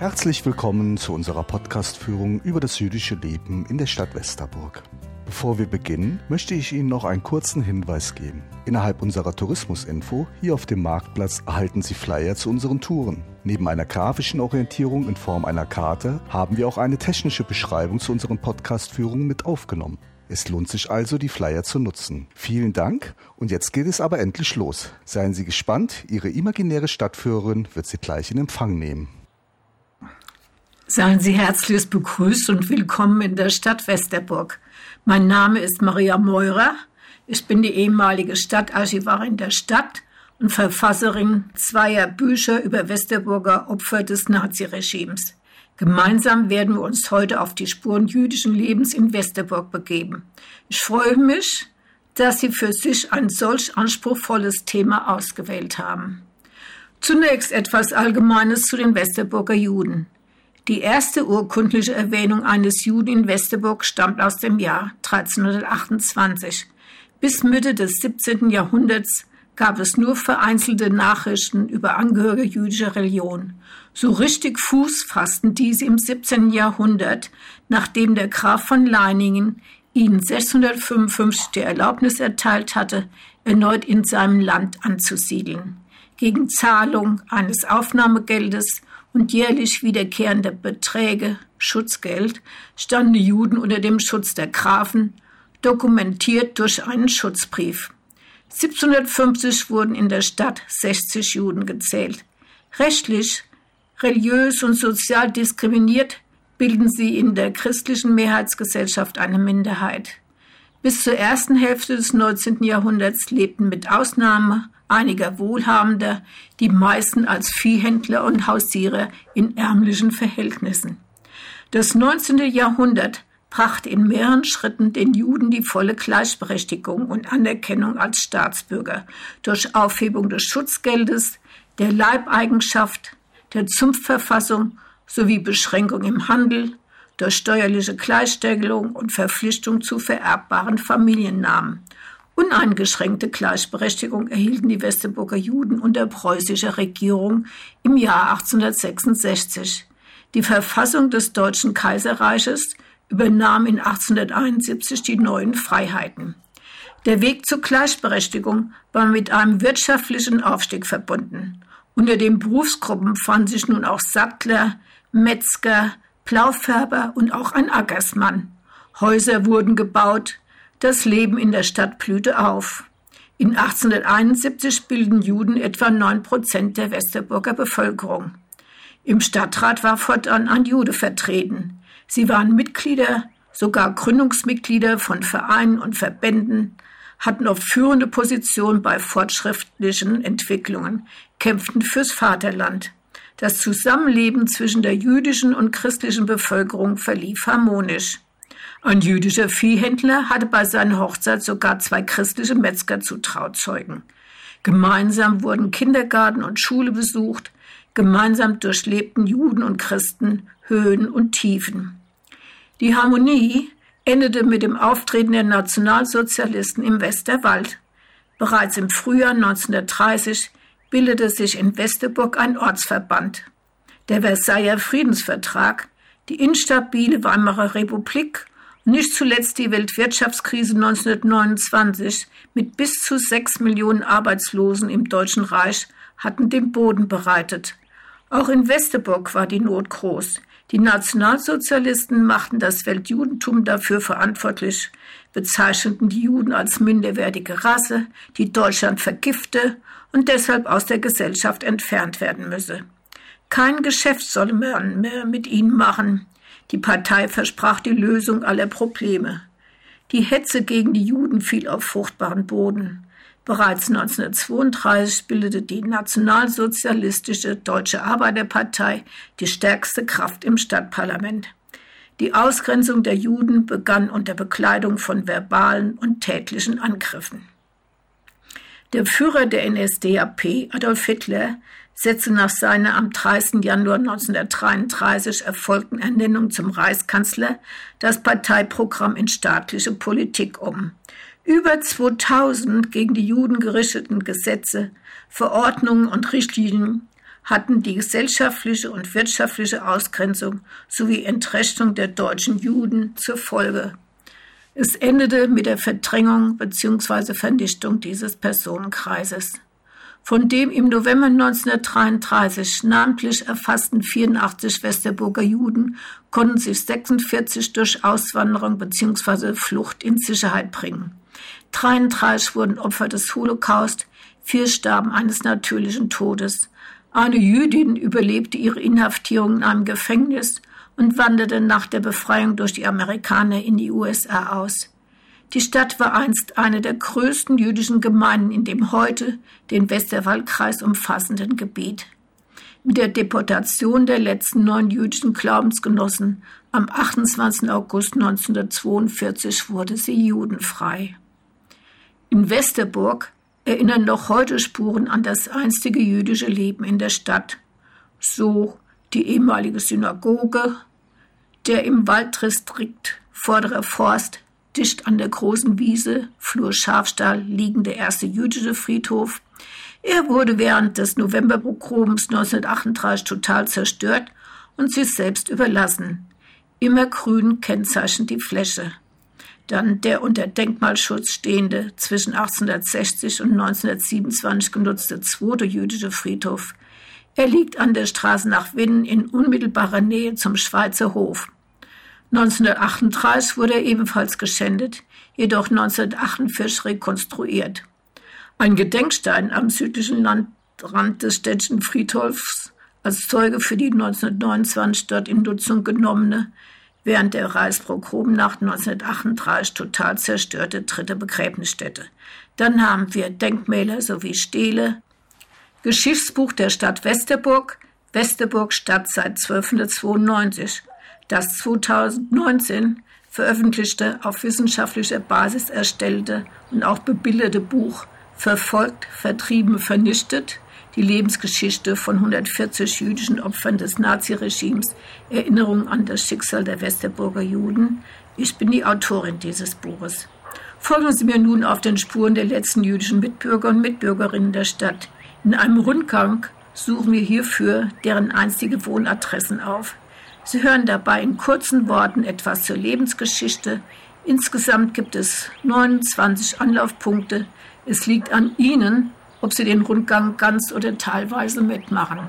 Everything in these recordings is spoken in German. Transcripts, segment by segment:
Herzlich willkommen zu unserer Podcast-Führung über das jüdische Leben in der Stadt Westerburg. Bevor wir beginnen, möchte ich Ihnen noch einen kurzen Hinweis geben. Innerhalb unserer Tourismusinfo hier auf dem Marktplatz erhalten Sie Flyer zu unseren Touren. Neben einer grafischen Orientierung in Form einer Karte haben wir auch eine technische Beschreibung zu unseren Podcast-Führungen mit aufgenommen. Es lohnt sich also, die Flyer zu nutzen. Vielen Dank und jetzt geht es aber endlich los. Seien Sie gespannt, Ihre imaginäre Stadtführerin wird Sie gleich in Empfang nehmen. Seien Sie herzlichst begrüßt und willkommen in der Stadt Westerburg. Mein Name ist Maria Meurer. Ich bin die ehemalige Stadtarchivarin der Stadt und Verfasserin zweier Bücher über Westerburger Opfer des Naziregimes. Gemeinsam werden wir uns heute auf die Spuren jüdischen Lebens in Westerburg begeben. Ich freue mich, dass Sie für sich ein solch anspruchsvolles Thema ausgewählt haben. Zunächst etwas Allgemeines zu den Westerburger Juden. Die erste urkundliche Erwähnung eines Juden in Westerburg stammt aus dem Jahr 1328. Bis Mitte des 17. Jahrhunderts gab es nur vereinzelte Nachrichten über Angehörige jüdischer Religion. So richtig Fuß fassten diese im 17. Jahrhundert, nachdem der Graf von Leiningen ihnen 655 die Erlaubnis erteilt hatte, erneut in seinem Land anzusiedeln. Gegen Zahlung eines Aufnahmegeldes und jährlich wiederkehrende Beträge, Schutzgeld, standen die Juden unter dem Schutz der Grafen, dokumentiert durch einen Schutzbrief. 1750 wurden in der Stadt 60 Juden gezählt. Rechtlich, religiös und sozial diskriminiert bilden sie in der christlichen Mehrheitsgesellschaft eine Minderheit. Bis zur ersten Hälfte des 19. Jahrhunderts lebten mit Ausnahme einiger Wohlhabender, die meisten als Viehhändler und Hausiere in ärmlichen Verhältnissen. Das 19. Jahrhundert brachte in mehreren Schritten den Juden die volle Gleichberechtigung und Anerkennung als Staatsbürger durch Aufhebung des Schutzgeldes, der Leibeigenschaft, der Zunftverfassung sowie Beschränkung im Handel, durch steuerliche Gleichstellung und Verpflichtung zu vererbbaren Familiennamen Uneingeschränkte Gleichberechtigung erhielten die Westerburger Juden unter preußischer Regierung im Jahr 1866. Die Verfassung des Deutschen Kaiserreiches übernahm in 1871 die neuen Freiheiten. Der Weg zur Gleichberechtigung war mit einem wirtschaftlichen Aufstieg verbunden. Unter den Berufsgruppen fanden sich nun auch Sattler, Metzger, Blaufärber und auch ein Ackersmann. Häuser wurden gebaut, das Leben in der Stadt blühte auf. In 1871 bilden Juden etwa 9 Prozent der Westerburger Bevölkerung. Im Stadtrat war fortan ein Jude vertreten. Sie waren Mitglieder, sogar Gründungsmitglieder von Vereinen und Verbänden, hatten oft führende Positionen bei fortschrittlichen Entwicklungen, kämpften fürs Vaterland. Das Zusammenleben zwischen der jüdischen und christlichen Bevölkerung verlief harmonisch. Ein jüdischer Viehhändler hatte bei seiner Hochzeit sogar zwei christliche Metzger zu Trauzeugen. Gemeinsam wurden Kindergarten und Schule besucht, gemeinsam durchlebten Juden und Christen Höhen und Tiefen. Die Harmonie endete mit dem Auftreten der Nationalsozialisten im Westerwald. Bereits im Frühjahr 1930 bildete sich in Westerburg ein Ortsverband. Der Versailler Friedensvertrag, die instabile Weimarer Republik nicht zuletzt die Weltwirtschaftskrise 1929 mit bis zu sechs Millionen Arbeitslosen im Deutschen Reich hatten den Boden bereitet. Auch in Westerburg war die Not groß. Die Nationalsozialisten machten das Weltjudentum dafür verantwortlich, bezeichneten die Juden als minderwertige Rasse, die Deutschland vergifte und deshalb aus der Gesellschaft entfernt werden müsse. Kein Geschäft solle man mehr mit ihnen machen. Die Partei versprach die Lösung aller Probleme. Die Hetze gegen die Juden fiel auf fruchtbaren Boden. Bereits 1932 bildete die nationalsozialistische Deutsche Arbeiterpartei die stärkste Kraft im Stadtparlament. Die Ausgrenzung der Juden begann unter Bekleidung von verbalen und tätlichen Angriffen. Der Führer der NSDAP, Adolf Hitler, setzte nach seiner am 30. Januar 1933 erfolgten Ernennung zum Reichskanzler das Parteiprogramm in staatliche Politik um. Über 2000 gegen die Juden gerichteten Gesetze, Verordnungen und Richtlinien hatten die gesellschaftliche und wirtschaftliche Ausgrenzung sowie Entrechtung der deutschen Juden zur Folge. Es endete mit der Verdrängung bzw. Vernichtung dieses Personenkreises. Von dem im November 1933 namentlich erfassten 84 Westerburger Juden konnten sich 46 durch Auswanderung bzw. Flucht in Sicherheit bringen. 33 wurden Opfer des Holocaust, vier starben eines natürlichen Todes. Eine Jüdin überlebte ihre Inhaftierung in einem Gefängnis und wanderte nach der Befreiung durch die Amerikaner in die USA aus. Die Stadt war einst eine der größten jüdischen Gemeinden in dem heute den Westerwaldkreis umfassenden Gebiet. Mit der Deportation der letzten neun jüdischen Glaubensgenossen am 28. August 1942 wurde sie judenfrei. In Westerburg erinnern noch heute Spuren an das einstige jüdische Leben in der Stadt, so die ehemalige Synagoge, der im Walddistrikt Vorderer Forst dicht an der großen Wiese, Flur Schafstall, liegende erste jüdische Friedhof. Er wurde während des Novemberpogroms 1938 total zerstört und sich selbst überlassen. Immer grün kennzeichnet die Fläche. Dann der unter Denkmalschutz stehende, zwischen 1860 und 1927 genutzte zweite jüdische Friedhof. Er liegt an der Straße nach Winn in unmittelbarer Nähe zum Schweizer Hof. 1938 wurde er ebenfalls geschändet, jedoch 1948 rekonstruiert. Ein Gedenkstein am südlichen Landrand des städtischen Friedhofs als Zeuge für die 1929 dort in Nutzung genommene, während der Reichspogromnacht 1938 total zerstörte dritte Begräbnisstätte. Dann haben wir Denkmäler sowie Stele, Geschichtsbuch der Stadt Westerburg, Westerburg Stadt seit 1292, das 2019 veröffentlichte, auf wissenschaftlicher Basis erstellte und auch bebilderte Buch Verfolgt, Vertrieben, Vernichtet, die Lebensgeschichte von 140 jüdischen Opfern des Naziregimes, Erinnerung an das Schicksal der Westerburger Juden. Ich bin die Autorin dieses Buches. Folgen Sie mir nun auf den Spuren der letzten jüdischen Mitbürger und Mitbürgerinnen der Stadt. In einem Rundgang suchen wir hierfür deren einstige Wohnadressen auf. Sie hören dabei in kurzen Worten etwas zur Lebensgeschichte. Insgesamt gibt es 29 Anlaufpunkte. Es liegt an Ihnen, ob Sie den Rundgang ganz oder teilweise mitmachen.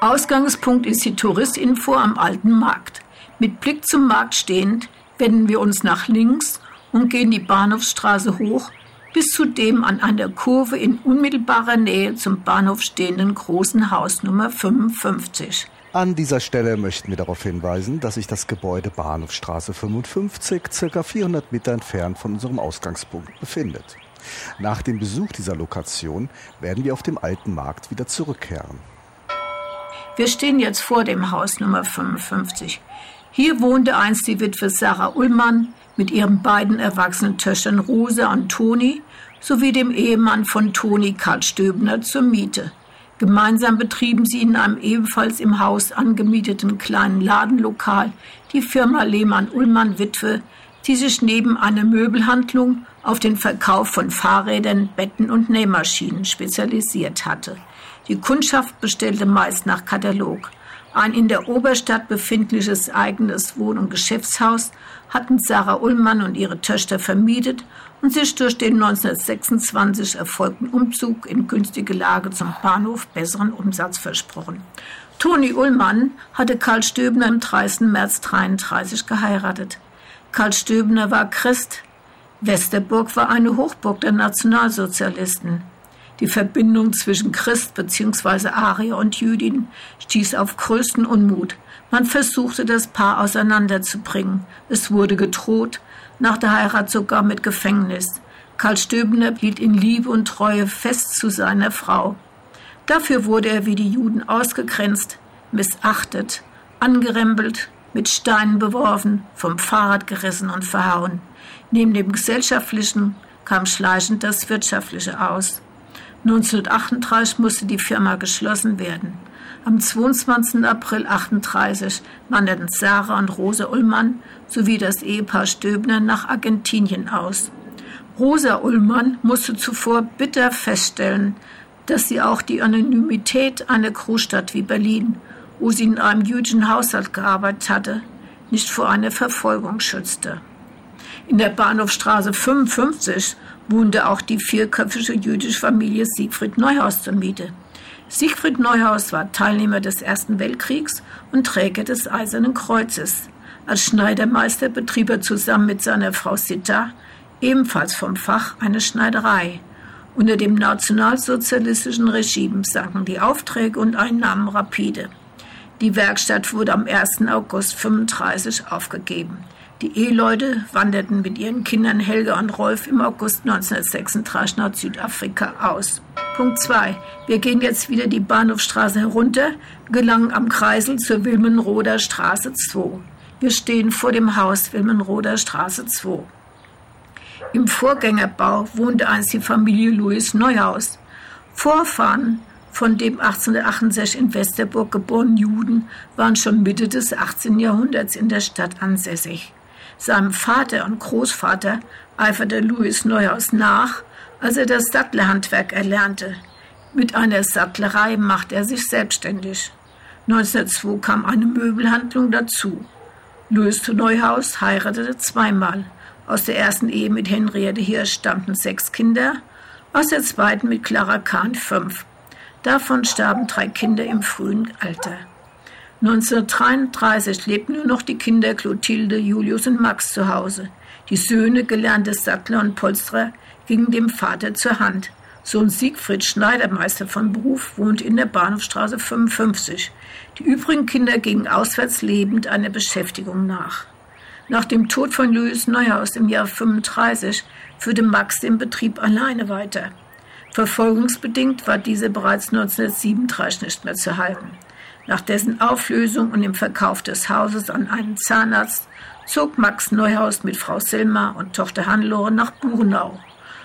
Ausgangspunkt ist die Touristinfo am Alten Markt. Mit Blick zum Markt stehend wenden wir uns nach links und gehen die Bahnhofsstraße hoch bis zu dem an einer Kurve in unmittelbarer Nähe zum Bahnhof stehenden großen Haus Nummer 55. An dieser Stelle möchten wir darauf hinweisen, dass sich das Gebäude Bahnhofstraße 55 circa 400 Meter entfernt von unserem Ausgangspunkt befindet. Nach dem Besuch dieser Lokation werden wir auf dem alten Markt wieder zurückkehren. Wir stehen jetzt vor dem Haus Nummer 55. Hier wohnte einst die Witwe Sarah Ullmann mit ihren beiden erwachsenen Töchtern Rosa und Toni sowie dem Ehemann von Toni Karl Stöbner zur Miete. Gemeinsam betrieben sie in einem ebenfalls im Haus angemieteten kleinen Ladenlokal die Firma Lehmann-Ullmann Witwe, die sich neben einer Möbelhandlung auf den Verkauf von Fahrrädern, Betten und Nähmaschinen spezialisiert hatte. Die Kundschaft bestellte meist nach Katalog. Ein in der Oberstadt befindliches eigenes Wohn- und Geschäftshaus hatten Sarah Ullmann und ihre Töchter vermietet und sich durch den 1926 erfolgten Umzug in günstige Lage zum Bahnhof besseren Umsatz versprochen. Toni Ullmann hatte Karl Stöbner am 30. März 1933 geheiratet. Karl Stöbner war Christ. Westerburg war eine Hochburg der Nationalsozialisten. Die Verbindung zwischen Christ bzw. Arier und Jüdin stieß auf größten Unmut. Man versuchte, das Paar auseinanderzubringen. Es wurde gedroht, nach der Heirat sogar mit Gefängnis. Karl Stöbner hielt in Liebe und Treue fest zu seiner Frau. Dafür wurde er wie die Juden ausgegrenzt, missachtet, angerempelt, mit Steinen beworfen, vom Fahrrad gerissen und verhauen. Neben dem Gesellschaftlichen kam schleichend das Wirtschaftliche aus. 1938 musste die Firma geschlossen werden. Am 22. April 1938 wanderten Sarah und Rosa Ullmann sowie das Ehepaar Stöbner nach Argentinien aus. Rosa Ullmann musste zuvor bitter feststellen, dass sie auch die Anonymität einer Großstadt wie Berlin, wo sie in einem jüdischen Haushalt gearbeitet hatte, nicht vor einer Verfolgung schützte. In der Bahnhofstraße 55 wohnte auch die vierköpfige jüdische Familie Siegfried Neuhaus zur Miete. Siegfried Neuhaus war Teilnehmer des Ersten Weltkriegs und Träger des Eisernen Kreuzes. Als Schneidermeister betrieb er zusammen mit seiner Frau Sita, ebenfalls vom Fach, eine Schneiderei. Unter dem nationalsozialistischen Regime sanken die Aufträge und Einnahmen rapide. Die Werkstatt wurde am 1. August 1935 aufgegeben. Die Eheleute wanderten mit ihren Kindern Helga und Rolf im August 1936 nach Südafrika aus. Punkt 2. Wir gehen jetzt wieder die Bahnhofstraße herunter, gelangen am Kreisel zur Wilmenroder Straße 2. Wir stehen vor dem Haus Wilmenroder Straße 2. Im Vorgängerbau wohnte einst die Familie Louis Neuhaus. Vorfahren von dem 1868 in Westerburg geborenen Juden waren schon Mitte des 18. Jahrhunderts in der Stadt ansässig. Seinem Vater und Großvater eiferte Louis Neuhaus nach, als er das Sattlerhandwerk erlernte. Mit einer Sattlerei machte er sich selbstständig. 1902 kam eine Möbelhandlung dazu. Louis Neuhaus heiratete zweimal. Aus der ersten Ehe mit Henriette Hirsch stammten sechs Kinder, aus der zweiten mit Clara Kahn fünf. Davon starben drei Kinder im frühen Alter. 1933 lebten nur noch die Kinder Clotilde, Julius und Max zu Hause. Die Söhne, gelernte Sattler und Polsterer, gingen dem Vater zur Hand. Sohn Siegfried, Schneidermeister von Beruf, wohnte in der Bahnhofstraße 55. Die übrigen Kinder gingen auswärts lebend einer Beschäftigung nach. Nach dem Tod von Louis Neuhaus im Jahr 35 führte Max den Betrieb alleine weiter. Verfolgungsbedingt war dieser bereits 1937 nicht mehr zu halten. Nach dessen Auflösung und dem Verkauf des Hauses an einen Zahnarzt zog Max Neuhaus mit Frau Selma und Tochter Hannelore nach Burenau,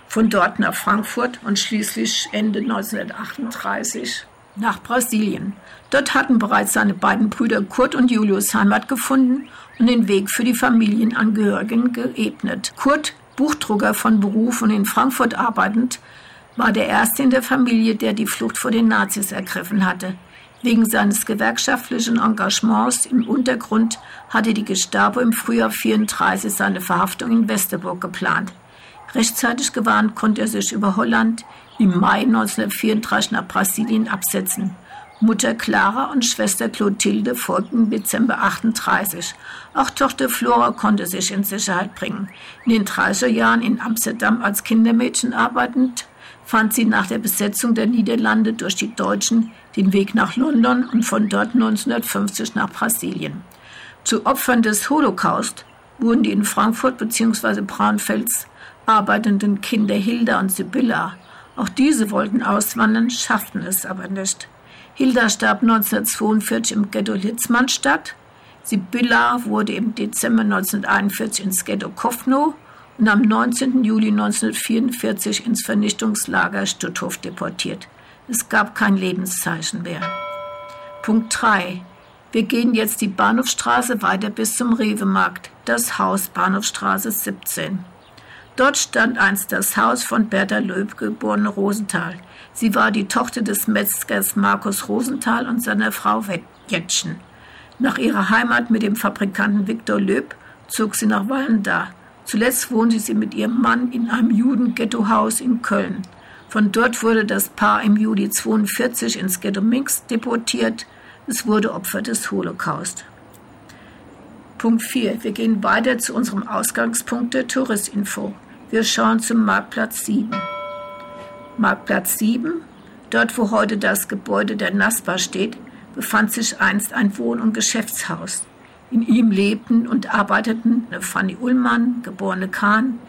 von dort nach Frankfurt und schließlich Ende 1938 nach Brasilien. Dort hatten bereits seine beiden Brüder Kurt und Julius Heimat gefunden und den Weg für die Familienangehörigen geebnet. Kurt, Buchdrucker von Beruf und in Frankfurt arbeitend, war der erste in der Familie, der die Flucht vor den Nazis ergriffen hatte. Wegen seines gewerkschaftlichen Engagements im Untergrund hatte die Gestapo im Frühjahr 34 seine Verhaftung in Westerburg geplant. Rechtzeitig gewarnt konnte er sich über Holland im Mai 1934 nach Brasilien absetzen. Mutter Clara und Schwester Clotilde folgten im Dezember 38. Auch Tochter Flora konnte sich in Sicherheit bringen. In den 30er Jahren in Amsterdam als Kindermädchen arbeitend, fand sie nach der Besetzung der Niederlande durch die Deutschen den Weg nach London und von dort 1950 nach Brasilien. Zu Opfern des Holocaust wurden die in Frankfurt bzw. Braunfels arbeitenden Kinder Hilda und Sibylla. Auch diese wollten auswandern, schafften es aber nicht. Hilda starb 1942 im Ghetto Litzmannstadt. Sibylla wurde im Dezember 1941 ins Ghetto Kowno und am 19. Juli 1944 ins Vernichtungslager Stutthof deportiert. Es gab kein Lebenszeichen mehr. Punkt 3. Wir gehen jetzt die Bahnhofstraße weiter bis zum Rewe-Markt, das Haus Bahnhofstraße 17. Dort stand einst das Haus von Bertha Löb, geborene Rosenthal. Sie war die Tochter des Metzgers Markus Rosenthal und seiner Frau Jettchen. Nach ihrer Heimat mit dem Fabrikanten Viktor Löb zog sie nach Wallendar. Zuletzt wohnte sie mit ihrem Mann in einem Juden-Ghettohaus in Köln. Von dort wurde das Paar im Juli 1942 ins Ghetto Minsk deportiert. Es wurde Opfer des Holocaust. Punkt 4. Wir gehen weiter zu unserem Ausgangspunkt der Touristinfo. Wir schauen zum Marktplatz 7. Marktplatz 7, dort wo heute das Gebäude der NASPA steht, befand sich einst ein Wohn- und Geschäftshaus. In ihm lebten und arbeiteten Fanny Ullmann, geborene Kahn,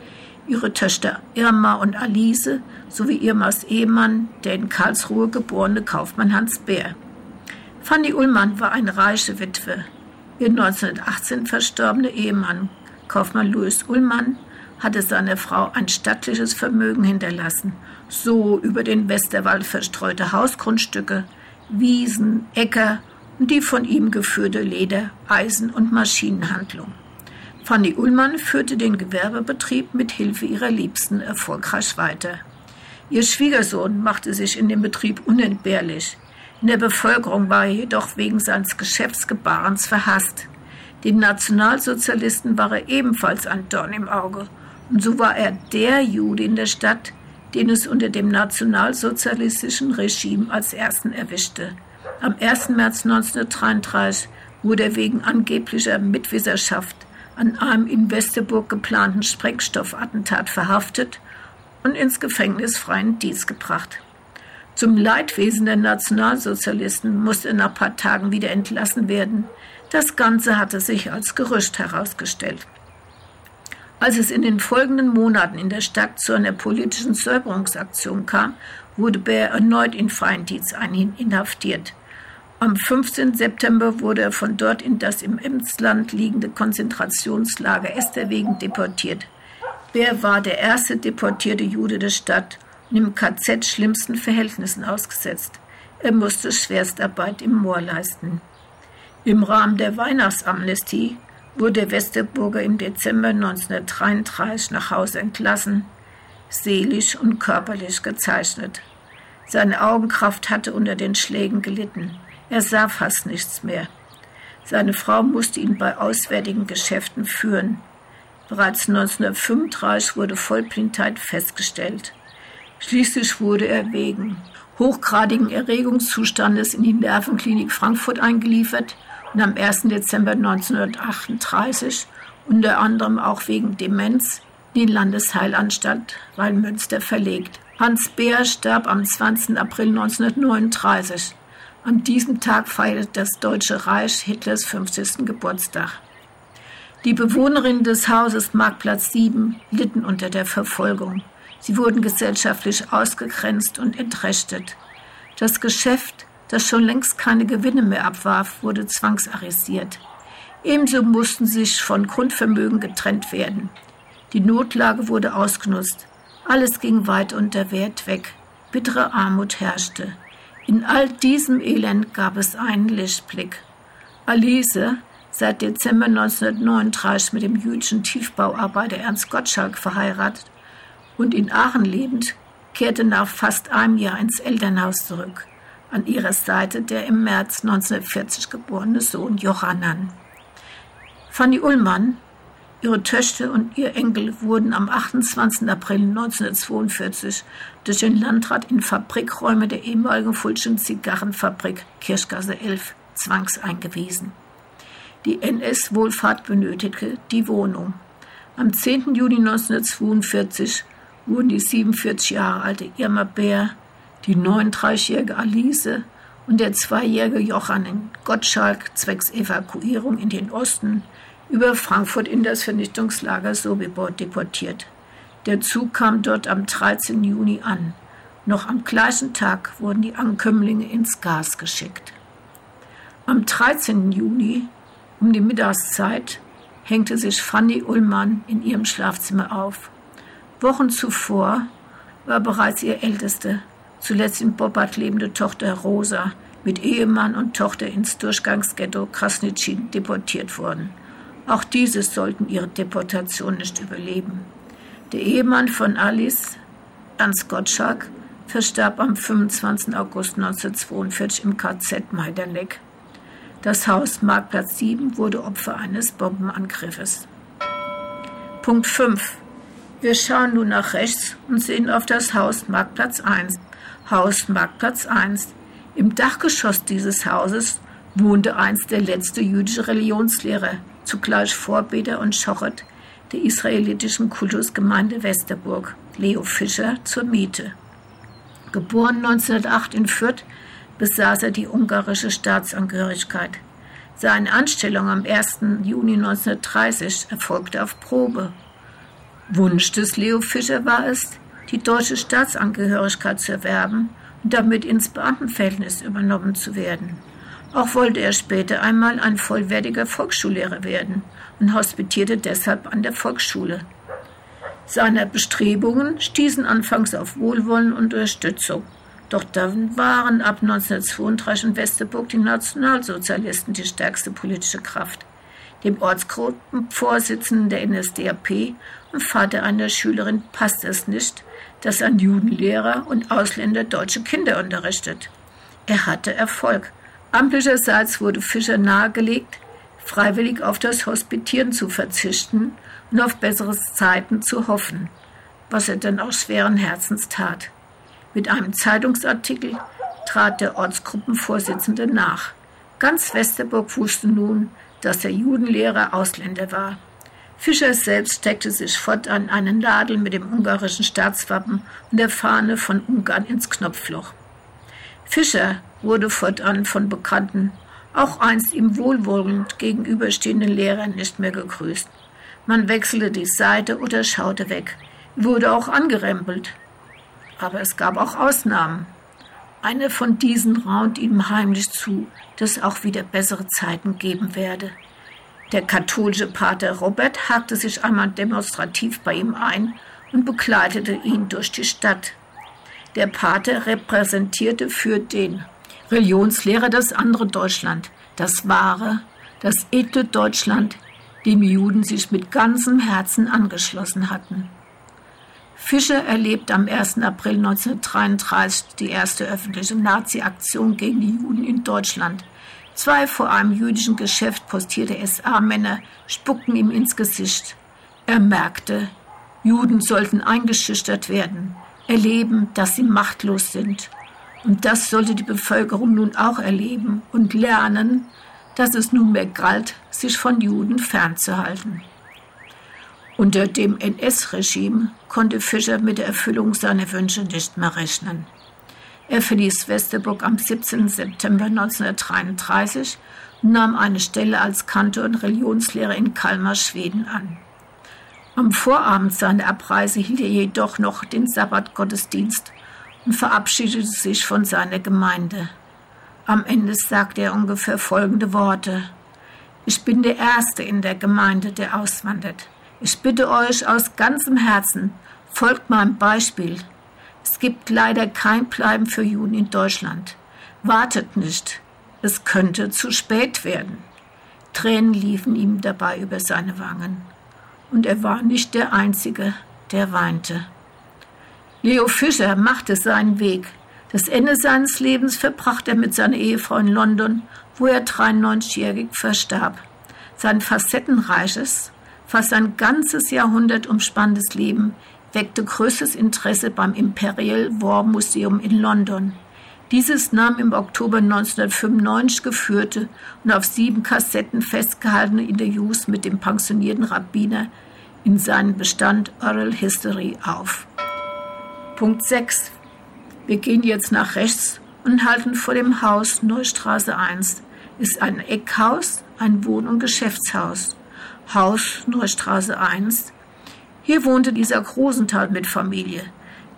ihre Töchter Irma und Alice sowie Irmas Ehemann, der in Karlsruhe geborene Kaufmann Hans Bär. Fanny Ullmann war eine reiche Witwe. Ihr 1918 verstorbener Ehemann, Kaufmann Louis Ullmann, hatte seiner Frau ein stattliches Vermögen hinterlassen, so über den Westerwald verstreute Hausgrundstücke, Wiesen, Äcker und die von ihm geführte Leder-, Eisen- und Maschinenhandlung. Fanny Ullmann führte den Gewerbebetrieb mit Hilfe ihrer Liebsten erfolgreich weiter. Ihr Schwiegersohn machte sich in dem Betrieb unentbehrlich. In der Bevölkerung war er jedoch wegen seines Geschäftsgebarens verhasst. Den Nationalsozialisten war er ebenfalls ein Dorn im Auge. Und so war er der Jude in der Stadt, den es unter dem nationalsozialistischen Regime als ersten erwischte. Am 1. März 1933 wurde er wegen angeblicher Mitwisserschaft an einem in Westerburg geplanten Sprengstoffattentat verhaftet und ins Gefängnis freien Dienst gebracht. Zum Leidwesen der Nationalsozialisten musste er nach ein paar Tagen wieder entlassen werden. Das Ganze hatte sich als Gerücht herausgestellt. Als es in den folgenden Monaten in der Stadt zu einer politischen Säuberungsaktion kam, wurde Bär erneut in freien Dienst inhaftiert. Am 15. September wurde er von dort in das im Emsland liegende Konzentrationslager Esterwegen deportiert. Bär war der erste deportierte Jude der Stadt und im KZ schlimmsten Verhältnissen ausgesetzt. Er musste Schwerstarbeit im Moor leisten. Im Rahmen der Weihnachtsamnestie wurde Westerburger im Dezember 1933 nach Hause entlassen, seelisch und körperlich gezeichnet. Seine Augenkraft hatte unter den Schlägen gelitten. Er sah fast nichts mehr. Seine Frau musste ihn bei auswärtigen Geschäften führen. Bereits 1935 wurde Vollblindheit festgestellt. Schließlich wurde er wegen hochgradigen Erregungszustandes in die Nervenklinik Frankfurt eingeliefert und am 1. Dezember 1938 unter anderem auch wegen Demenz in die Landesheilanstalt Rhein-Münster verlegt. Hans Beer starb am 20. April 1939. An diesem Tag feiert das Deutsche Reich Hitlers 50. Geburtstag. Die Bewohnerinnen des Hauses Marktplatz 7 litten unter der Verfolgung. Sie wurden gesellschaftlich ausgegrenzt und entrechtet. Das Geschäft, das schon längst keine Gewinne mehr abwarf, wurde zwangsarisiert. Ebenso mussten sich von Grundvermögen getrennt werden. Die Notlage wurde ausgenutzt. Alles ging weit unter Wert weg. Bittere Armut herrschte. In all diesem Elend gab es einen Lichtblick. Alice, seit Dezember 1939 mit dem jüdischen Tiefbauarbeiter Ernst Gottschalk verheiratet und in Aachen lebend, kehrte nach fast einem Jahr ins Elternhaus zurück. An ihrer Seite der im März 1940 geborene Sohn Johannan. Fanny Ullmann, Ihre Töchter und ihr Enkel wurden am 28. April 1942 durch den Landrat in Fabrikräume der ehemaligen Fulschen Zigarrenfabrik Kirschgasse 11 zwangseingewiesen. Die NS-Wohlfahrt benötigte die Wohnung. Am 10. Juni 1942 wurden die 47 Jahre alte Irma Bär, die 39-jährige Alice und der zweijährige Johann Gottschalk zwecks Evakuierung in den Osten über Frankfurt in das Vernichtungslager Sobibor deportiert. Der Zug kam dort am 13. Juni an. Noch am gleichen Tag wurden die Ankömmlinge ins Gas geschickt. Am 13. Juni, um die Mittagszeit, hängte sich Fanny Ullmann in ihrem Schlafzimmer auf. Wochen zuvor war bereits ihr älteste, zuletzt in Bobbart lebende Tochter Rosa mit Ehemann und Tochter ins Durchgangsghetto Krasnitschin deportiert worden. Auch diese sollten ihre Deportation nicht überleben. Der Ehemann von Alice, Ernst Gottschalk, verstarb am 25. August 1942 im KZ Meiderleck. Das Haus Marktplatz 7 wurde Opfer eines Bombenangriffes. Punkt 5. Wir schauen nun nach rechts und sehen auf das Haus Marktplatz 1. Haus Marktplatz 1. Im Dachgeschoss dieses Hauses wohnte einst der letzte jüdische Religionslehrer, zugleich Vorbeter und Schochet der israelitischen Kultusgemeinde Westerburg, Leo Fischer, zur Miete. Geboren 1908 in Fürth, besaß er die ungarische Staatsangehörigkeit. Seine Anstellung am 1. Juni 1930 erfolgte auf Probe. Wunsch des Leo Fischer war es, die deutsche Staatsangehörigkeit zu erwerben und damit ins Beamtenverhältnis übernommen zu werden. Auch wollte er später einmal ein vollwertiger Volksschullehrer werden und hospitierte deshalb an der Volksschule. Seine Bestrebungen stießen anfangs auf Wohlwollen und Unterstützung. Doch dann waren ab 1932 in Westerburg die Nationalsozialisten die stärkste politische Kraft. dem Ortsgruppenvorsitzenden der NSDAP und Vater einer Schülerin, passt es nicht, dass ein Judenlehrer und Ausländer deutsche Kinder unterrichtet. Er hatte Erfolg. Amtlicherseits wurde Fischer nahegelegt, freiwillig auf das Hospitieren zu verzichten und auf bessere Zeiten zu hoffen, was er dann auch schweren Herzens tat. Mit einem Zeitungsartikel trat der Ortsgruppenvorsitzende nach. Ganz Westerburg wusste nun, dass der Judenlehrer Ausländer war. Fischer selbst steckte sich fortan einen Nadel mit dem ungarischen Staatswappen und der Fahne von Ungarn ins Knopfloch. Fischer wurde fortan von Bekannten, auch einst ihm wohlwollend gegenüberstehenden Lehrern nicht mehr gegrüßt. Man wechselte die Seite oder schaute weg, wurde auch angerempelt. Aber es gab auch Ausnahmen. Eine von diesen raunt ihm heimlich zu, dass auch wieder bessere Zeiten geben werde. Der katholische Pater Robert hakte sich einmal demonstrativ bei ihm ein und begleitete ihn durch die Stadt. Der Pater repräsentierte für den Religionslehrer das andere Deutschland, das wahre, das edle Deutschland, dem Juden sich mit ganzem Herzen angeschlossen hatten. Fischer erlebt am 1. April 1933 die erste öffentliche Nazi-Aktion gegen die Juden in Deutschland. Zwei vor einem jüdischen Geschäft postierte SA-Männer spuckten ihm ins Gesicht. Er merkte, Juden sollten eingeschüchtert werden, erleben, dass sie machtlos sind. Und das sollte die Bevölkerung nun auch erleben und lernen, dass es nunmehr galt, sich von Juden fernzuhalten. Unter dem NS-Regime konnte Fischer mit der Erfüllung seiner Wünsche nicht mehr rechnen. Er verließ Westerburg am 17. September 1933 und nahm eine Stelle als Kantor und Religionslehrer in Kalmar, Schweden an. Am Vorabend seiner Abreise hielt er jedoch noch den Sabbatgottesdienst und verabschiedete sich von seiner Gemeinde. Am Ende sagte er ungefähr folgende Worte. Ich bin der Erste in der Gemeinde, der auswandert. Ich bitte euch aus ganzem Herzen, folgt meinem Beispiel. Es gibt leider kein Bleiben für Juden in Deutschland. Wartet nicht, es könnte zu spät werden. Tränen liefen ihm dabei über seine Wangen. Und er war nicht der Einzige, der weinte. Leo Fischer machte seinen Weg. Das Ende seines Lebens verbrachte er mit seiner Ehefrau in London, wo er 93-jährig verstarb. Sein facettenreiches, fast ein ganzes Jahrhundert umspannendes Leben weckte größtes Interesse beim Imperial War Museum in London. Dieses nahm im Oktober 1995 geführte und auf sieben Kassetten festgehaltene Interviews mit dem pensionierten Rabbiner in seinen Bestand Oral History auf. Punkt 6. Wir gehen jetzt nach rechts und halten vor dem Haus Neustraße 1. Ist ein Eckhaus, ein Wohn- und Geschäftshaus. Haus Neustraße 1. Hier wohnte dieser Grosenthal mit Familie.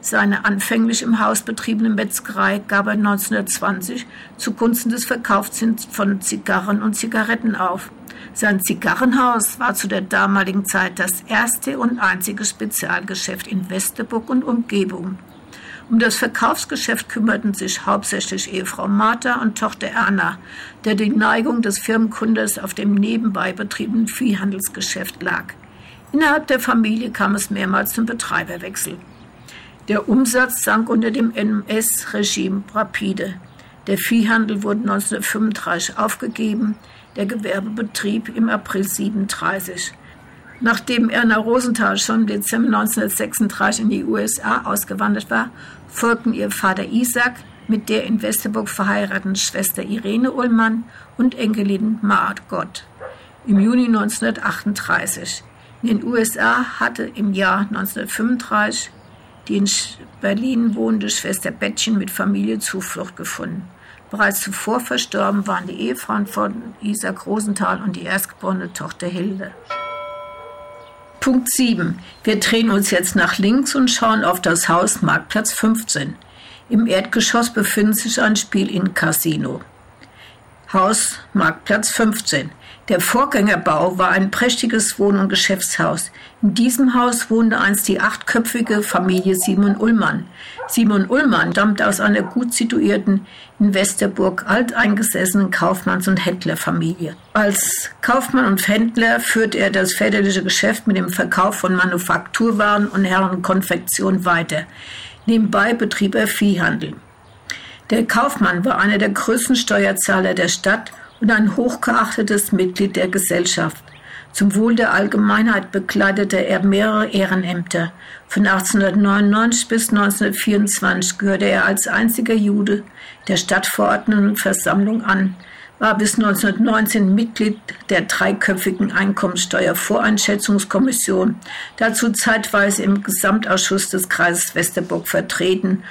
Seine anfänglich im Haus betriebene Metzgerei gab er 1920 zugunsten des Verkaufs von Zigarren und Zigaretten auf. Sein Zigarrenhaus war zu der damaligen Zeit das erste und einzige Spezialgeschäft in Westerburg und Umgebung. Um das Verkaufsgeschäft kümmerten sich hauptsächlich Ehefrau Martha und Tochter Erna, der die Neigung des Firmenkundes auf dem nebenbei betriebenen Viehhandelsgeschäft lag. Innerhalb der Familie kam es mehrmals zum Betreiberwechsel. Der Umsatz sank unter dem NS-Regime rapide. Der Viehhandel wurde 1935 aufgegeben, der Gewerbebetrieb im April 37. Nachdem Erna Rosenthal schon im Dezember 1936 in die USA ausgewandert war, folgten ihr Vater Isaac mit der in Westerburg verheirateten Schwester Irene Ullmann und Enkelin Maat Gott. Im Juni 1938. In den USA hatte im Jahr 1935 die in Berlin wohnende Schwester Bettchen mit Familie Zuflucht gefunden. Bereits zuvor verstorben waren die Ehefrauen von Isaac Rosenthal und die erstgeborene Tochter Hilde. Punkt 7. Wir drehen uns jetzt nach links und schauen auf das Haus Marktplatz 15. Im Erdgeschoss befindet sich ein Spiel-In-Casino. Haus Marktplatz 15. Der Vorgängerbau war ein prächtiges Wohn- und Geschäftshaus. In diesem Haus wohnte einst die achtköpfige Familie Simon Ullmann. Simon Ullmann stammte aus einer gut situierten, in Westerburg alteingesessenen Kaufmanns- und Händlerfamilie. Als Kaufmann und Händler führte er das väterliche Geschäft mit dem Verkauf von Manufakturwaren und Herrenkonfektion weiter. Nebenbei betrieb er Viehhandel. Der Kaufmann war einer der größten Steuerzahler der Stadt und ein hochgeachtetes Mitglied der Gesellschaft. Zum Wohl der Allgemeinheit bekleidete er mehrere Ehrenämter. Von 1899 bis 1924 gehörte er als einziger Jude der Stadtverordnetenversammlung an, war bis 1919 Mitglied der dreiköpfigen Einkommensteuervoreinschätzungskommission, dazu zeitweise im Gesamtausschuss des Kreises Westerburg vertreten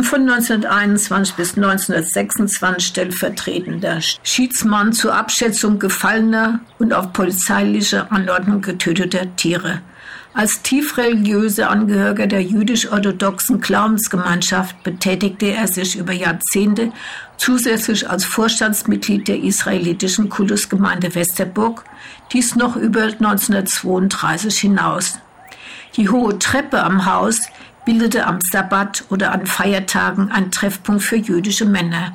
von 1921 bis 1926 stellvertretender Schiedsmann zur Abschätzung gefallener und auf polizeiliche Anordnung getöteter Tiere. Als tiefreligiöser Angehöriger der jüdisch-orthodoxen Glaubensgemeinschaft betätigte er sich über Jahrzehnte zusätzlich als Vorstandsmitglied der israelitischen Kultusgemeinde Westerburg, dies noch über 1932 hinaus. Die hohe Treppe am Haus bildete am Sabbat oder an Feiertagen ein Treffpunkt für jüdische Männer.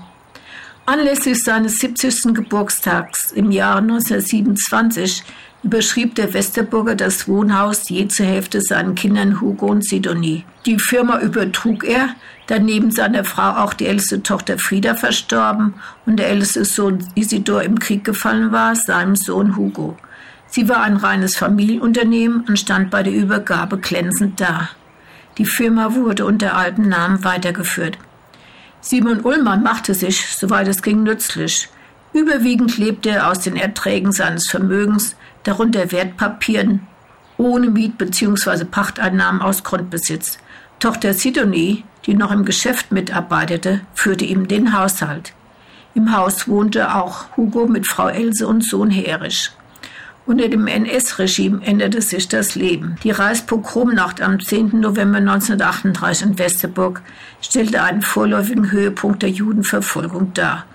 Anlässlich seines 70. Geburtstags im Jahre 1927 überschrieb der Westerburger das Wohnhaus je zur Hälfte seinen Kindern Hugo und Sidonie. Die Firma übertrug er, da neben seiner Frau auch die älteste Tochter Frieda verstorben und der älteste Sohn Isidor im Krieg gefallen war, seinem Sohn Hugo. Sie war ein reines Familienunternehmen und stand bei der Übergabe glänzend da. Die Firma wurde unter altem Namen weitergeführt. Simon Ullmann machte sich, soweit es ging, nützlich. Überwiegend lebte er aus den Erträgen seines Vermögens, darunter Wertpapieren, ohne Miet- bzw. Pachteinnahmen aus Grundbesitz. Tochter Sidonie, die noch im Geschäft mitarbeitete, führte ihm den Haushalt. Im Haus wohnte auch Hugo mit Frau Else und Sohn Herisch. Unter dem NS-Regime änderte sich das Leben. Die Reichspogromnacht am 10. November 1938 in Westerburg stellte einen vorläufigen Höhepunkt der Judenverfolgung dar.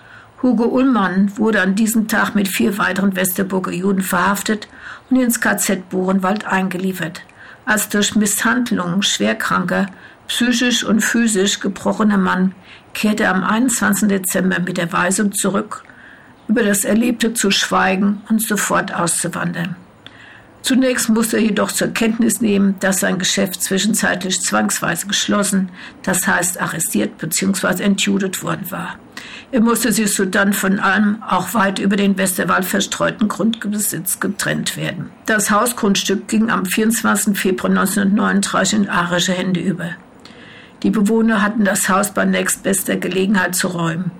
Hugo Ullmann wurde an diesem Tag mit vier weiteren Westerburger Juden verhaftet und ins KZ Buchenwald eingeliefert. Als durch Misshandlungen schwerkranker, psychisch und physisch gebrochener Mann kehrte er am 21. Dezember mit der Weisung zurück, über das Erlebte zu schweigen und sofort auszuwandern. Zunächst musste er jedoch zur Kenntnis nehmen, dass sein Geschäft zwischenzeitlich zwangsweise geschlossen, das heißt arrestiert bzw. entjudet worden war. Er musste sich sodann von allem, auch weit über den Westerwald verstreuten Grundbesitz getrennt werden. Das Hausgrundstück ging am 24. Februar 1939 in arische Hände über. Die Bewohner hatten das Haus bei nächstbester Gelegenheit zu räumen.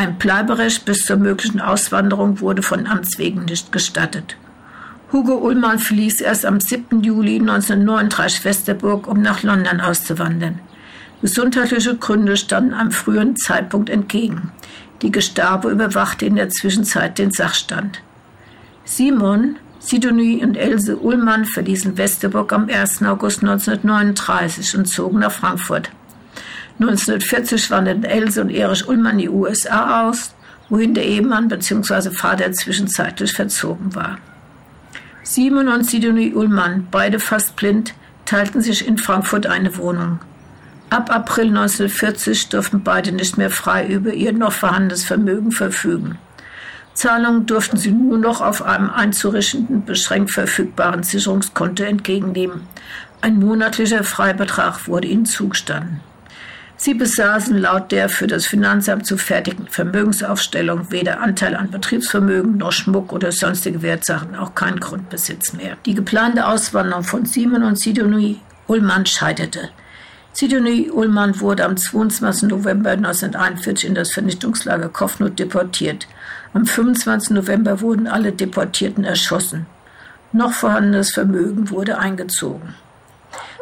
Ein Bleiberecht bis zur möglichen Auswanderung wurde von Amts wegen nicht gestattet. Hugo Ullmann verließ erst am 7. Juli 1939 Westerburg, um nach London auszuwandern. Gesundheitliche Gründe standen am frühen Zeitpunkt entgegen. Die Gestapo überwachte in der Zwischenzeit den Sachstand. Simon, Sidonie und Else Ullmann verließen Westerburg am 1. August 1939 und zogen nach Frankfurt. 1940 wanderten Else und Erich Ullmann die USA aus, wohin der Ehemann bzw. Vater zwischenzeitlich verzogen war. Simon und Sidonie Ullmann, beide fast blind, teilten sich in Frankfurt eine Wohnung. Ab April 1940 durften beide nicht mehr frei über ihr noch vorhandenes Vermögen verfügen. Zahlungen durften sie nur noch auf einem einzurichtenden, beschränkt verfügbaren Sicherungskonto entgegennehmen. Ein monatlicher Freibetrag wurde ihnen zugestanden. Sie besaßen laut der für das Finanzamt zu fertigen Vermögensaufstellung weder Anteil an Betriebsvermögen noch Schmuck oder sonstige Wertsachen, auch kein Grundbesitz mehr. Die geplante Auswanderung von Simon und Sidonie Ullmann scheiterte. Sidonie Ullmann wurde am 22. November 1941 in das Vernichtungslager Kofnut deportiert. Am 25. November wurden alle Deportierten erschossen. Noch vorhandenes Vermögen wurde eingezogen.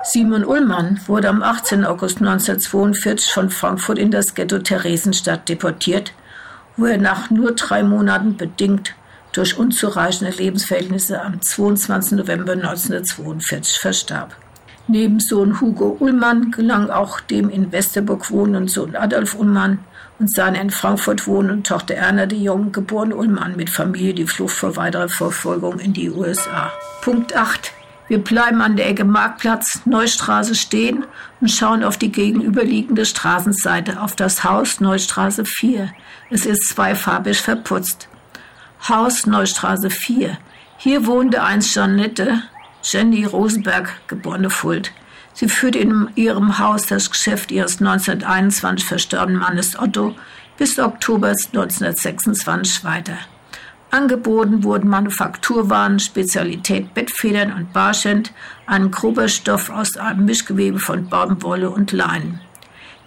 Simon Ullmann wurde am 18. August 1942 von Frankfurt in das Ghetto Theresienstadt deportiert, wo er nach nur drei Monaten bedingt durch unzureichende Lebensverhältnisse am 22. November 1942 verstarb. Neben Sohn Hugo Ullmann gelang auch dem in Westerburg wohnenden Sohn Adolf Ullmann und seiner in Frankfurt wohnenden Tochter Erna de Jong, geborene Ullmann, mit Familie die Flucht vor weiterer Verfolgung in die USA. Punkt 8. Wir bleiben an der Ecke Marktplatz, Neustraße stehen und schauen auf die gegenüberliegende Straßenseite, auf das Haus Neustraße 4. Es ist zweifarbig verputzt. Haus Neustraße 4. Hier wohnte einst Janette, Jenny Rosenberg, geborene Fuld. Sie führte in ihrem Haus das Geschäft ihres 1921 verstorbenen Mannes Otto bis Oktober 1926 weiter. Angeboten wurden Manufakturwaren, Spezialität Bettfedern und Barschent, ein grober Stoff aus einem Mischgewebe von Baumwolle und Leinen.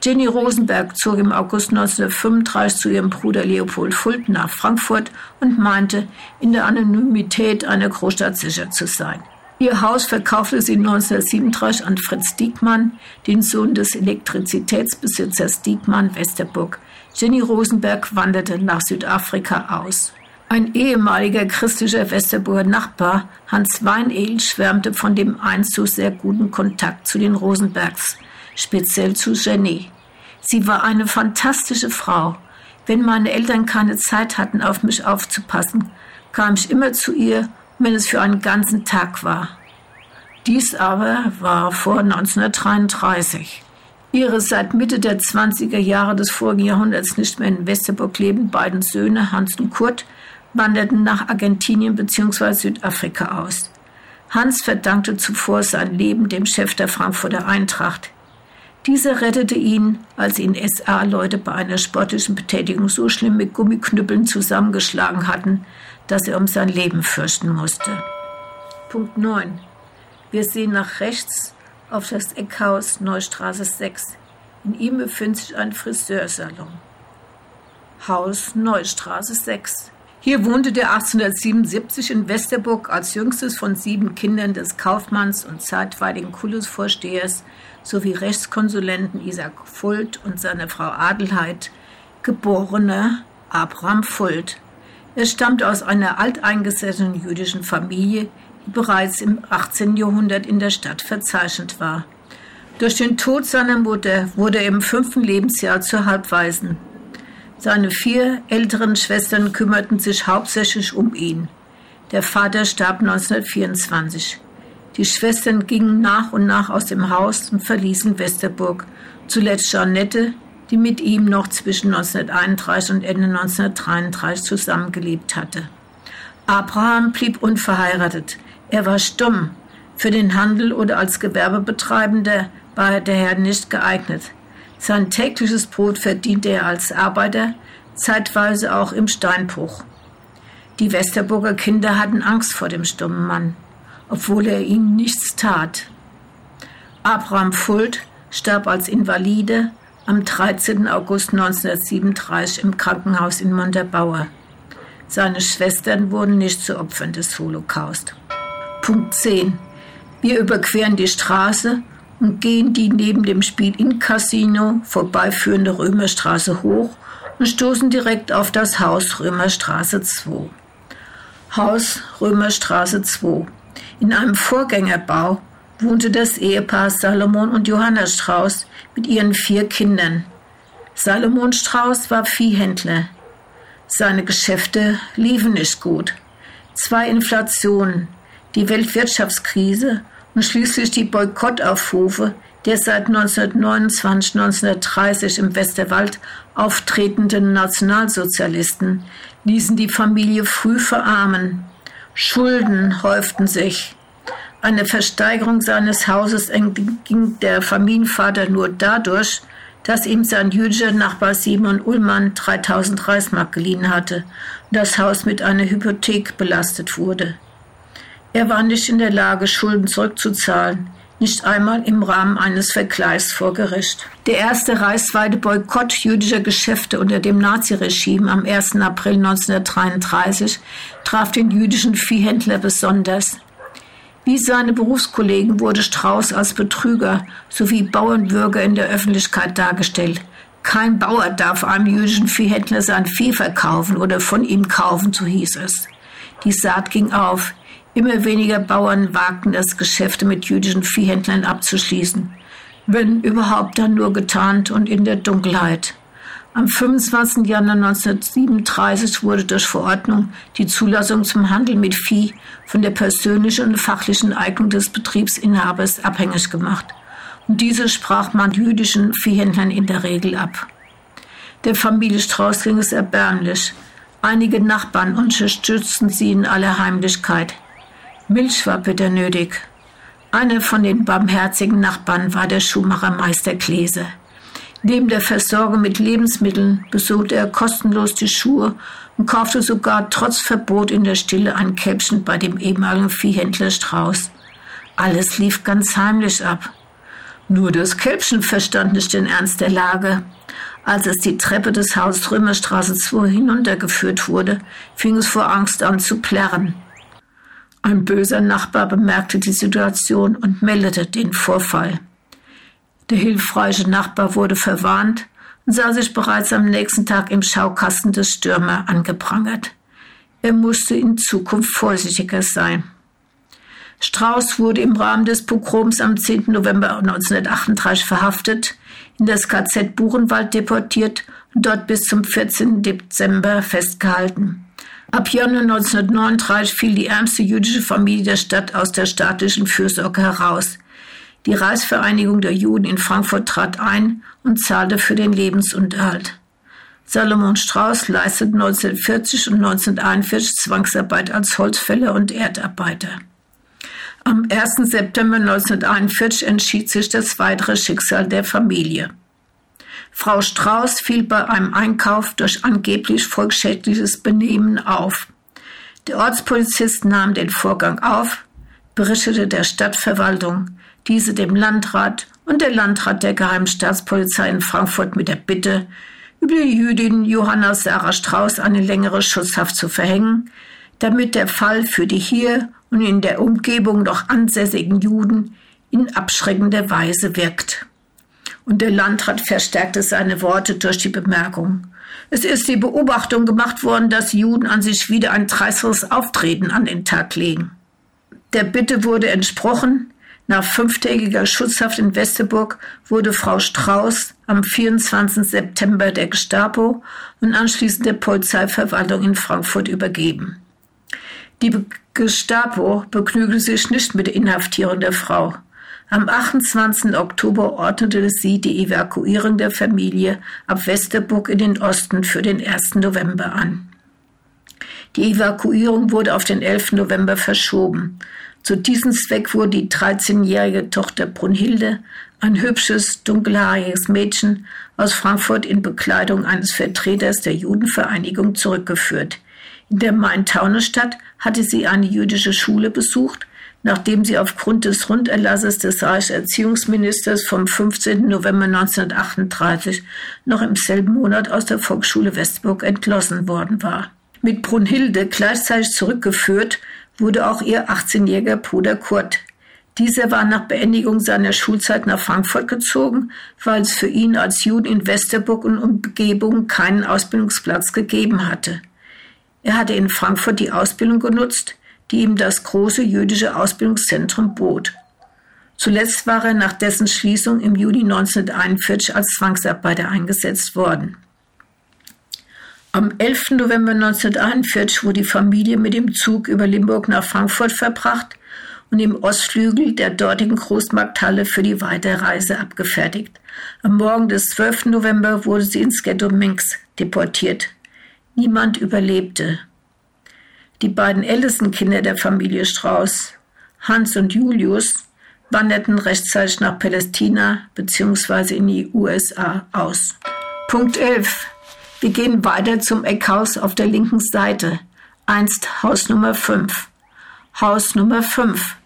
Jenny Rosenberg zog im August 1935 zu ihrem Bruder Leopold Fulton nach Frankfurt und meinte, in der Anonymität einer Großstadt sicher zu sein. Ihr Haus verkaufte sie 1937 an Fritz Diekmann, den Sohn des Elektrizitätsbesitzers Diekmann Westerburg. Jenny Rosenberg wanderte nach Südafrika aus. Ein ehemaliger christlicher Westerburger Nachbar, Hans Weinehl, schwärmte von dem einst so sehr guten Kontakt zu den Rosenbergs, speziell zu Jenny. Sie war eine fantastische Frau. Wenn meine Eltern keine Zeit hatten, auf mich aufzupassen, kam ich immer zu ihr wenn es für einen ganzen Tag war. Dies aber war vor 1933. Ihre seit Mitte der 20er Jahre des vorigen Jahrhunderts nicht mehr in Westerburg lebenden beiden Söhne Hans und Kurt wanderten nach Argentinien bzw. Südafrika aus. Hans verdankte zuvor sein Leben dem Chef der Frankfurter Eintracht. Dieser rettete ihn, als ihn SA-Leute bei einer sportlichen Betätigung so schlimm mit Gummiknüppeln zusammengeschlagen hatten, dass er um sein Leben fürchten musste. Punkt 9. Wir sehen nach rechts auf das Eckhaus Neustraße 6. In ihm befindet sich ein Friseursalon. Haus Neustraße 6. Hier wohnte der 1877 in Westerburg als jüngstes von sieben Kindern des Kaufmanns und zeitweiligen Kultusvorstehers sowie Rechtskonsulenten Isaac Fuld und seiner Frau Adelheid, geborene Abraham Fuld. Er stammt aus einer alteingesessenen jüdischen Familie, die bereits im 18. Jahrhundert in der Stadt verzeichnet war. Durch den Tod seiner Mutter wurde er im fünften Lebensjahr zur Halbwaisen. Seine vier älteren Schwestern kümmerten sich hauptsächlich um ihn. Der Vater starb 1924. Die Schwestern gingen nach und nach aus dem Haus und verließen Westerburg. Zuletzt Jeanette, die mit ihm noch zwischen 1931 und Ende 1933 zusammengelebt hatte. Abraham blieb unverheiratet. Er war stumm. Für den Handel oder als Gewerbebetreibender war er daher nicht geeignet. Sein tägliches Brot verdiente er als Arbeiter, zeitweise auch im Steinbruch. Die Westerburger Kinder hatten Angst vor dem stummen Mann, obwohl er ihnen nichts tat. Abraham Fuld starb als Invalide am 13. August 1937 im Krankenhaus in Montabaur. Seine Schwestern wurden nicht zu Opfern des Holocaust. Punkt 10. Wir überqueren die Straße und gehen die neben dem Spiel-In-Casino vorbeiführende Römerstraße hoch und stoßen direkt auf das Haus Römerstraße 2. Haus Römerstraße 2. In einem Vorgängerbau wohnte das Ehepaar Salomon und Johanna Strauß mit ihren vier Kindern. Salomon Strauß war Viehhändler. Seine Geschäfte liefen nicht gut. Zwei Inflationen, die Weltwirtschaftskrise und schließlich die Boykottaufrufe der seit 1929, 1930 im Westerwald auftretenden Nationalsozialisten ließen die Familie früh verarmen. Schulden häuften sich. Eine Versteigerung seines Hauses entging der Familienvater nur dadurch, dass ihm sein jüdischer Nachbar Simon Ullmann 3000 Reichsmark geliehen hatte und das Haus mit einer Hypothek belastet wurde. Er war nicht in der Lage, Schulden zurückzuzahlen, nicht einmal im Rahmen eines Vergleichs vor Gericht. Der erste reichsweite Boykott jüdischer Geschäfte unter dem Naziregime am 1. April 1933 traf den jüdischen Viehhändler besonders. Wie seine Berufskollegen wurde Strauß als Betrüger sowie Bauernbürger in der Öffentlichkeit dargestellt. Kein Bauer darf einem jüdischen Viehhändler sein Vieh verkaufen oder von ihm kaufen, so hieß es. Die Saat ging auf. Immer weniger Bauern wagten es, Geschäfte mit jüdischen Viehhändlern abzuschließen, wenn überhaupt dann nur getarnt und in der Dunkelheit. Am 25. Januar 1937 wurde durch Verordnung die Zulassung zum Handel mit Vieh von der persönlichen und fachlichen Eignung des Betriebsinhabers abhängig gemacht. Und diese sprach man jüdischen Viehhändlern in der Regel ab. Der Familie Strauß ging es erbärmlich. Einige Nachbarn unterstützten sie in aller Heimlichkeit. Milch war bitter nötig. Einer von den barmherzigen Nachbarn war der Schuhmachermeister Klese. Neben der Versorgung mit Lebensmitteln besuchte er kostenlos die Schuhe und kaufte sogar trotz Verbot in der Stille ein Kälbchen bei dem ehemaligen Viehhändler Strauß. Alles lief ganz heimlich ab. Nur das Kälbchen verstand nicht den Ernst der Lage. Als es die Treppe des Hauses Römerstraße 2 hinuntergeführt wurde, fing es vor Angst an zu plärren. Ein böser Nachbar bemerkte die Situation und meldete den Vorfall. Der hilfreiche Nachbar wurde verwarnt und sah sich bereits am nächsten Tag im Schaukasten des Stürmer angeprangert. Er musste in Zukunft vorsichtiger sein. Strauß wurde im Rahmen des Pogroms am 10. November 1938 verhaftet, in das KZ Buchenwald deportiert und dort bis zum 14. Dezember festgehalten. Ab Januar 1939 fiel die ärmste jüdische Familie der Stadt aus der staatlichen Fürsorge heraus. Die Reichsvereinigung der Juden in Frankfurt trat ein und zahlte für den Lebensunterhalt. Salomon Strauß leistete 1940 und 1941 Zwangsarbeit als Holzfäller und Erdarbeiter. Am 1. September 1941 entschied sich das weitere Schicksal der Familie. Frau Strauß fiel bei einem Einkauf durch angeblich volksschädliches Benehmen auf. Der Ortspolizist nahm den Vorgang auf, berichtete der Stadtverwaltung, diese dem Landrat und der Landrat der Geheimstaatspolizei in Frankfurt mit der Bitte, über die Jüdin Johanna Sarah Strauß eine längere Schutzhaft zu verhängen, damit der Fall für die hier und in der Umgebung noch ansässigen Juden in abschreckender Weise wirkt. Und der Landrat verstärkte seine Worte durch die Bemerkung. Es ist die Beobachtung gemacht worden, dass Juden an sich wieder ein dreißiges Auftreten an den Tag legen. Der Bitte wurde entsprochen, nach fünftägiger Schutzhaft in Westerburg wurde Frau Strauß am 24. September der Gestapo und anschließend der Polizeiverwaltung in Frankfurt übergeben. Die Gestapo begnügte sich nicht mit der Inhaftierung der Frau. Am 28. Oktober ordnete sie die Evakuierung der Familie ab Westerburg in den Osten für den 1. November an. Die Evakuierung wurde auf den 11. November verschoben. Zu diesem Zweck wurde die 13-jährige Tochter Brunhilde, ein hübsches, dunkelhaariges Mädchen aus Frankfurt in Bekleidung eines Vertreters der Judenvereinigung zurückgeführt. In der Main-Taunus-Stadt hatte sie eine jüdische Schule besucht, nachdem sie aufgrund des Runderlasses des Reichserziehungsministers vom 15. November 1938 noch im selben Monat aus der Volksschule Westburg entlassen worden war. Mit Brunhilde gleichzeitig zurückgeführt wurde auch ihr 18-jähriger Bruder Kurt. Dieser war nach Beendigung seiner Schulzeit nach Frankfurt gezogen, weil es für ihn als Jude in Westerburg und Umgebung keinen Ausbildungsplatz gegeben hatte. Er hatte in Frankfurt die Ausbildung genutzt, die ihm das große jüdische Ausbildungszentrum bot. Zuletzt war er nach dessen Schließung im Juli 1941 als Zwangsarbeiter eingesetzt worden. Am 11. November 1941 wurde die Familie mit dem Zug über Limburg nach Frankfurt verbracht und im Ostflügel der dortigen Großmarkthalle für die Weiterreise abgefertigt. Am Morgen des 12. November wurde sie ins Ghetto Minsk deportiert. Niemand überlebte. Die beiden ältesten Kinder der Familie Strauß, Hans und Julius, wanderten rechtzeitig nach Palästina bzw. in die USA aus. Punkt 11. Wir gehen weiter zum Eckhaus auf der linken Seite. Einst Haus Nummer 5. Haus Nummer 5.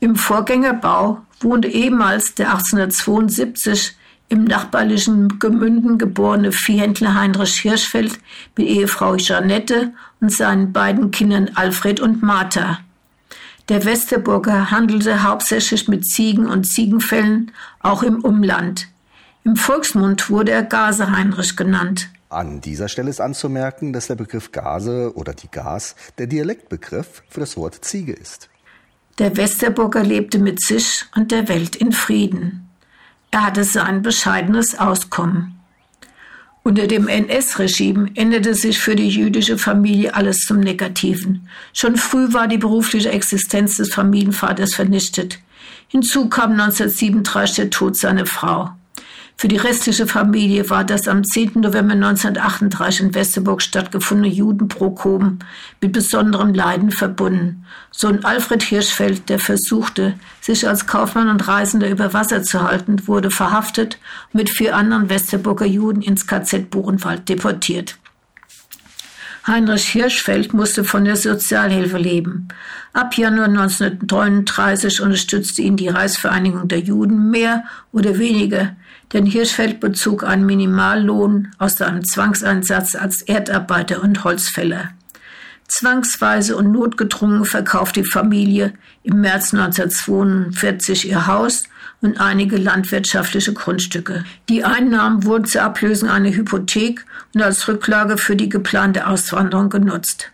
Im Vorgängerbau wohnte ehemals der 1872 im nachbarlichen Gemünden geborene Viehhändler Heinrich Hirschfeld mit Ehefrau Janette und seinen beiden Kindern Alfred und Martha. Der Westerburger handelte hauptsächlich mit Ziegen und Ziegenfällen, auch im Umland. Im Volksmund wurde er Gase Heinrich genannt. An dieser Stelle ist anzumerken, dass der Begriff Gase oder die Gas der Dialektbegriff für das Wort Ziege ist. Der Westerburger lebte mit sich und der Welt in Frieden. Er hatte sein bescheidenes Auskommen. Unter dem NS-Regime änderte sich für die jüdische Familie alles zum Negativen. Schon früh war die berufliche Existenz des Familienvaters vernichtet. Hinzu kam 1937 der Tod seiner Frau. Für die restliche Familie war das am 10. November 1938 in Westerburg stattgefundene Judenprokoben mit besonderem Leiden verbunden. Sohn Alfred Hirschfeld, der versuchte, sich als Kaufmann und Reisender über Wasser zu halten, wurde verhaftet und mit vier anderen Westerburger Juden ins KZ Buchenwald deportiert. Heinrich Hirschfeld musste von der Sozialhilfe leben. Ab Januar 1939 unterstützte ihn die Reichsvereinigung der Juden mehr oder weniger denn Hirschfeld bezog einen Minimallohn aus einem Zwangseinsatz als Erdarbeiter und Holzfäller. Zwangsweise und notgedrungen verkauft die Familie im März 1942 ihr Haus und einige landwirtschaftliche Grundstücke. Die Einnahmen wurden zur Ablösung einer Hypothek und als Rücklage für die geplante Auswanderung genutzt.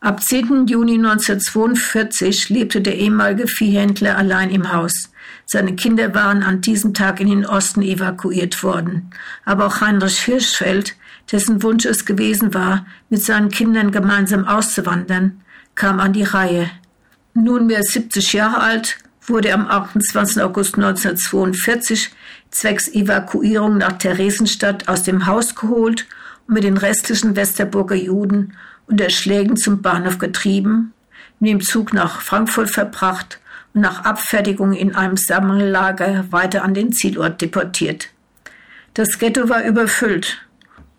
Ab 10. Juni 1942 lebte der ehemalige Viehhändler allein im Haus. Seine Kinder waren an diesem Tag in den Osten evakuiert worden. Aber auch Heinrich Hirschfeld, dessen Wunsch es gewesen war, mit seinen Kindern gemeinsam auszuwandern, kam an die Reihe. Nunmehr 70 Jahre alt, wurde am 28. August 1942 zwecks Evakuierung nach Theresienstadt aus dem Haus geholt und mit den restlichen Westerburger Juden unter Schlägen zum Bahnhof getrieben, mit dem Zug nach Frankfurt verbracht nach Abfertigung in einem Sammellager weiter an den Zielort deportiert. Das Ghetto war überfüllt.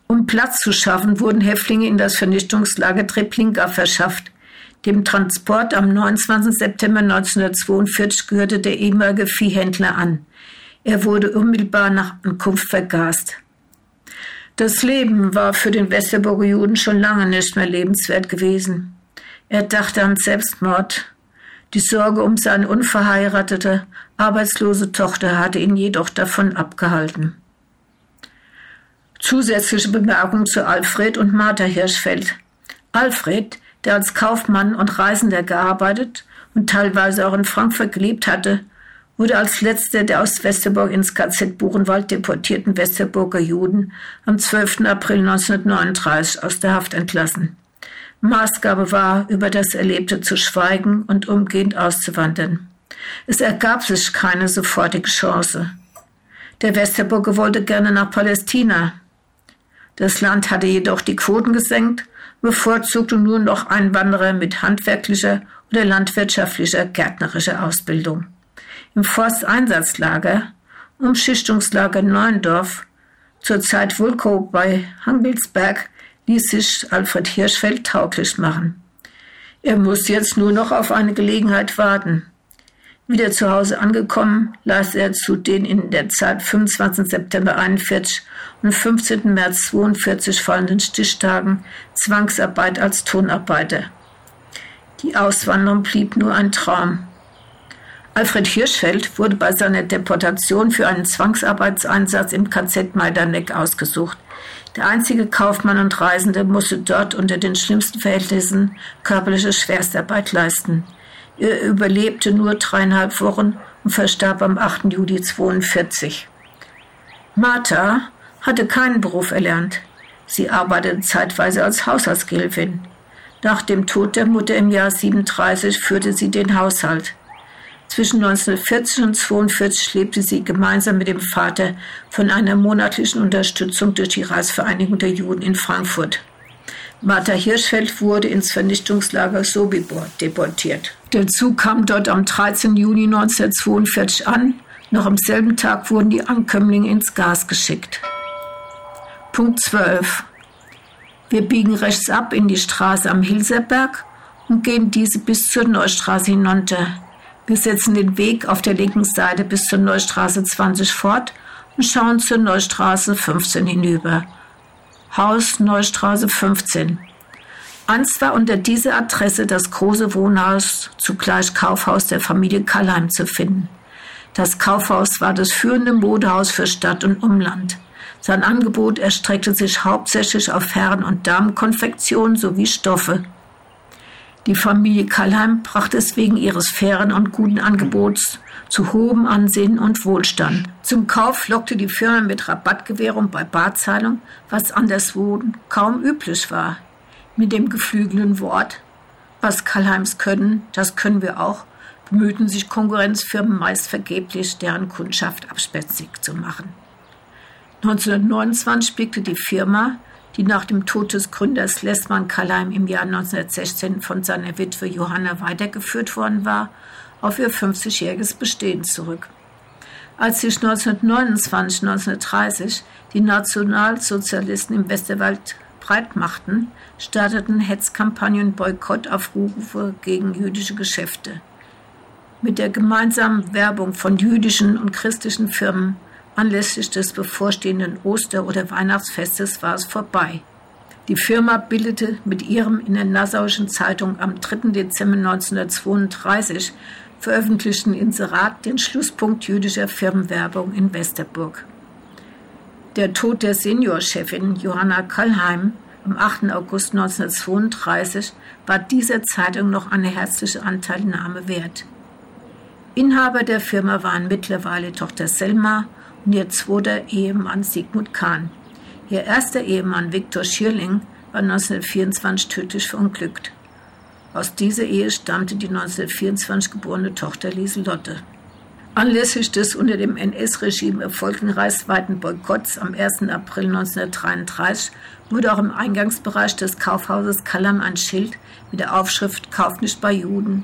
Um Platz zu schaffen, wurden Häftlinge in das Vernichtungslager Treblinka verschafft. Dem Transport am 29. September 1942 gehörte der ehemalige Viehhändler an. Er wurde unmittelbar nach Ankunft vergast. Das Leben war für den Westerburger Juden schon lange nicht mehr lebenswert gewesen. Er dachte an Selbstmord. Die Sorge um seine unverheiratete, arbeitslose Tochter hatte ihn jedoch davon abgehalten. Zusätzliche Bemerkung zu Alfred und Martha Hirschfeld. Alfred, der als Kaufmann und Reisender gearbeitet und teilweise auch in Frankfurt gelebt hatte, wurde als letzter der aus Westerburg ins KZ Buchenwald deportierten Westerburger Juden am 12. April 1939 aus der Haft entlassen. Maßgabe war, über das Erlebte zu schweigen und umgehend auszuwandern. Es ergab sich keine sofortige Chance. Der Westerburger wollte gerne nach Palästina. Das Land hatte jedoch die Quoten gesenkt, bevorzugte nur noch Einwanderer mit handwerklicher oder landwirtschaftlicher gärtnerischer Ausbildung. Im Forsteinsatzlager, Umschichtungslager Neuendorf, zur Zeit Vulko bei Hangelsberg ließ sich Alfred Hirschfeld tauglich machen. Er musste jetzt nur noch auf eine Gelegenheit warten. Wieder zu Hause angekommen, las er zu den in der Zeit 25. September 41 und 15. März 42 fallenden Stichtagen Zwangsarbeit als Tonarbeiter. Die Auswanderung blieb nur ein Traum. Alfred Hirschfeld wurde bei seiner Deportation für einen Zwangsarbeitseinsatz im KZ Majdanek ausgesucht. Der einzige Kaufmann und Reisende musste dort unter den schlimmsten Verhältnissen körperliche Schwerstarbeit leisten. Er überlebte nur dreieinhalb Wochen und verstarb am 8. Juli 1942. Martha hatte keinen Beruf erlernt. Sie arbeitete zeitweise als Haushaltsgehilfin. Nach dem Tod der Mutter im Jahr 37 führte sie den Haushalt. Zwischen 1940 und 1942 lebte sie gemeinsam mit dem Vater von einer monatlichen Unterstützung durch die Reichsvereinigung der Juden in Frankfurt. Martha Hirschfeld wurde ins Vernichtungslager Sobibor deportiert. Der Zug kam dort am 13. Juni 1942 an. Noch am selben Tag wurden die Ankömmlinge ins Gas geschickt. Punkt 12. Wir biegen rechts ab in die Straße am Hilserberg und gehen diese bis zur Neustraße hinunter. Wir setzen den Weg auf der linken Seite bis zur Neustraße 20 fort und schauen zur Neustraße 15 hinüber. Haus Neustraße 15. Einst war unter dieser Adresse das große Wohnhaus, zugleich Kaufhaus der Familie Kallheim zu finden. Das Kaufhaus war das führende Modehaus für Stadt und Umland. Sein Angebot erstreckte sich hauptsächlich auf Herren- und Damenkonfektion sowie Stoffe. Die Familie Kallheim brachte es wegen ihres fairen und guten Angebots zu hohem Ansehen und Wohlstand. Zum Kauf lockte die Firma mit Rabattgewährung bei Barzahlung, was anderswo kaum üblich war. Mit dem geflügelten Wort, was Kallheims können, das können wir auch, bemühten sich Konkurrenzfirmen meist vergeblich, deren Kundschaft abspätzig zu machen. 1929 blickte die Firma die nach dem Tod des Gründers Lessmann Kallheim im Jahr 1916 von seiner Witwe Johanna weitergeführt worden war, auf ihr 50-jähriges Bestehen zurück. Als sich 1929, 1930 die Nationalsozialisten im Westerwald breit machten, starteten Hetzkampagnen Boykott auf Rufe gegen jüdische Geschäfte. Mit der gemeinsamen Werbung von jüdischen und christlichen Firmen Anlässlich des bevorstehenden Oster- oder Weihnachtsfestes war es vorbei. Die Firma bildete mit ihrem in der Nassauischen Zeitung am 3. Dezember 1932 veröffentlichten Inserat den Schlusspunkt jüdischer Firmenwerbung in Westerburg. Der Tod der Seniorchefin Johanna Kallheim am 8. August 1932 war dieser Zeitung noch eine herzliche Anteilnahme wert. Inhaber der Firma waren mittlerweile Tochter Selma und ihr zweiter Ehemann Sigmund Kahn. Ihr erster Ehemann Viktor Schierling war 1924 tödlich verunglückt. Aus dieser Ehe stammte die 1924 geborene Tochter Lieselotte. Anlässlich des unter dem NS-Regime erfolgten reichsweiten Boykotts am 1. April 1933 wurde auch im Eingangsbereich des Kaufhauses Kallam ein Schild mit der Aufschrift Kauf nicht bei Juden.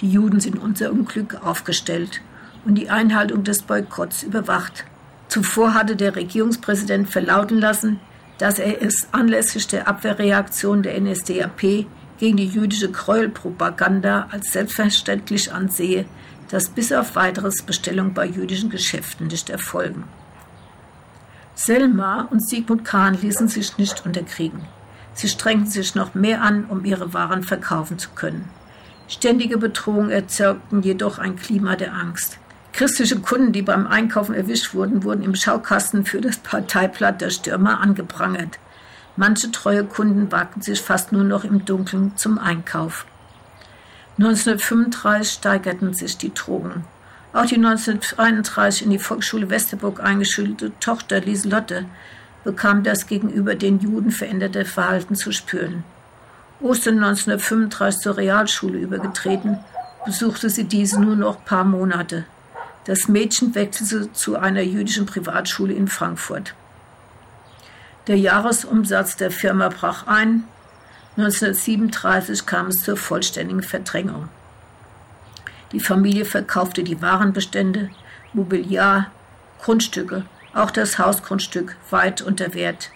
Die Juden sind unser Unglück aufgestellt und die Einhaltung des Boykotts überwacht. Zuvor hatte der Regierungspräsident verlauten lassen, dass er es anlässlich der Abwehrreaktion der NSDAP gegen die jüdische Gräuelpropaganda als selbstverständlich ansehe, dass bis auf weiteres Bestellungen bei jüdischen Geschäften nicht erfolgen. Selma und Sigmund Kahn ließen sich nicht unterkriegen. Sie strengten sich noch mehr an, um ihre Waren verkaufen zu können. Ständige Bedrohungen erzeugten jedoch ein Klima der Angst. Christliche Kunden, die beim Einkaufen erwischt wurden, wurden im Schaukasten für das Parteiblatt der Stürmer angeprangert. Manche treue Kunden wagten sich fast nur noch im Dunkeln zum Einkauf. 1935 steigerten sich die Drogen. Auch die 1931 in die Volksschule Westerburg eingeschulte Tochter Lieselotte bekam das gegenüber den Juden veränderte Verhalten zu spüren. Ostern 1935 zur Realschule übergetreten, besuchte sie diese nur noch paar Monate. Das Mädchen wechselte zu einer jüdischen Privatschule in Frankfurt. Der Jahresumsatz der Firma brach ein. 1937 kam es zur vollständigen Verdrängung. Die Familie verkaufte die Warenbestände, Mobiliar, Grundstücke, auch das Hausgrundstück weit unter Wert,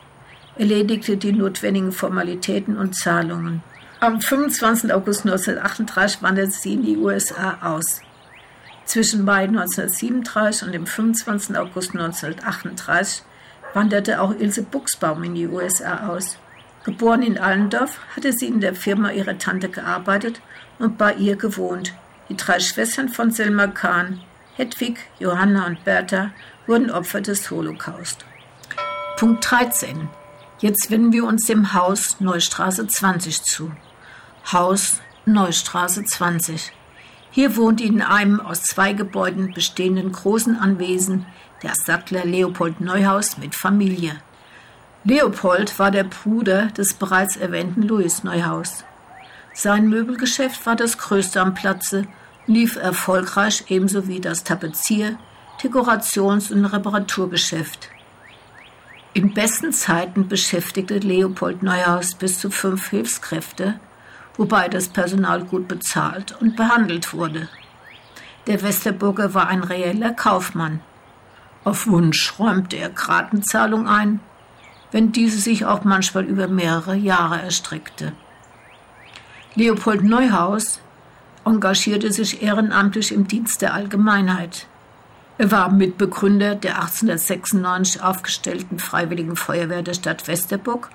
erledigte die notwendigen Formalitäten und Zahlungen. Am 25. August 1938 wanderte sie in die USA aus. Zwischen Mai 1937 und dem 25. August 1938 wanderte auch Ilse Buchsbaum in die USA aus. Geboren in Allendorf, hatte sie in der Firma ihrer Tante gearbeitet und bei ihr gewohnt. Die drei Schwestern von Selma Kahn, Hedwig, Johanna und Bertha, wurden Opfer des Holocaust. Punkt 13. Jetzt wenden wir uns dem Haus Neustraße 20 zu. Haus Neustraße 20. Hier wohnt in einem aus zwei Gebäuden bestehenden großen Anwesen der Sattler Leopold Neuhaus mit Familie. Leopold war der Bruder des bereits erwähnten Louis Neuhaus. Sein Möbelgeschäft war das größte am Platze, lief erfolgreich ebenso wie das Tapezier-, Dekorations- und Reparaturgeschäft. In besten Zeiten beschäftigte Leopold Neuhaus bis zu fünf Hilfskräfte wobei das Personal gut bezahlt und behandelt wurde. Der Westerburger war ein reeller Kaufmann. Auf Wunsch räumte er Ratenzahlung ein, wenn diese sich auch manchmal über mehrere Jahre erstreckte. Leopold Neuhaus engagierte sich ehrenamtlich im Dienst der Allgemeinheit. Er war Mitbegründer der 1896 aufgestellten Freiwilligen Feuerwehr der Stadt Westerburg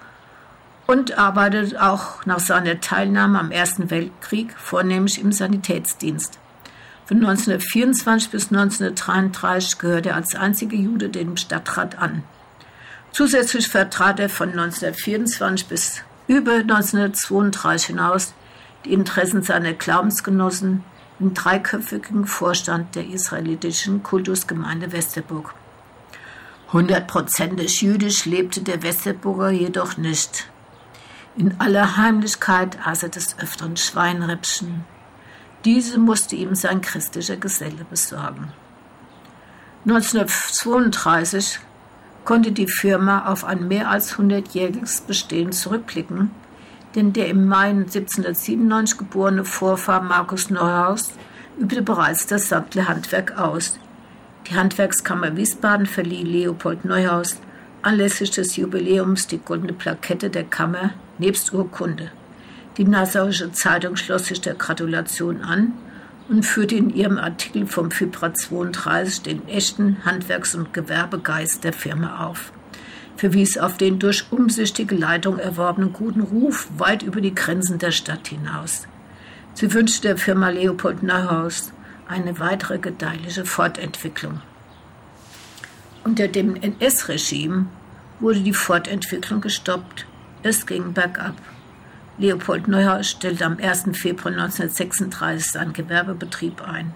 und arbeitet auch nach seiner Teilnahme am Ersten Weltkrieg vornehmlich im Sanitätsdienst. Von 1924 bis 1933 gehörte er als einziger Jude dem Stadtrat an. Zusätzlich vertrat er von 1924 bis über 1932 hinaus die Interessen seiner Glaubensgenossen im dreiköpfigen Vorstand der israelitischen Kultusgemeinde Westerburg. Hundertprozentig jüdisch lebte der Westerburger jedoch nicht. In aller Heimlichkeit aß er des Öfteren Schweinrippchen. Diese musste ihm sein christlicher Geselle besorgen. 1932 konnte die Firma auf ein mehr als 100-jähriges Bestehen zurückblicken, denn der im Mai 1797 geborene Vorfahr Markus Neuhaus übte bereits das Sattlerhandwerk aus. Die Handwerkskammer Wiesbaden verlieh Leopold Neuhaus anlässlich des Jubiläums die goldene Plakette der Kammer nebst Urkunde. Die Nassauische Zeitung schloss sich der Gratulation an und führte in ihrem Artikel vom Februar 32 den echten Handwerks- und Gewerbegeist der Firma auf, verwies auf den durch umsichtige Leitung erworbenen guten Ruf weit über die Grenzen der Stadt hinaus. Sie wünschte der Firma Leopold Neuhaus eine weitere gedeihliche Fortentwicklung. Unter dem NS-Regime wurde die Fortentwicklung gestoppt. Es ging bergab. Leopold Neuhaus stellte am 1. Februar 1936 seinen Gewerbebetrieb ein.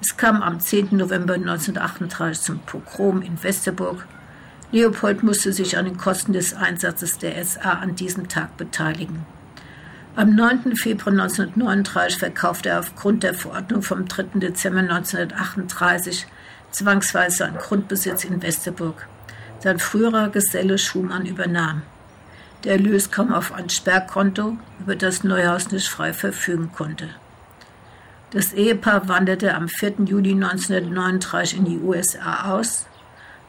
Es kam am 10. November 1938 zum Pogrom in Westerburg. Leopold musste sich an den Kosten des Einsatzes der SA an diesem Tag beteiligen. Am 9. Februar 1939 verkaufte er aufgrund der Verordnung vom 3. Dezember 1938 zwangsweise seinen Grundbesitz in Westerburg. Sein früherer Geselle Schumann übernahm. Der Erlös kam auf ein Sperrkonto, über das Neuhaus nicht frei verfügen konnte. Das Ehepaar wanderte am 4. Juli 1939 in die USA aus.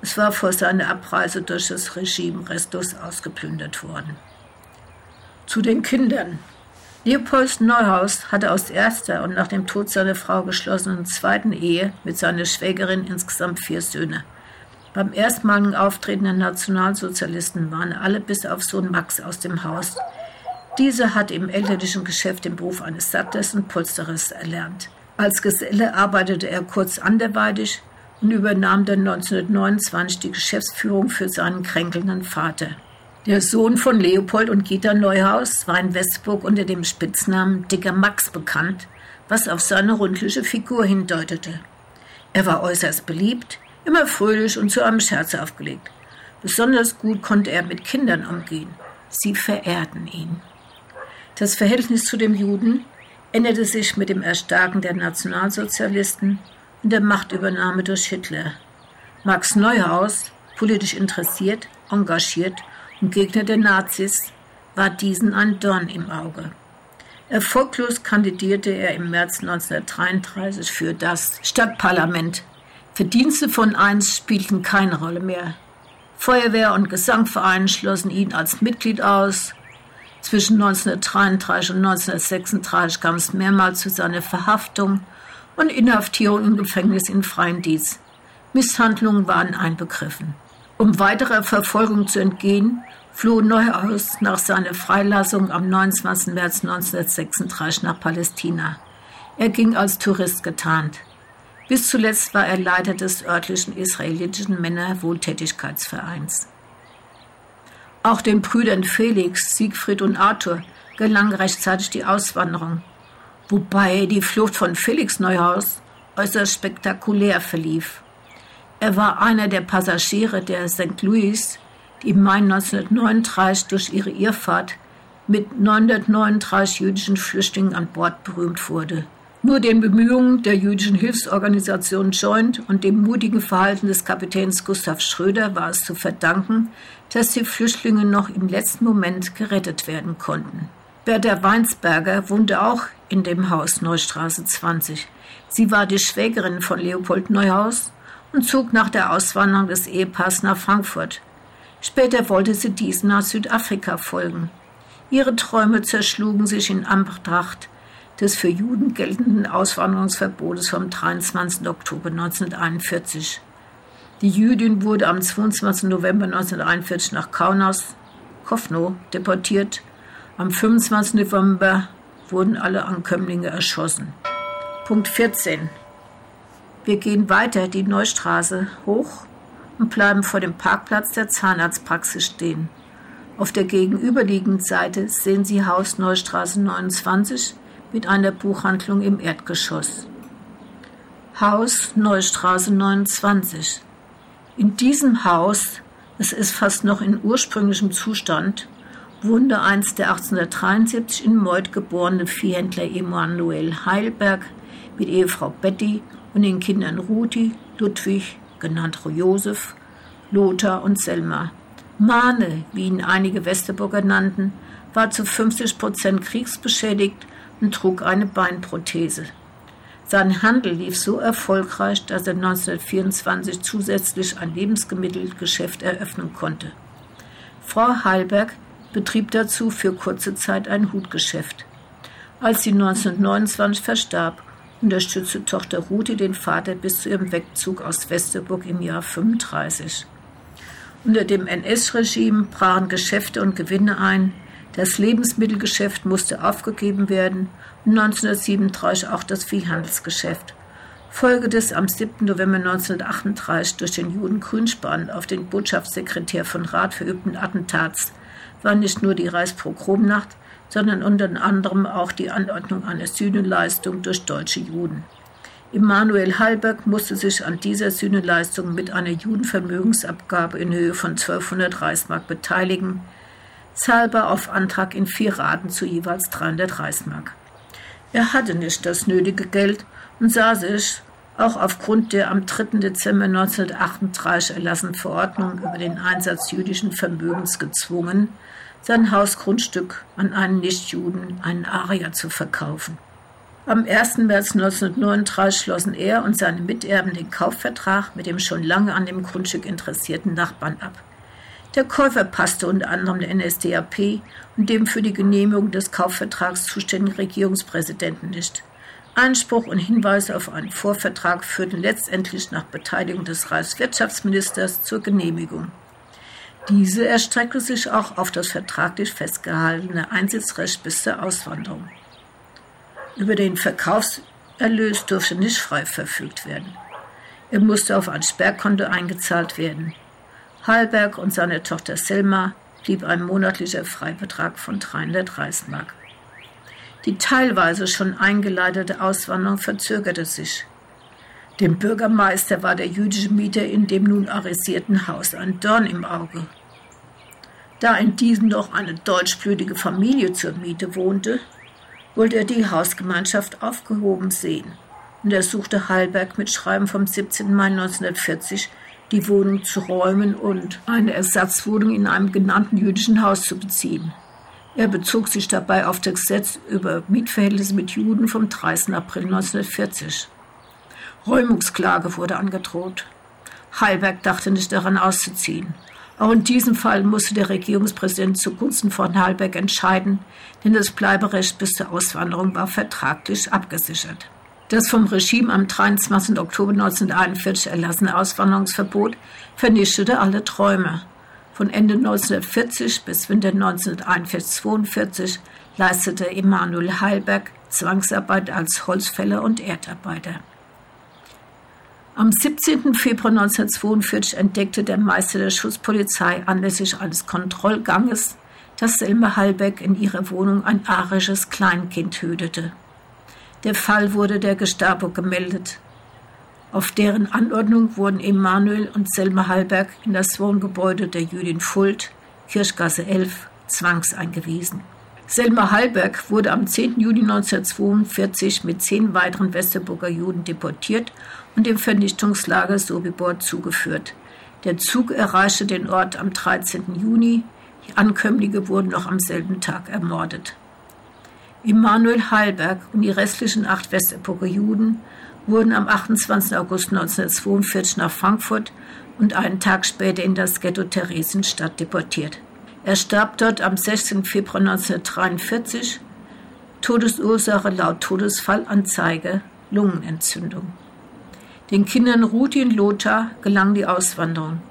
Es war vor seiner Abreise durch das Regime restlos ausgeplündert worden. Zu den Kindern. Leopold Neuhaus hatte aus erster und nach dem Tod seiner Frau geschlossenen zweiten Ehe mit seiner Schwägerin insgesamt vier Söhne. Beim erstmaligen Auftreten der Nationalsozialisten waren alle bis auf Sohn Max aus dem Haus. Dieser hatte im elterlichen Geschäft den Beruf eines Sattlers und Polsterers erlernt. Als Geselle arbeitete er kurz anderweitig und übernahm dann 1929 die Geschäftsführung für seinen kränkelnden Vater. Der Sohn von Leopold und Gita Neuhaus war in Westburg unter dem Spitznamen Dicker Max bekannt, was auf seine rundliche Figur hindeutete. Er war äußerst beliebt, immer fröhlich und zu einem Scherz aufgelegt. Besonders gut konnte er mit Kindern umgehen. Sie verehrten ihn. Das Verhältnis zu dem Juden änderte sich mit dem Erstarken der Nationalsozialisten und der Machtübernahme durch Hitler. Max Neuhaus, politisch interessiert, engagiert und Gegner der Nazis, war diesen ein Dorn im Auge. Erfolglos kandidierte er im März 1933 für das Stadtparlament Verdienste von eins spielten keine Rolle mehr. Feuerwehr- und Gesangverein schlossen ihn als Mitglied aus. Zwischen 1933 und 1936 kam es mehrmals zu seiner Verhaftung und Inhaftierung im Gefängnis in freien Dienst. Misshandlungen waren einbegriffen. Um weiterer Verfolgung zu entgehen, floh Neuhaus nach seiner Freilassung am 29. März 1936 nach Palästina. Er ging als Tourist getarnt. Bis zuletzt war er Leiter des örtlichen israelitischen Männerwohltätigkeitsvereins. Auch den Brüdern Felix, Siegfried und Arthur gelang rechtzeitig die Auswanderung, wobei die Flucht von Felix Neuhaus äußerst spektakulär verlief. Er war einer der Passagiere der St. Louis, die im Mai 1939 durch ihre Irrfahrt mit 939 jüdischen Flüchtlingen an Bord berühmt wurde. Nur den Bemühungen der jüdischen Hilfsorganisation Joint und dem mutigen Verhalten des Kapitäns Gustav Schröder war es zu verdanken, dass die Flüchtlinge noch im letzten Moment gerettet werden konnten. Bertha Weinsberger wohnte auch in dem Haus Neustraße 20. Sie war die Schwägerin von Leopold Neuhaus und zog nach der Auswanderung des Ehepaars nach Frankfurt. Später wollte sie diesen nach Südafrika folgen. Ihre Träume zerschlugen sich in Anbetracht des für Juden geltenden Auswanderungsverbotes vom 23. Oktober 1941. Die Jüdin wurde am 22. November 1941 nach Kaunas, Kowno, deportiert. Am 25. November wurden alle Ankömmlinge erschossen. Punkt 14. Wir gehen weiter die Neustraße hoch und bleiben vor dem Parkplatz der Zahnarztpraxis stehen. Auf der gegenüberliegenden Seite sehen Sie Haus Neustraße 29 mit einer Buchhandlung im Erdgeschoss. Haus Neustraße 29. In diesem Haus, es ist fast noch in ursprünglichem Zustand, wohnte einst der 1873 in Meuth geborene Viehhändler Emanuel Heilberg mit Ehefrau Betty und den Kindern Rudi, Ludwig, genannt Josef, Lothar und Selma. Mahne, wie ihn einige Westerburger nannten, war zu 50 Prozent kriegsbeschädigt und trug eine Beinprothese. Sein Handel lief so erfolgreich, dass er 1924 zusätzlich ein Lebensmittelgeschäft eröffnen konnte. Frau Heilberg betrieb dazu für kurze Zeit ein Hutgeschäft. Als sie 1929 verstarb, unterstützte Tochter Ruthi den Vater bis zu ihrem Wegzug aus Westerburg im Jahr 35. Unter dem NS-Regime brachen Geschäfte und Gewinne ein, das Lebensmittelgeschäft musste aufgegeben werden und 1937 auch das Viehhandelsgeschäft. Folge des am 7. November 1938 durch den Juden Grünspan auf den Botschaftssekretär von Rat verübten Attentats war nicht nur die Reichspogromnacht, sondern unter anderem auch die Anordnung einer Sühneleistung durch deutsche Juden. Immanuel Hallberg musste sich an dieser Sühneleistung mit einer Judenvermögensabgabe in Höhe von 1200 Reichsmark beteiligen, zahlbar auf Antrag in vier Raten zu jeweils 300 Reichsmark. Er hatte nicht das nötige Geld und sah sich, auch aufgrund der am 3. Dezember 1938 erlassenen Verordnung über den Einsatz jüdischen Vermögens gezwungen, sein Hausgrundstück an einen Nichtjuden, einen Arier, zu verkaufen. Am 1. März 1939 schlossen er und seine Miterben den Kaufvertrag mit dem schon lange an dem Grundstück interessierten Nachbarn ab. Der Käufer passte unter anderem der NSDAP und dem für die Genehmigung des Kaufvertrags zuständigen Regierungspräsidenten nicht. Einspruch und Hinweise auf einen Vorvertrag führten letztendlich nach Beteiligung des Reichswirtschaftsministers zur Genehmigung. Diese erstreckte sich auch auf das vertraglich festgehaltene Einsitzrecht bis zur Auswanderung. Über den Verkaufserlös durfte nicht frei verfügt werden. Er musste auf ein Sperrkonto eingezahlt werden. Hallberg und seine Tochter Selma blieb ein monatlicher Freibetrag von 300 Reichsmark. Die teilweise schon eingeleitete Auswanderung verzögerte sich. Dem Bürgermeister war der jüdische Mieter in dem nun arisierten Haus ein Dorn im Auge. Da in diesem noch eine deutschblütige Familie zur Miete wohnte, wollte er die Hausgemeinschaft aufgehoben sehen und er suchte Hallberg mit Schreiben vom 17. Mai 1940 die Wohnung zu räumen und eine Ersatzwohnung in einem genannten jüdischen Haus zu beziehen. Er bezog sich dabei auf das Gesetz über Mietverhältnisse mit Juden vom 30. April 1940. Räumungsklage wurde angedroht. Heilberg dachte nicht daran auszuziehen. Auch in diesem Fall musste der Regierungspräsident zugunsten von Heilberg entscheiden, denn das Bleiberecht bis zur Auswanderung war vertraglich abgesichert. Das vom Regime am 23. Oktober 1941 erlassene Auswanderungsverbot vernichtete alle Träume. Von Ende 1940 bis Winter 1941-42 leistete Emanuel Heilberg Zwangsarbeit als Holzfäller und Erdarbeiter. Am 17. Februar 1942 entdeckte der Meister der Schutzpolizei anlässlich eines Kontrollganges, dass Selma Hallbeck in ihrer Wohnung ein arisches Kleinkind hütete. Der Fall wurde der Gestapo gemeldet. Auf deren Anordnung wurden Emanuel und Selma Hallberg in das Wohngebäude der Jüdin Fuld, Kirchgasse 11, zwangseingewiesen. Selma Hallberg wurde am 10. Juni 1942 mit zehn weiteren Westerburger Juden deportiert und dem Vernichtungslager Sobibor zugeführt. Der Zug erreichte den Ort am 13. Juni. Die Ankömmlinge wurden noch am selben Tag ermordet. Immanuel Heilberg und die restlichen acht Westepoker Juden wurden am 28. August 1942 nach Frankfurt und einen Tag später in das Ghetto Theresienstadt deportiert. Er starb dort am 16. Februar 1943. Todesursache laut Todesfallanzeige Lungenentzündung. Den Kindern Ruthi und Lothar gelang die Auswanderung.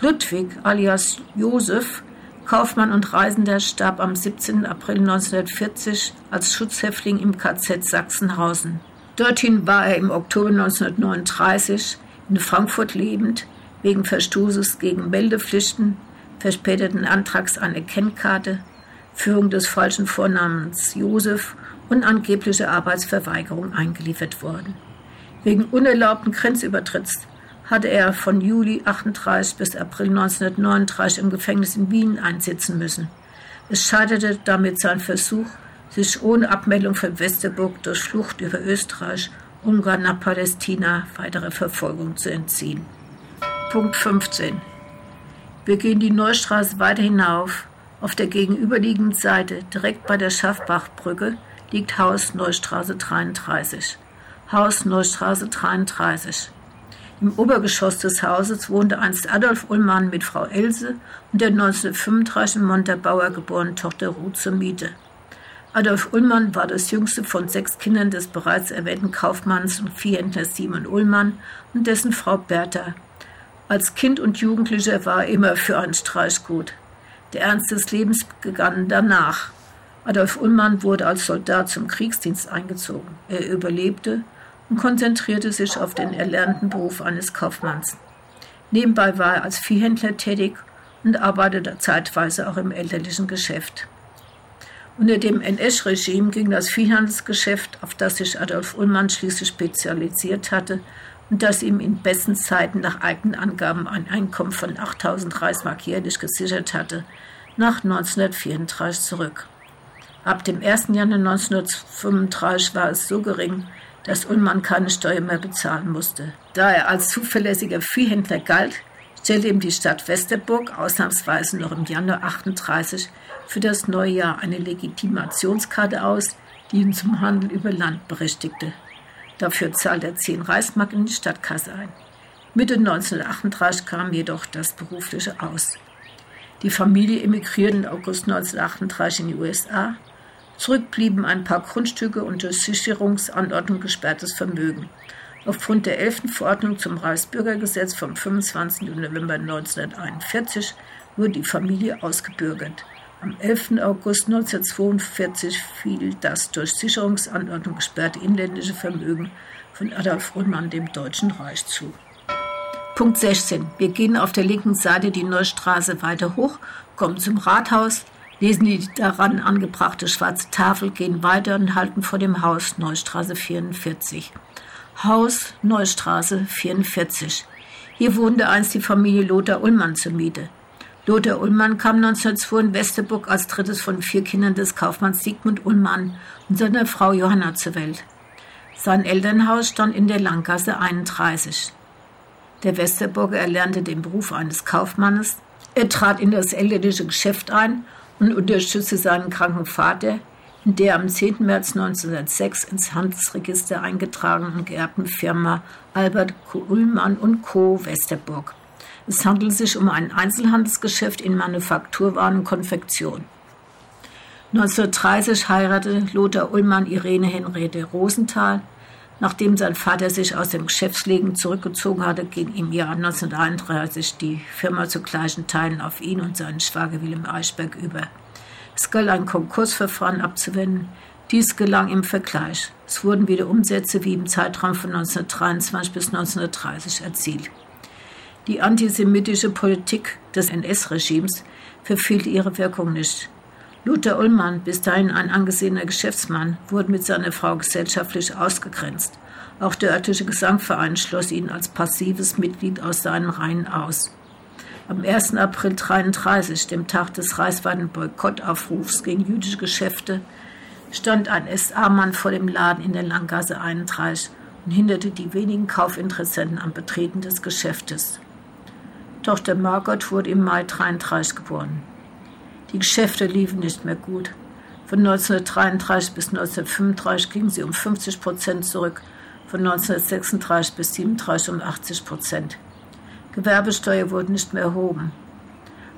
Ludwig alias Josef Kaufmann und Reisender starb am 17. April 1940 als Schutzhäftling im KZ Sachsenhausen. Dorthin war er im Oktober 1939 in Frankfurt lebend wegen Verstoßes gegen Meldepflichten, verspäteten Antrags einer Kennkarte, Führung des falschen Vornamens Josef und angeblicher Arbeitsverweigerung eingeliefert worden. Wegen unerlaubten Grenzübertritts hatte er von Juli 38 bis April 1939 im Gefängnis in Wien einsitzen müssen. Es scheiterte damit sein Versuch, sich ohne Abmeldung von Westerburg durch Flucht über Österreich, Ungarn nach Palästina weiterer Verfolgung zu entziehen. Punkt 15. Wir gehen die Neustraße weiter hinauf. Auf der gegenüberliegenden Seite, direkt bei der Schaffbachbrücke, liegt Haus Neustraße 33. Haus Neustraße 33. Im Obergeschoss des Hauses wohnte einst Adolf Ullmann mit Frau Else und der 1935 in Montabaur geborenen Tochter Ruth zur Miete. Adolf Ullmann war das jüngste von sechs Kindern des bereits erwähnten Kaufmanns und Viehhändlers Simon Ullmann und dessen Frau Bertha. Als Kind und Jugendlicher war er immer für einen Streich gut. Der Ernst des Lebens begann danach. Adolf Ullmann wurde als Soldat zum Kriegsdienst eingezogen. Er überlebte und konzentrierte sich auf den erlernten Beruf eines Kaufmanns. Nebenbei war er als Viehhändler tätig und arbeitete zeitweise auch im elterlichen Geschäft. Unter dem NS-Regime ging das Viehhandelsgeschäft, auf das sich Adolf Ullmann schließlich spezialisiert hatte und das ihm in besten Zeiten nach eigenen Angaben ein Einkommen von 8000 Reichsmark jährlich gesichert hatte, nach 1934 zurück. Ab dem 1. Januar 1935 war es so gering, dass Ullmann keine Steuer mehr bezahlen musste. Da er als zuverlässiger Viehhändler galt, stellte ihm die Stadt Westerburg ausnahmsweise noch im Januar 38 für das neue Jahr eine Legitimationskarte aus, die ihn zum Handel über Land berechtigte. Dafür zahlte er 10 Reichsmark in die Stadtkasse ein. Mitte 1938 kam jedoch das Berufliche aus. Die Familie emigrierte im August 1938 in die USA. Zurück blieben ein paar Grundstücke und durch Sicherungsanordnung gesperrtes Vermögen. Aufgrund der 11. Verordnung zum Reichsbürgergesetz vom 25. November 1941 wurde die Familie ausgebürgert. Am 11. August 1942 fiel das durch Sicherungsanordnung gesperrte inländische Vermögen von Adolf Ullmann dem Deutschen Reich zu. Punkt 16. Wir gehen auf der linken Seite die Neustraße weiter hoch, kommen zum Rathaus, lesen die daran angebrachte schwarze Tafel, gehen weiter und halten vor dem Haus Neustraße 44. Haus Neustraße 44. Hier wohnte einst die Familie Lothar Ullmann zur Miete. Lothar Ullmann kam 1902 in Westerburg als drittes von vier Kindern des Kaufmanns Sigmund Ullmann und seiner Frau Johanna zur Welt. Sein Elternhaus stand in der Langgasse 31. Der Westerburger erlernte den Beruf eines Kaufmannes. Er trat in das elterliche Geschäft ein und unterstützte seinen kranken Vater, in der am 10. März 1906 ins Handelsregister eingetragenen geerbten Firma Albert Ullmann und Co. Westerburg. Es handelt sich um ein Einzelhandelsgeschäft in Manufakturwaren und Konfektion. 1930 heiratete Lothar Ullmann Irene Henriette Rosenthal. Nachdem sein Vater sich aus dem Geschäftsleben zurückgezogen hatte, ging im Jahr 1931 die Firma zu gleichen Teilen auf ihn und seinen Schwager Wilhelm Eichberg über. Es galt ein Konkursverfahren abzuwenden. Dies gelang im Vergleich. Es wurden wieder Umsätze wie im Zeitraum von 1923 bis 1930 erzielt. Die antisemitische Politik des NS-Regimes verfehlte ihre Wirkung nicht. Luther Ullmann, bis dahin ein angesehener Geschäftsmann, wurde mit seiner Frau gesellschaftlich ausgegrenzt. Auch der örtliche Gesangverein schloss ihn als passives Mitglied aus seinen Reihen aus. Am 1. April 1933, dem Tag des reichsweiten Boykottaufrufs gegen jüdische Geschäfte, stand ein SA-Mann vor dem Laden in der Langgasse 31 und hinderte die wenigen Kaufinteressenten am Betreten des Geschäftes. Tochter Margot wurde im Mai 1933 geboren. Die Geschäfte liefen nicht mehr gut. Von 1933 bis 1935 gingen sie um 50 Prozent zurück, von 1936 bis 1937 um 80 Prozent. Gewerbesteuer wurde nicht mehr erhoben.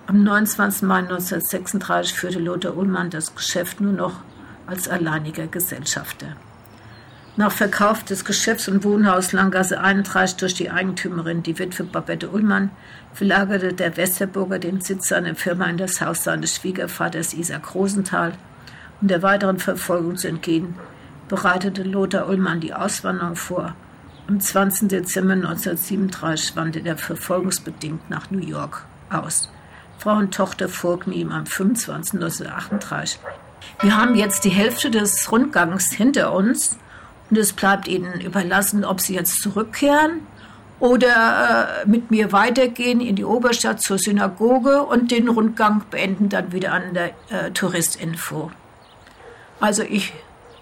Am 29. Mai 1936 führte Lothar Ullmann das Geschäft nur noch als alleiniger Gesellschafter. Nach Verkauf des Geschäfts- und Wohnhaus Langgasse 31 durch die Eigentümerin, die Witwe Babette Ullmann, verlagerte der Westerburger den Sitz seiner Firma in das Haus seines Schwiegervaters Isaac Rosenthal. Um der weiteren Verfolgung zu entgehen, bereitete Lothar Ullmann die Auswanderung vor Am 20. Dezember 1937 wanderte er verfolgungsbedingt nach New York aus. Frau und Tochter folgten ihm am 25. 1938. Wir haben jetzt die Hälfte des Rundgangs hinter uns und es bleibt Ihnen überlassen, ob Sie jetzt zurückkehren oder äh, mit mir weitergehen in die Oberstadt zur Synagoge und den Rundgang beenden dann wieder an der äh, Touristinfo. Also ich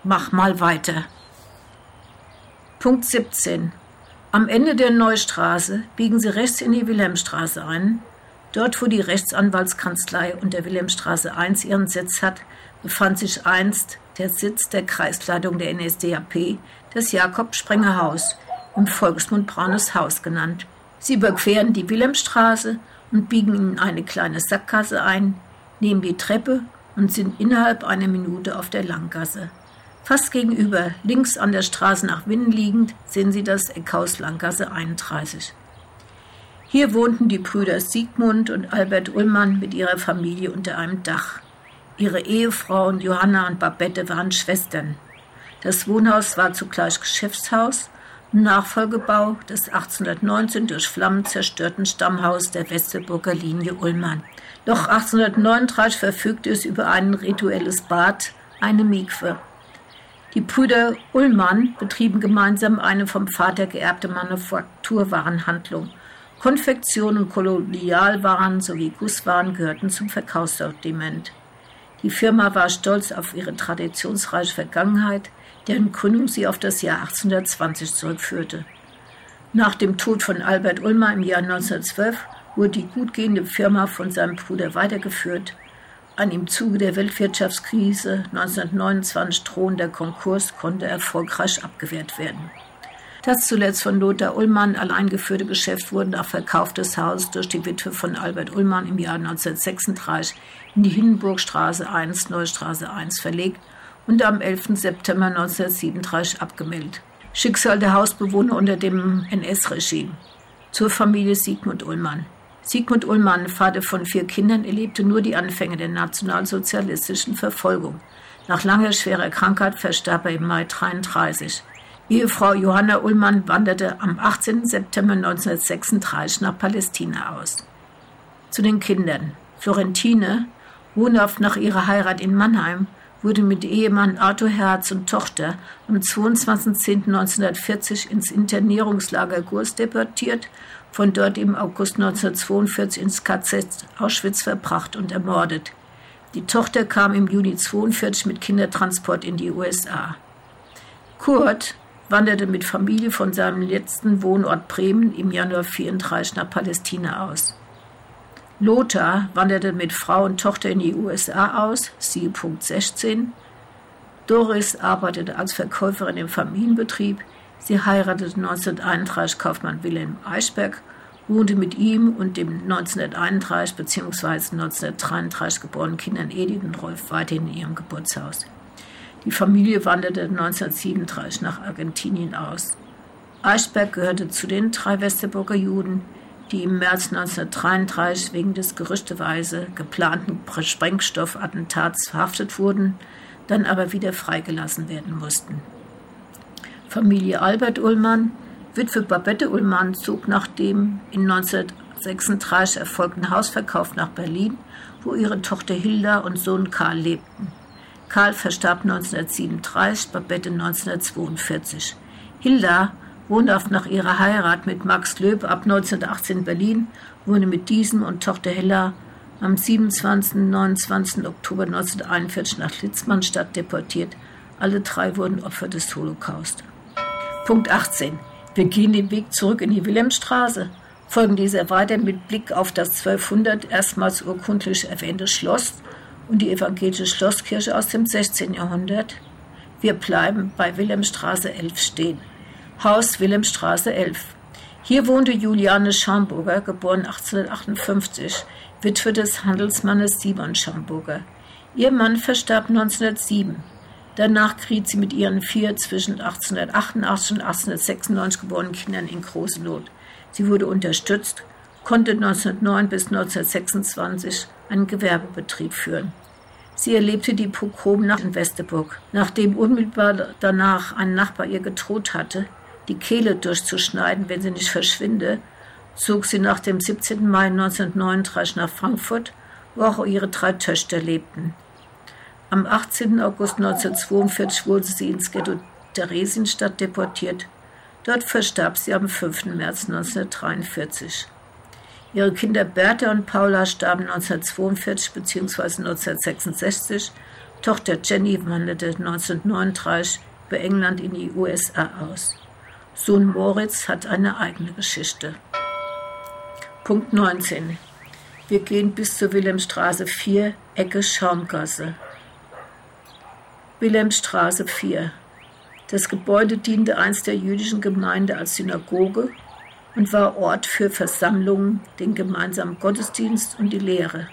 mach mal weiter. Punkt 17. Am Ende der Neustraße biegen Sie rechts in die Wilhelmstraße ein. Dort, wo die Rechtsanwaltskanzlei und der Wilhelmstraße 1 ihren Sitz hat, befand sich einst der Sitz der Kreisleitung der NSDAP, das Jakob-Sprenger-Haus, im Volksmund Braunes Haus genannt. Sie überqueren die Wilhelmstraße und biegen in eine kleine Sackgasse ein, nehmen die Treppe und sind innerhalb einer Minute auf der Langgasse. Fast gegenüber, links an der Straße nach Winnen liegend, sehen Sie das Eckhaus Langgasse 31. Hier wohnten die Brüder Siegmund und Albert Ullmann mit ihrer Familie unter einem Dach. Ihre Ehefrauen Johanna und Babette waren Schwestern. Das Wohnhaus war zugleich Geschäftshaus Nachfolgebau des 1819 durch Flammen zerstörten Stammhaus der Westerburger Linie Ullmann. Doch 1839 verfügte es über ein rituelles Bad, eine Mikwe. Die Brüder Ullmann betrieben gemeinsam eine vom Vater geerbte Manufakturwarenhandlung. Konfektion und Kolonialwaren sowie Gusswaren gehörten zum Verkaufssortiment. Die Firma war stolz auf ihre traditionsreiche Vergangenheit, deren Gründung sie auf das Jahr 1820 zurückführte. Nach dem Tod von Albert Ulmer im Jahr 1912 wurde die gutgehende Firma von seinem Bruder weitergeführt. An im Zuge der Weltwirtschaftskrise 1929 drohender Konkurs konnte erfolgreich abgewehrt werden. Das zuletzt von Lothar Ullmann allein geführte Geschäft wurde nach Verkauf des Hauses durch die Witwe von Albert Ullmann im Jahr 1936 in die Hindenburgstraße 1, Neustraße 1 verlegt und am 11. September 1937 abgemeldet. Schicksal der Hausbewohner unter dem NS-Regime. Zur Familie Sigmund Ullmann. Sigmund Ullmann, Vater von vier Kindern, erlebte nur die Anfänge der nationalsozialistischen Verfolgung. Nach langer schwerer Krankheit verstarb er im Mai 1933. Ehefrau Johanna Ullmann wanderte am 18. September 1936 nach Palästina aus. Zu den Kindern. Florentine, wohnhaft nach ihrer Heirat in Mannheim, wurde mit Ehemann Arthur Herz und Tochter am 22.10.1940 ins Internierungslager Gurs deportiert, von dort im August 1942 ins KZ Auschwitz verbracht und ermordet. Die Tochter kam im Juni 1942 mit Kindertransport in die USA. Kurt wanderte mit Familie von seinem letzten Wohnort Bremen im Januar 1934 nach Palästina aus. Lothar wanderte mit Frau und Tochter in die USA aus, siehe Punkt 16. Doris arbeitete als Verkäuferin im Familienbetrieb. Sie heiratete 1931 Kaufmann Wilhelm Eichberg, wohnte mit ihm und dem 1931 bzw. 1933 geborenen Kindern Edith und Rolf weiterhin in ihrem Geburtshaus. Die Familie wanderte 1937 nach Argentinien aus. Eichberg gehörte zu den drei Westerburger Juden, die im März 1933 wegen des gerüchteweise geplanten Sprengstoffattentats verhaftet wurden, dann aber wieder freigelassen werden mussten. Familie Albert Ullmann, Witwe Babette Ullmann, zog nach dem in 1936 erfolgten Hausverkauf nach Berlin, wo ihre Tochter Hilda und Sohn Karl lebten. Karl verstarb 1937, Babette 1942. Hilda wohnhaft nach ihrer Heirat mit Max Löb ab 1918 in Berlin, wurde mit diesem und Tochter Hella am 27. und 29. Oktober 1941 nach Litzmannstadt deportiert. Alle drei wurden Opfer des Holocaust. Punkt 18. Wir gehen den Weg zurück in die Wilhelmstraße, folgen dieser weiter mit Blick auf das 1200 erstmals urkundlich erwähnte Schloss und die evangelische Schlosskirche aus dem 16. Jahrhundert. Wir bleiben bei Wilhelmstraße 11 stehen. Haus Wilhelmstraße 11. Hier wohnte Juliane Schamburger, geboren 1858, Witwe des Handelsmannes Simon Schamburger. Ihr Mann verstarb 1907. Danach geriet sie mit ihren vier zwischen 1888 und 1896 geborenen Kindern in große Not. Sie wurde unterstützt, konnte 1909 bis 1926 einen Gewerbebetrieb führen. Sie erlebte die Pogromnacht in Westerburg. Nachdem unmittelbar danach ein Nachbar ihr gedroht hatte, die Kehle durchzuschneiden, wenn sie nicht verschwinde, zog sie nach dem 17. Mai 1939 nach Frankfurt, wo auch ihre drei Töchter lebten. Am 18. August 1942 wurde sie ins Ghetto Theresienstadt deportiert. Dort verstarb sie am 5. März 1943. Ihre Kinder Bertha und Paula starben 1942 bzw. 1966. Tochter Jenny wanderte 1939 über England in die USA aus. Sohn Moritz hat eine eigene Geschichte. Punkt 19. Wir gehen bis zur Wilhelmstraße 4, Ecke Schaumgasse. Wilhelmstraße 4. Das Gebäude diente einst der jüdischen Gemeinde als Synagoge und war Ort für Versammlungen, den gemeinsamen Gottesdienst und die Lehre.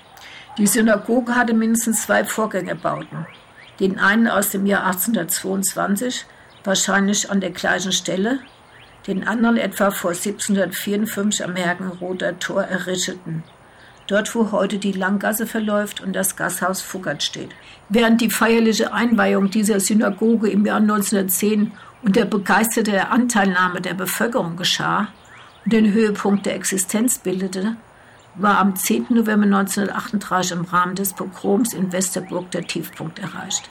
Die Synagoge hatte mindestens zwei Vorgängerbauten. Den einen aus dem Jahr 1822, wahrscheinlich an der gleichen Stelle, den anderen etwa vor 1754 am Hergenroder Tor errichteten. Dort, wo heute die Langgasse verläuft und das Gasthaus Fuggert steht. Während die feierliche Einweihung dieser Synagoge im Jahr 1910 unter begeisterter Anteilnahme der Bevölkerung geschah, den Höhepunkt der Existenz bildete, war am 10. November 1938 im Rahmen des Pogroms in Westerburg der Tiefpunkt erreicht.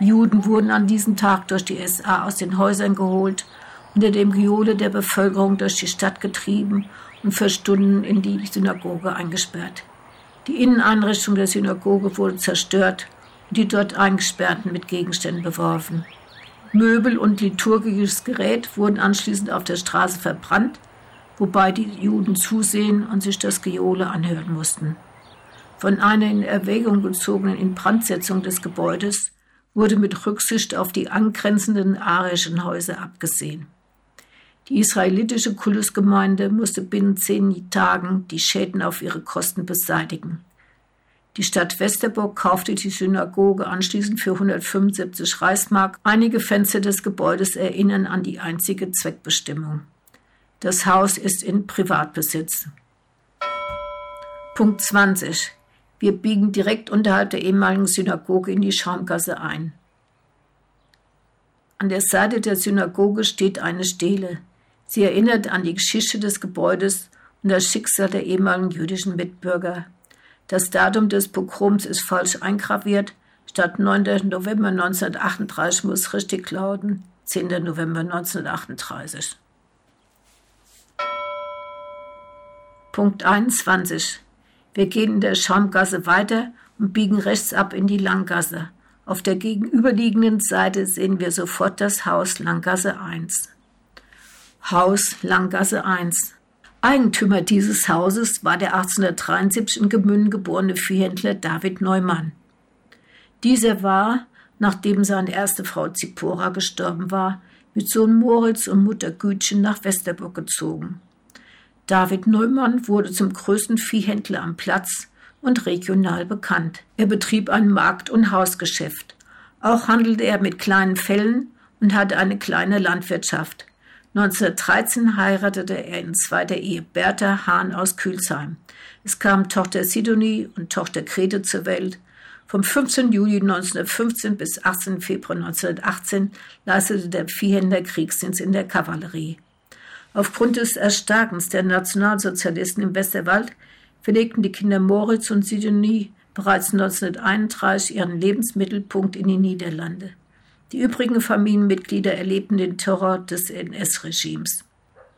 Juden wurden an diesem Tag durch die SA aus den Häusern geholt, unter dem Gejohle der Bevölkerung durch die Stadt getrieben und für Stunden in die Synagoge eingesperrt. Die Inneneinrichtung der Synagoge wurde zerstört und die dort Eingesperrten mit Gegenständen beworfen. Möbel und liturgisches Gerät wurden anschließend auf der Straße verbrannt wobei die Juden zusehen und sich das Gejohle anhören mussten. Von einer in Erwägung gezogenen Inbrandsetzung des Gebäudes wurde mit Rücksicht auf die angrenzenden arischen Häuser abgesehen. Die israelitische Kultusgemeinde musste binnen zehn Tagen die Schäden auf ihre Kosten beseitigen. Die Stadt Westerburg kaufte die Synagoge anschließend für 175 Reichsmark. Einige Fenster des Gebäudes erinnern an die einzige Zweckbestimmung. Das Haus ist in Privatbesitz. Punkt 20. Wir biegen direkt unterhalb der ehemaligen Synagoge in die Schaumgasse ein. An der Seite der Synagoge steht eine Stele. Sie erinnert an die Geschichte des Gebäudes und das Schicksal der ehemaligen jüdischen Mitbürger. Das Datum des Pogroms ist falsch eingraviert. Statt 9. November 1938 muss richtig lauten 10. November 1938. Punkt 21. Wir gehen in der Schaumgasse weiter und biegen rechts ab in die Langgasse. Auf der gegenüberliegenden Seite sehen wir sofort das Haus Langgasse 1. Haus Langgasse 1. Eigentümer dieses Hauses war der 1873 in Gemünden geborene Viehhändler David Neumann. Dieser war, nachdem seine erste Frau Zipora gestorben war, mit Sohn Moritz und Mutter Gütchen nach Westerburg gezogen. David Neumann wurde zum größten Viehhändler am Platz und regional bekannt. Er betrieb ein Markt- und Hausgeschäft. Auch handelte er mit kleinen Fällen und hatte eine kleine Landwirtschaft. 1913 heiratete er in zweiter Ehe Bertha Hahn aus Kühlsheim. Es kamen Tochter Sidonie und Tochter Grete zur Welt. Vom 15. Juli 1915 bis 18. Februar 1918 leistete der Viehhändler Kriegsdienst in der Kavallerie. Aufgrund des Erstarkens der Nationalsozialisten im Westerwald verlegten die Kinder Moritz und Sidonie bereits 1931 ihren Lebensmittelpunkt in die Niederlande. Die übrigen Familienmitglieder erlebten den Terror des NS-Regimes.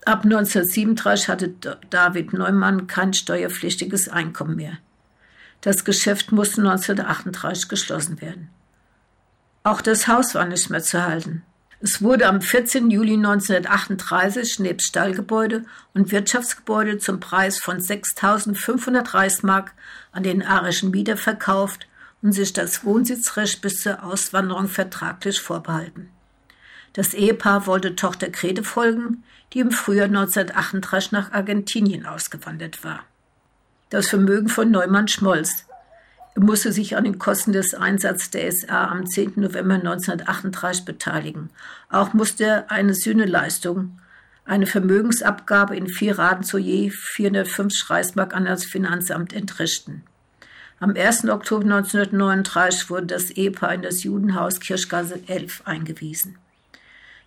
Ab 1937 hatte David Neumann kein steuerpflichtiges Einkommen mehr. Das Geschäft musste 1938 geschlossen werden. Auch das Haus war nicht mehr zu halten. Es wurde am 14. Juli 1938 nebst Stallgebäude und Wirtschaftsgebäude zum Preis von 6.500 Reichsmark an den arischen Mieter verkauft und sich das Wohnsitzrecht bis zur Auswanderung vertraglich vorbehalten. Das Ehepaar wollte Tochter Grete folgen, die im Frühjahr 1938 nach Argentinien ausgewandert war. Das Vermögen von Neumann schmolz. Musste sich an den Kosten des Einsatzes der SA am 10. November 1938 beteiligen. Auch musste eine Sühneleistung, eine Vermögensabgabe in vier Raten zu je 405 Reichsmark an das Finanzamt entrichten. Am 1. Oktober 1939 wurde das Ehepaar in das Judenhaus Kirchgasse 11 eingewiesen.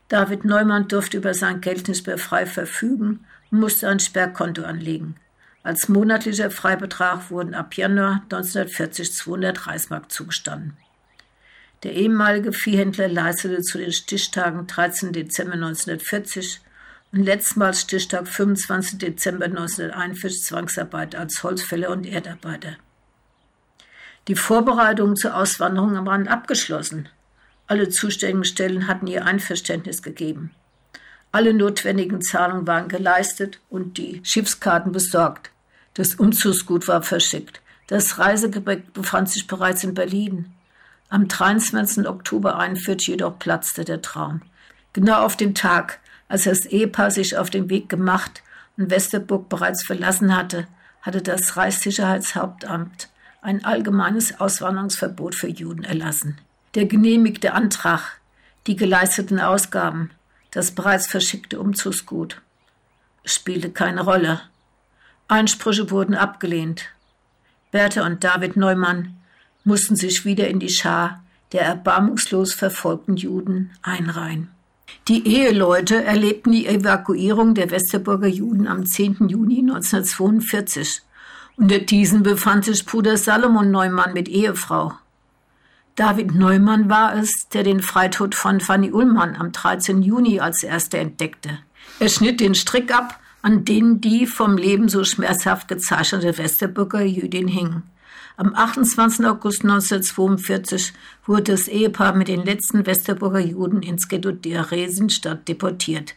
David Neumann durfte über sein Geld nicht mehr frei verfügen musste ein Sperrkonto anlegen. Als monatlicher Freibetrag wurden ab Januar 1940 200 Reichsmark zugestanden. Der ehemalige Viehhändler leistete zu den Stichtagen 13. Dezember 1940 und letztmals Stichtag 25. Dezember 1941 Zwangsarbeit als Holzfäller und Erdarbeiter. Die Vorbereitungen zur Auswanderung waren abgeschlossen. Alle zuständigen Stellen hatten ihr Einverständnis gegeben. Alle notwendigen Zahlungen waren geleistet und die Schiffskarten besorgt. Das Umzugsgut war verschickt. Das Reisegepäck befand sich bereits in Berlin. Am 23. Oktober 41 jedoch platzte der Traum. Genau auf den Tag, als das Ehepaar sich auf den Weg gemacht und Westerburg bereits verlassen hatte, hatte das Reichssicherheitshauptamt ein allgemeines Auswanderungsverbot für Juden erlassen. Der genehmigte Antrag, die geleisteten Ausgaben, das bereits verschickte Umzugsgut spielte keine Rolle. Einsprüche wurden abgelehnt. Bertha und David Neumann mussten sich wieder in die Schar der erbarmungslos verfolgten Juden einreihen. Die Eheleute erlebten die Evakuierung der Westerburger Juden am 10. Juni 1942. Unter diesen befand sich Bruder Salomon Neumann mit Ehefrau. David Neumann war es, der den Freitod von Fanny Ullmann am 13. Juni als erster entdeckte. Er schnitt den Strick ab an denen die vom Leben so schmerzhaft gezeichnete Westerburger Jüdin hing. Am 28. August 1942 wurde das Ehepaar mit den letzten Westerburger Juden ins Ghetto der Resenstadt deportiert.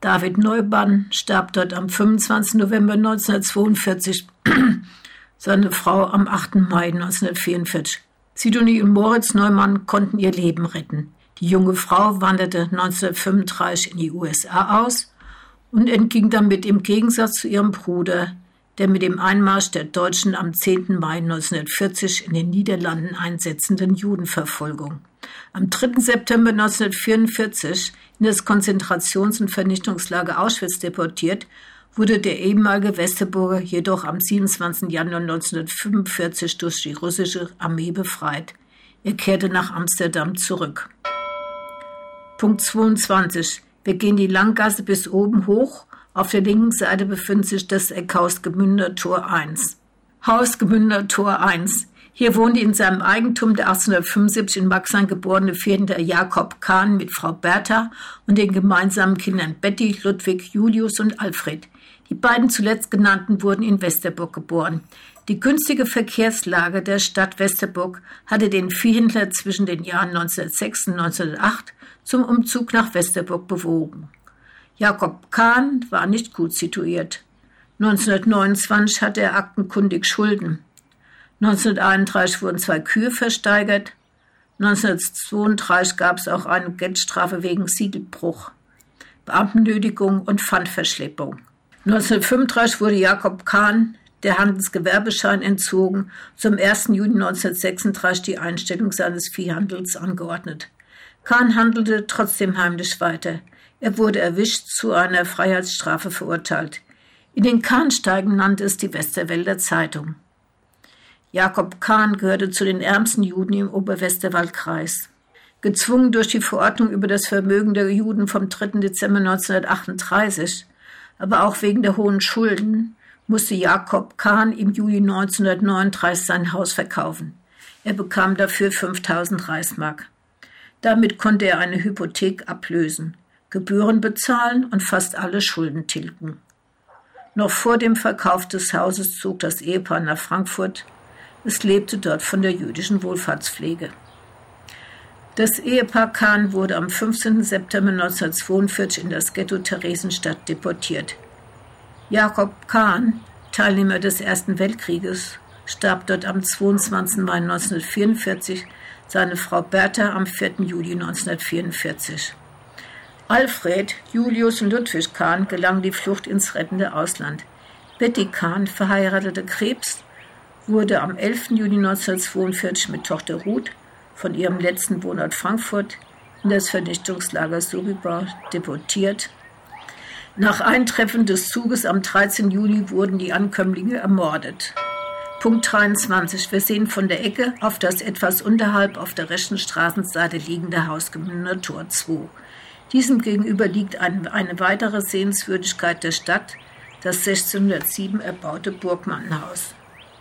David Neubann starb dort am 25. November 1942, seine Frau am 8. Mai 1944. Sidonie und Moritz Neumann konnten ihr Leben retten. Die junge Frau wanderte 1935 in die USA aus und entging damit im Gegensatz zu ihrem Bruder, der mit dem Einmarsch der Deutschen am 10. Mai 1940 in den Niederlanden einsetzenden Judenverfolgung. Am 3. September 1944 in das Konzentrations- und Vernichtungslager Auschwitz deportiert, wurde der ehemalige Westerburger jedoch am 27. Januar 1945 durch die russische Armee befreit. Er kehrte nach Amsterdam zurück. Punkt 22. Wir gehen die Langgasse bis oben hoch. Auf der linken Seite befindet sich das Eckhaus Gemünder Tor 1. Haus Gemünder Tor 1. Hier wohnt in seinem Eigentum der 1875 in Maxheim geborene Vierter Jakob Kahn mit Frau Bertha und den gemeinsamen Kindern Betty, Ludwig, Julius und Alfred. Die beiden zuletzt genannten wurden in Westerburg geboren. Die günstige Verkehrslage der Stadt Westerburg hatte den Viehhändler zwischen den Jahren 1906 und 1908 zum Umzug nach Westerburg bewogen. Jakob Kahn war nicht gut situiert. 1929 hatte er aktenkundig Schulden. 1931 wurden zwei Kühe versteigert. 1932 gab es auch eine Geldstrafe wegen Siegelbruch, Beamtennötigung und Pfandverschleppung. 1935 wurde Jakob Kahn der Handelsgewerbeschein entzogen, zum 1. Juni 1936 die Einstellung seines Viehhandels angeordnet. Kahn handelte trotzdem heimlich weiter. Er wurde erwischt, zu einer Freiheitsstrafe verurteilt. In den Kahnsteigen nannte es die Westerwälder Zeitung. Jakob Kahn gehörte zu den ärmsten Juden im Oberwesterwaldkreis. Gezwungen durch die Verordnung über das Vermögen der Juden vom 3. Dezember 1938, aber auch wegen der hohen Schulden, musste Jakob Kahn im Juli 1939 sein Haus verkaufen. Er bekam dafür 5000 Reichsmark. Damit konnte er eine Hypothek ablösen, Gebühren bezahlen und fast alle Schulden tilgen. Noch vor dem Verkauf des Hauses zog das Ehepaar nach Frankfurt. Es lebte dort von der jüdischen Wohlfahrtspflege. Das Ehepaar Kahn wurde am 15. September 1942 in das Ghetto Theresienstadt deportiert. Jakob Kahn, Teilnehmer des Ersten Weltkrieges, starb dort am 22. Mai 1944 seine Frau Bertha am 4. Juli 1944. Alfred, Julius und Ludwig Kahn gelang die Flucht ins rettende Ausland. Betty Kahn, verheiratete Krebs, wurde am 11. Juni 1942 mit Tochter Ruth von ihrem letzten Wohnort Frankfurt in das Vernichtungslager Sobibor deportiert. Nach Eintreffen des Zuges am 13. Juli wurden die Ankömmlinge ermordet. Punkt 23. Wir sehen von der Ecke auf das etwas unterhalb auf der rechten Straßenseite liegende Haus Gemünder Tor 2. Diesem gegenüber liegt ein, eine weitere Sehenswürdigkeit der Stadt, das 1607 erbaute Burgmannhaus.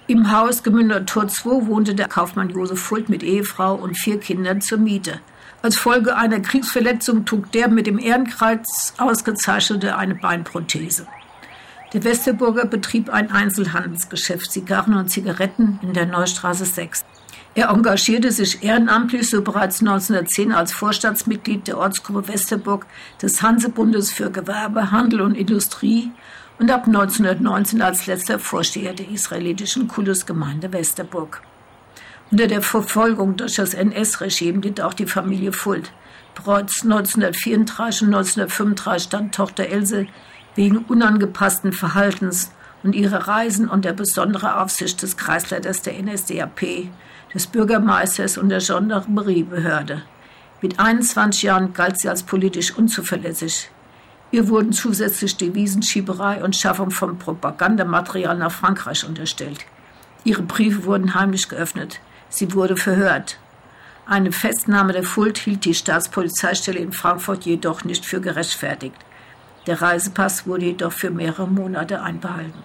Im Haus Gemünder Tor 2 wohnte der Kaufmann Josef Fult mit Ehefrau und vier Kindern zur Miete. Als Folge einer Kriegsverletzung trug der mit dem Ehrenkreuz ausgezeichnete eine Beinprothese. Der Westerburger betrieb ein Einzelhandelsgeschäft, Zigarren und Zigaretten in der Neustraße 6. Er engagierte sich ehrenamtlich so bereits 1910 als Vorstandsmitglied der Ortsgruppe Westerburg des Hansebundes für Gewerbe, Handel und Industrie und ab 1919 als letzter Vorsteher der israelitischen Kultusgemeinde Westerburg. Unter der Verfolgung durch das NS-Regime litt auch die Familie Fuld. Bereits 1934 und 1935 stand Tochter Else wegen unangepassten Verhaltens und ihrer Reisen unter besonderer Aufsicht des Kreisleiters der NSDAP, des Bürgermeisters und der Gendarmeriebehörde. Mit 21 Jahren galt sie als politisch unzuverlässig. Ihr wurden zusätzlich Devisenschieberei und Schaffung von Propagandamaterial nach Frankreich unterstellt. Ihre Briefe wurden heimlich geöffnet. Sie wurde verhört. Eine Festnahme der Fuld hielt die Staatspolizeistelle in Frankfurt jedoch nicht für gerechtfertigt. Der Reisepass wurde jedoch für mehrere Monate einbehalten.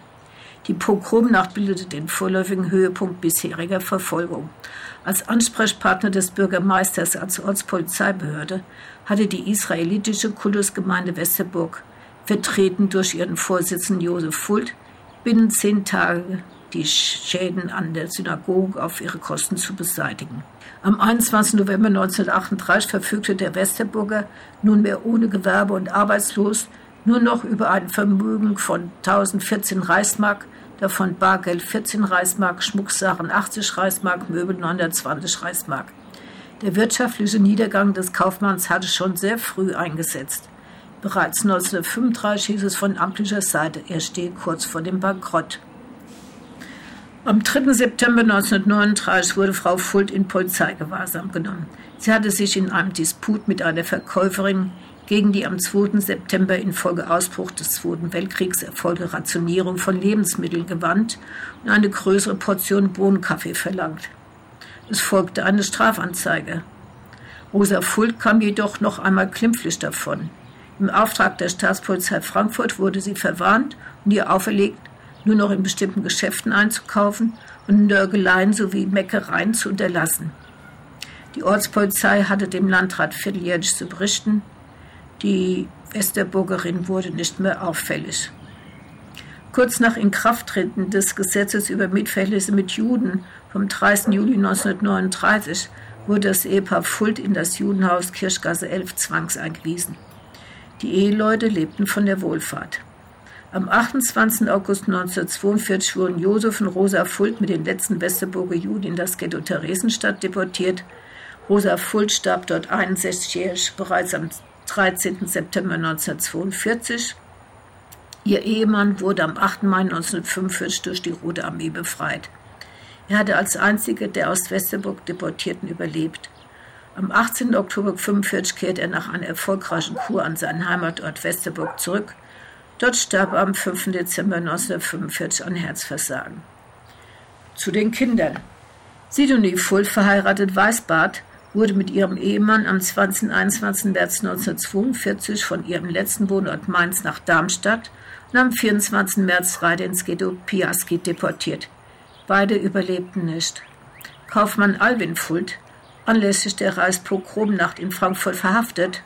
Die Pogromnacht bildete den vorläufigen Höhepunkt bisheriger Verfolgung. Als Ansprechpartner des Bürgermeisters als Ortspolizeibehörde hatte die israelitische Kultusgemeinde Westerburg, vertreten durch ihren Vorsitzenden Josef Fuld, binnen zehn Tage die Schäden an der Synagoge auf ihre Kosten zu beseitigen. Am 21. November 1938 verfügte der Westerburger, nunmehr ohne Gewerbe und arbeitslos, nur noch über ein Vermögen von 1014 Reichsmark, davon Bargeld 14 Reichsmark, Schmucksachen 80 Reichsmark, Möbel 920 Reichsmark. Der wirtschaftliche Niedergang des Kaufmanns hatte schon sehr früh eingesetzt. Bereits 1935 hieß es von amtlicher Seite, er stehe kurz vor dem Bankrott. Am 3. September 1939 wurde Frau Fuld in Polizeigewahrsam genommen. Sie hatte sich in einem Disput mit einer Verkäuferin gegen die am 2. September infolge Ausbruch des Zweiten Weltkriegs erfolgte Rationierung von Lebensmitteln gewandt und eine größere Portion Bohnenkaffee verlangt. Es folgte eine Strafanzeige. Rosa Fuld kam jedoch noch einmal klimpflich davon. Im Auftrag der Staatspolizei Frankfurt wurde sie verwarnt und ihr auferlegt, nur noch in bestimmten Geschäften einzukaufen und Nörgeleien sowie Meckereien zu unterlassen. Die Ortspolizei hatte dem Landrat vierteljährlich zu berichten. Die Westerburgerin wurde nicht mehr auffällig. Kurz nach Inkrafttreten des Gesetzes über Mitverhältnisse mit Juden vom 30. Juli 1939 wurde das Ehepaar Fuld in das Judenhaus Kirchgasse 11 zwangseingewiesen. Die Eheleute lebten von der Wohlfahrt. Am 28. August 1942 wurden Josef und Rosa Fuld mit den letzten Westerburger Juden in das Ghetto Theresienstadt deportiert. Rosa Fuld starb dort 61-jährig bereits am 13. September 1942. Ihr Ehemann wurde am 8. Mai 1945 durch die Rote Armee befreit. Er hatte als einziger der aus Westerburg Deportierten überlebt. Am 18. Oktober 1945 kehrte er nach einer erfolgreichen Kur an seinen Heimatort Westerburg zurück Dort starb am 5. Dezember 1945 an Herzversagen. Zu den Kindern. Sidonie Fuld, verheiratet Weißbart, wurde mit ihrem Ehemann am 20. und 21. März 1942 von ihrem letzten Wohnort Mainz nach Darmstadt und am 24. März weiter ins Ghetto Piaski deportiert. Beide überlebten nicht. Kaufmann Alwin Fuld, anlässlich der Reichspogromnacht in Frankfurt verhaftet,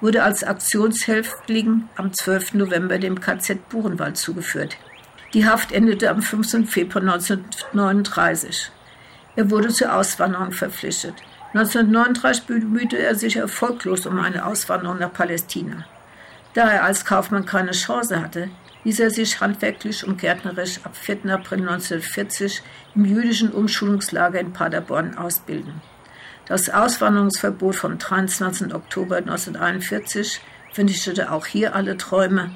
wurde als Aktionshäftling am 12. November dem KZ Buchenwald zugeführt. Die Haft endete am 15. Februar 1939. Er wurde zur Auswanderung verpflichtet. 1939 bemühte er sich erfolglos um eine Auswanderung nach Palästina. Da er als Kaufmann keine Chance hatte, ließ er sich handwerklich und gärtnerisch ab 4. April 1940 im jüdischen Umschulungslager in Paderborn ausbilden. Das Auswanderungsverbot vom 23. Oktober 1941 vernichtete auch hier alle Träume.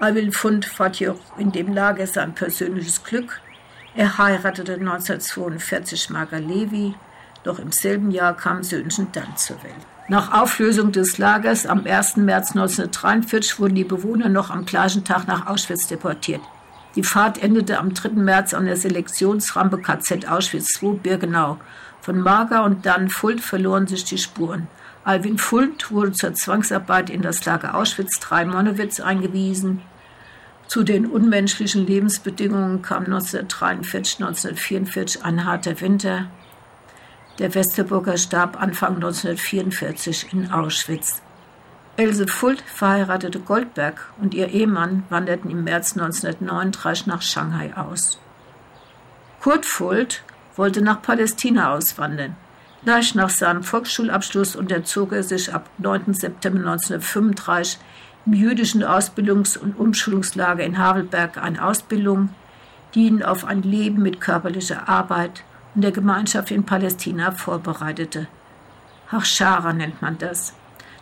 Alwin Fund fand jedoch in dem Lager sein persönliches Glück. Er heiratete 1942 Marga Levi, doch im selben Jahr kam Söhnchen dann zur Welt. Nach Auflösung des Lagers am 1. März 1943 wurden die Bewohner noch am gleichen Tag nach Auschwitz deportiert. Die Fahrt endete am 3. März an der Selektionsrampe KZ Auschwitz II Birkenau von Marga und dann Fuld verloren sich die Spuren. Alwin Fuld wurde zur Zwangsarbeit in das Lager Auschwitz-III-Monowitz eingewiesen. Zu den unmenschlichen Lebensbedingungen kam 1943-1944 ein harter Winter. Der Westerburger starb Anfang 1944 in Auschwitz. Else Fuld verheiratete Goldberg und ihr Ehemann wanderten im März 1939 nach Shanghai aus. Kurt Fuld wollte nach Palästina auswandern. Gleich nach seinem Volksschulabschluss unterzog er sich ab 9. September 1935 im jüdischen Ausbildungs- und Umschulungslager in Havelberg eine Ausbildung, die ihn auf ein Leben mit körperlicher Arbeit und der Gemeinschaft in Palästina vorbereitete. Hachschara nennt man das.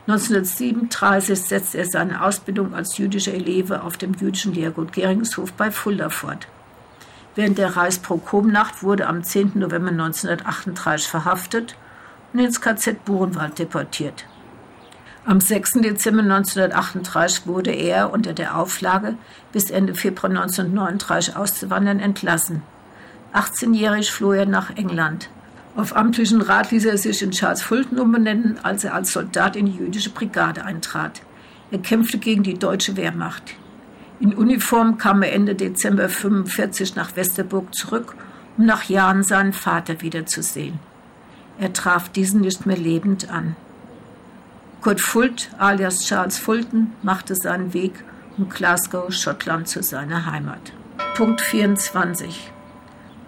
1937 setzte er seine Ausbildung als jüdischer Eleve auf dem jüdischen Lehrgut Geringshof bei Fulda fort. Während der Reichsprokomnacht wurde am 10. November 1938 verhaftet und ins KZ Buchenwald deportiert. Am 6. Dezember 1938 wurde er unter der Auflage, bis Ende Februar 1939 auszuwandern, entlassen. 18-jährig floh er nach England. Auf amtlichen Rat ließ er sich in Charles Fulton umbenennen, als er als Soldat in die jüdische Brigade eintrat. Er kämpfte gegen die deutsche Wehrmacht. In Uniform kam er Ende Dezember 1945 nach Westerburg zurück, um nach Jahren seinen Vater wiederzusehen. Er traf diesen nicht mehr lebend an. Kurt Fult, alias Charles Fulton, machte seinen Weg um Glasgow, Schottland, zu seiner Heimat. Punkt 24.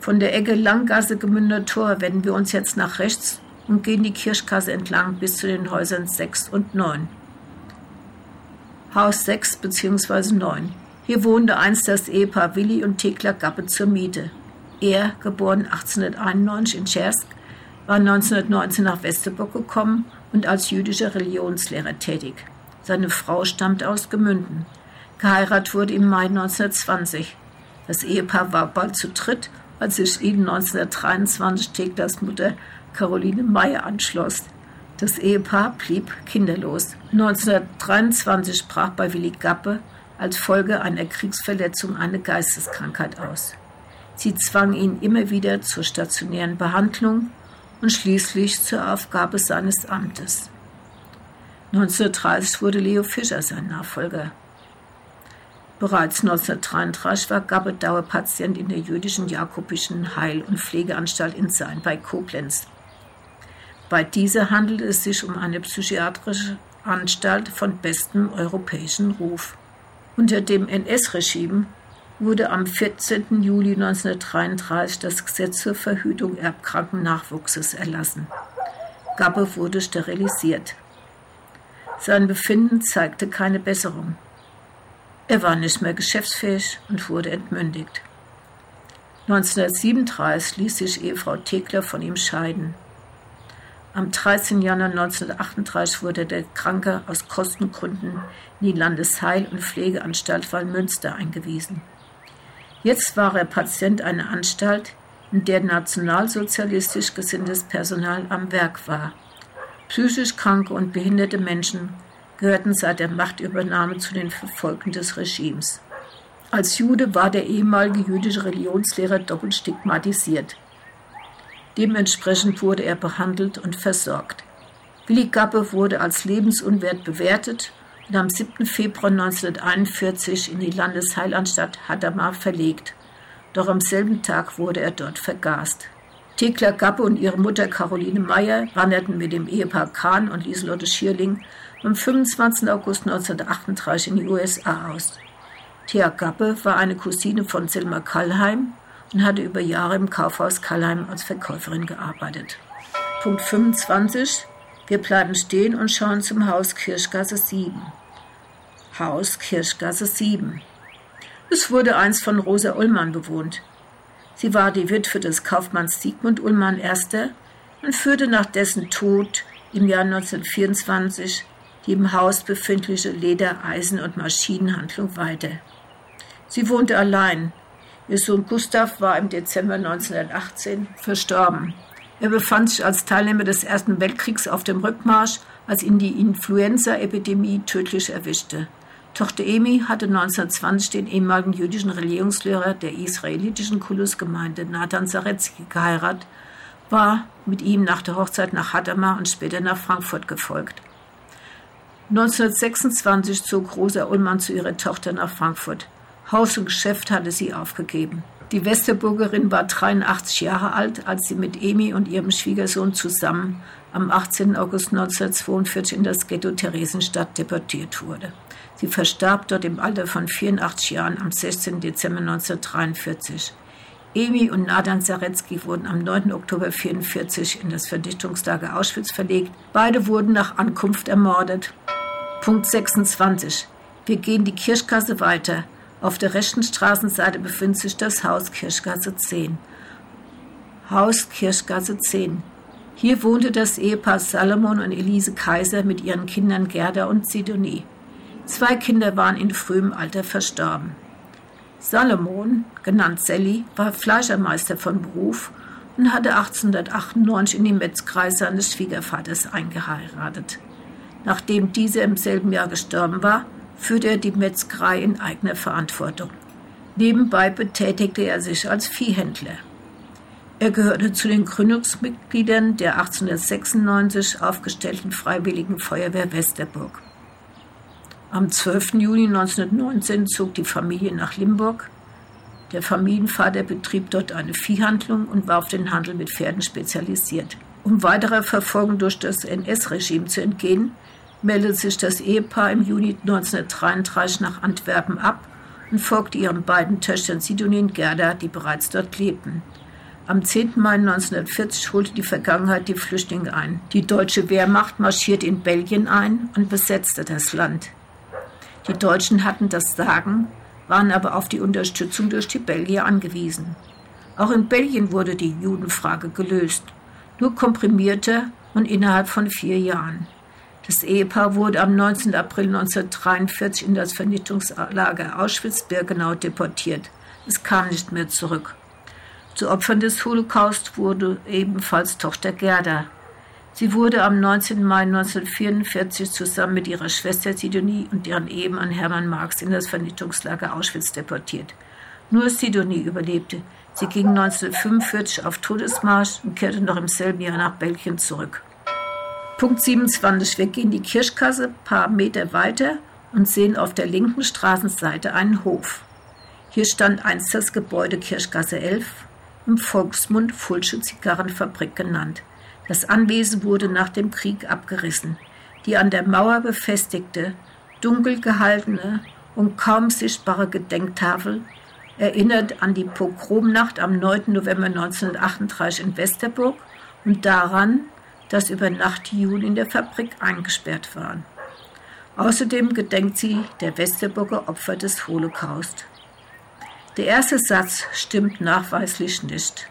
Von der Ecke Langgasse gemünder Tor wenden wir uns jetzt nach rechts und gehen die Kirschgasse entlang bis zu den Häusern 6 und 9. Haus 6 bzw. 9. Hier wohnte einst das Ehepaar Willi und Thekla Gappe zur Miete. Er, geboren 1891 in Schersk, war 1919 nach Westerburg gekommen und als jüdischer Religionslehrer tätig. Seine Frau stammt aus Gemünden. Geheiratet wurde im Mai 1920. Das Ehepaar war bald zu dritt, als sich ihnen 1923 Theklas Mutter Caroline Meyer anschloss. Das Ehepaar blieb kinderlos. 1923 brach bei Willi Gappe als Folge einer Kriegsverletzung eine Geisteskrankheit aus. Sie zwang ihn immer wieder zur stationären Behandlung und schließlich zur Aufgabe seines Amtes. 1930 wurde Leo Fischer sein Nachfolger. Bereits 1933 war Gabbe Dauerpatient in der jüdischen Jakobischen Heil- und Pflegeanstalt in Sein bei Koblenz. Bei dieser handelt es sich um eine psychiatrische Anstalt von bestem europäischen Ruf. Unter dem NS-Regime wurde am 14. Juli 1933 das Gesetz zur Verhütung erbkranken Nachwuchses erlassen. Gabbe wurde sterilisiert. Sein Befinden zeigte keine Besserung. Er war nicht mehr geschäftsfähig und wurde entmündigt. 1937 ließ sich Ehefrau Thekler von ihm scheiden. Am 13. Januar 1938 wurde der Kranke aus Kostengründen in die Landesheil- und Pflegeanstalt Wallmünster eingewiesen. Jetzt war er Patient einer Anstalt, in der nationalsozialistisch gesinntes Personal am Werk war. Psychisch kranke und behinderte Menschen gehörten seit der Machtübernahme zu den Verfolgten des Regimes. Als Jude war der ehemalige jüdische Religionslehrer doppelt stigmatisiert. Dementsprechend wurde er behandelt und versorgt. Willi Gappe wurde als lebensunwert bewertet und am 7. Februar 1941 in die Landesheilanstalt Hadamar verlegt. Doch am selben Tag wurde er dort vergast. Thekla Gappe und ihre Mutter Caroline Meyer wanderten mit dem Ehepaar Kahn und Lieselotte Schierling am 25. August 1938 in die USA aus. Thea Gappe war eine Cousine von Selma Kallheim und hatte über Jahre im Kaufhaus Kallheim als Verkäuferin gearbeitet. Punkt 25. Wir bleiben stehen und schauen zum Haus Kirschgasse 7. Haus Kirschgasse 7. Es wurde einst von Rosa Ullmann bewohnt. Sie war die Witwe des Kaufmanns Sigmund Ullmann I. und führte nach dessen Tod im Jahr 1924 die im Haus befindliche Leder-, Eisen- und Maschinenhandlung weiter. Sie wohnte allein, Ihr Sohn Gustav war im Dezember 1918 verstorben. Er befand sich als Teilnehmer des Ersten Weltkriegs auf dem Rückmarsch, als ihn die Influenza-Epidemie tödlich erwischte. Tochter Emi hatte 1920 den ehemaligen jüdischen Regierungslehrer der israelitischen Kulusgemeinde Nathan Zaretzky geheiratet, war mit ihm nach der Hochzeit nach Hadamar und später nach Frankfurt gefolgt. 1926 zog Rosa Ullmann zu ihrer Tochter nach Frankfurt. Haus und Geschäft hatte sie aufgegeben. Die Westerburgerin war 83 Jahre alt, als sie mit Emi und ihrem Schwiegersohn zusammen am 18. August 1942 in das Ghetto Theresienstadt deportiert wurde. Sie verstarb dort im Alter von 84 Jahren am 16. Dezember 1943. Emi und Nadan Zaretzky wurden am 9. Oktober 1944 in das Verdichtungslager Auschwitz verlegt. Beide wurden nach Ankunft ermordet. Punkt 26. Wir gehen die Kirchgasse weiter. Auf der rechten Straßenseite befindet sich das Haus Kirchgasse 10. Haus Kirchgasse 10. Hier wohnte das Ehepaar Salomon und Elise Kaiser mit ihren Kindern Gerda und Sidonie. Zwei Kinder waren in frühem Alter verstorben. Salomon, genannt Sally, war Fleischermeister von Beruf und hatte 1898 in die Metzgerei seines Schwiegervaters eingeheiratet. Nachdem dieser im selben Jahr gestorben war, führte er die Metzgerei in eigener Verantwortung. Nebenbei betätigte er sich als Viehhändler. Er gehörte zu den Gründungsmitgliedern der 1896 aufgestellten Freiwilligen Feuerwehr Westerburg. Am 12. Juni 1919 zog die Familie nach Limburg. Der Familienvater betrieb dort eine Viehhandlung und war auf den Handel mit Pferden spezialisiert. Um weiterer Verfolgung durch das NS-Regime zu entgehen, meldete sich das Ehepaar im Juni 1933 nach Antwerpen ab und folgte ihren beiden Töchtern Sidonie und Gerda, die bereits dort lebten. Am 10. Mai 1940 holte die Vergangenheit die Flüchtlinge ein. Die deutsche Wehrmacht marschierte in Belgien ein und besetzte das Land. Die Deutschen hatten das Sagen, waren aber auf die Unterstützung durch die Belgier angewiesen. Auch in Belgien wurde die Judenfrage gelöst, nur komprimierter und innerhalb von vier Jahren. Das Ehepaar wurde am 19. April 1943 in das Vernichtungslager Auschwitz-Birkenau deportiert. Es kam nicht mehr zurück. Zu Opfern des Holocaust wurde ebenfalls Tochter Gerda. Sie wurde am 19. Mai 1944 zusammen mit ihrer Schwester Sidonie und ihren Ehemann Hermann Marx in das Vernichtungslager Auschwitz deportiert. Nur Sidonie überlebte. Sie ging 1945 auf Todesmarsch und kehrte noch im selben Jahr nach Belgien zurück. Punkt 27. Wir gehen die Kirschkasse ein paar Meter weiter und sehen auf der linken Straßenseite einen Hof. Hier stand einst das Gebäude Kirschgasse 11, im Volksmund Fulsche Zigarrenfabrik genannt. Das Anwesen wurde nach dem Krieg abgerissen. Die an der Mauer befestigte, dunkel gehaltene und kaum sichtbare Gedenktafel erinnert an die Pogromnacht am 9. November 1938 in Westerburg und daran, dass über Nacht die Juden in der Fabrik eingesperrt waren. Außerdem gedenkt sie der Westerburger Opfer des Holocaust. Der erste Satz stimmt nachweislich nicht.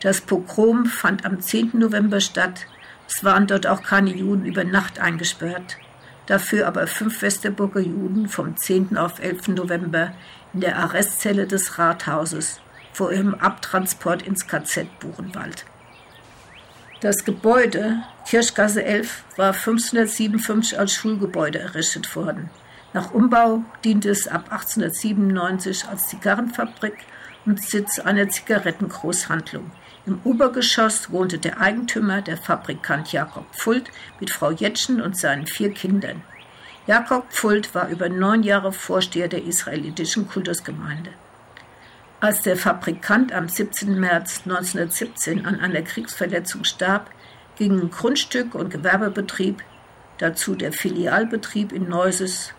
Das Pogrom fand am 10. November statt. Es waren dort auch keine Juden über Nacht eingesperrt. Dafür aber fünf Westerburger Juden vom 10. auf 11. November in der Arrestzelle des Rathauses vor ihrem Abtransport ins KZ Buchenwald. Das Gebäude Kirchgasse 11 war 1557 als Schulgebäude errichtet worden. Nach Umbau diente es ab 1897 als Zigarrenfabrik und Sitz einer Zigarettengroßhandlung. Im Obergeschoss wohnte der Eigentümer, der Fabrikant Jakob Pfult, mit Frau Jetschen und seinen vier Kindern. Jakob Pfult war über neun Jahre Vorsteher der israelitischen Kultusgemeinde. Als der Fabrikant am 17. März 1917 an einer Kriegsverletzung starb, gingen Grundstück und Gewerbebetrieb, dazu der Filialbetrieb in Neuses,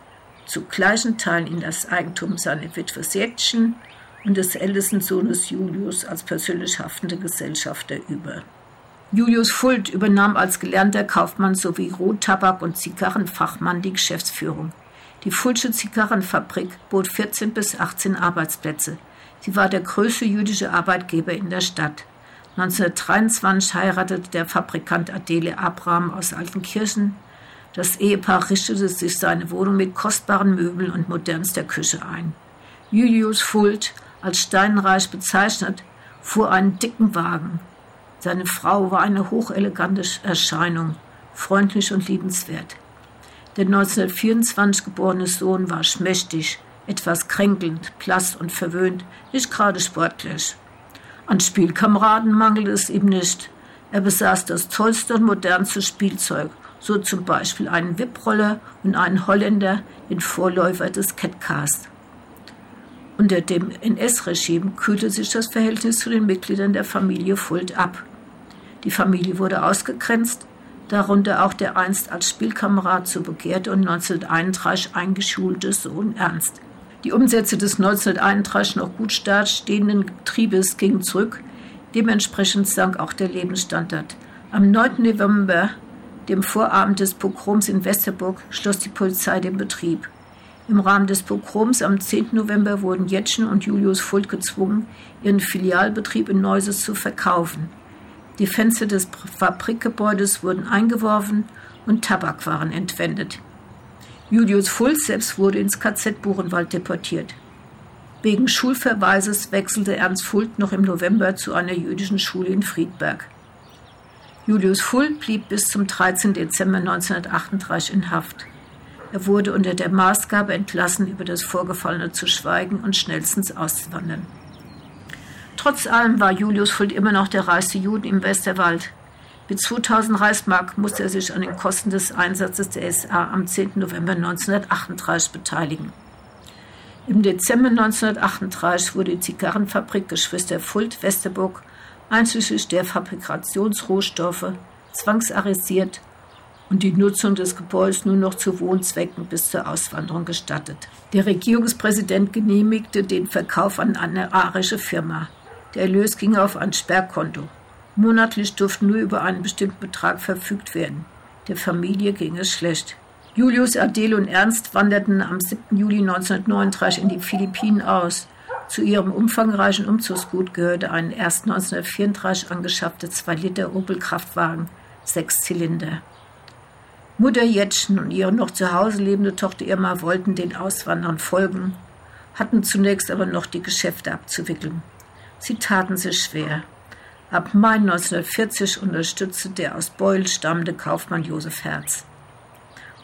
zu gleichen Teilen in das Eigentum seiner Witwe Jetschen und des ältesten Sohnes Julius als persönlich haftende Gesellschafter über. Julius Fuld übernahm als gelernter Kaufmann sowie Rottabak- und Zigarrenfachmann die Geschäftsführung. Die Fulsche Zigarrenfabrik bot 14 bis 18 Arbeitsplätze. Sie war der größte jüdische Arbeitgeber in der Stadt. 1923 heiratete der Fabrikant Adele Abraham aus Altenkirchen. Das Ehepaar richtete sich seine Wohnung mit kostbaren Möbeln und modernster Küche ein. Julius Fuld als steinreich bezeichnet, fuhr einen dicken Wagen. Seine Frau war eine hochelegante Erscheinung, freundlich und liebenswert. Der 1924 geborene Sohn war schmächtig, etwas kränkelnd, blass und verwöhnt, nicht gerade sportlich. An Spielkameraden mangelte es ihm nicht. Er besaß das tollste und modernste Spielzeug, so zum Beispiel einen Wipproller und einen Holländer, den Vorläufer des Catcast. Unter dem NS-Regime kühlte sich das Verhältnis zu den Mitgliedern der Familie Fuld ab. Die Familie wurde ausgegrenzt, darunter auch der einst als Spielkamerad so begehrte und 1931 eingeschulte Sohn Ernst. Die Umsätze des 1931 noch gut stehenden Betriebes gingen zurück, dementsprechend sank auch der Lebensstandard. Am 9. November, dem Vorabend des Pogroms in Westerburg, schloss die Polizei den Betrieb. Im Rahmen des Pogroms am 10. November wurden Jetschen und Julius Fuld gezwungen, ihren Filialbetrieb in Neuses zu verkaufen. Die Fenster des Fabrikgebäudes wurden eingeworfen und Tabakwaren entwendet. Julius Fuld selbst wurde ins KZ Buchenwald deportiert. Wegen Schulverweises wechselte Ernst Fuld noch im November zu einer jüdischen Schule in Friedberg. Julius Fuld blieb bis zum 13. Dezember 1938 in Haft. Er wurde unter der Maßgabe entlassen, über das Vorgefallene zu schweigen und schnellstens auszuwandern. Trotz allem war Julius Fuld immer noch der reichste Jude im Westerwald. Mit 2000 Reichsmark musste er sich an den Kosten des Einsatzes der SA am 10. November 1938 beteiligen. Im Dezember 1938 wurde die Zigarrenfabrik Geschwister Fuld Westerburg einschließlich der Fabrikationsrohstoffe zwangsarisiert und die Nutzung des Gebäudes nur noch zu Wohnzwecken bis zur Auswanderung gestattet. Der Regierungspräsident genehmigte den Verkauf an eine arische Firma. Der Erlös ging auf ein Sperrkonto. Monatlich durfte nur über einen bestimmten Betrag verfügt werden. Der Familie ging es schlecht. Julius, Adele und Ernst wanderten am 7. Juli 1939 in die Philippinen aus. Zu ihrem umfangreichen Umzugsgut gehörte ein erst 1934 angeschaffter 2-Liter Opel-Kraftwagen, sechs Zylinder. Mutter Jetschen und ihre noch zu Hause lebende Tochter Irma wollten den Auswanderern folgen, hatten zunächst aber noch die Geschäfte abzuwickeln. Sie taten sich schwer. Ab Mai 1940 unterstützte der aus Beul stammende Kaufmann Josef Herz.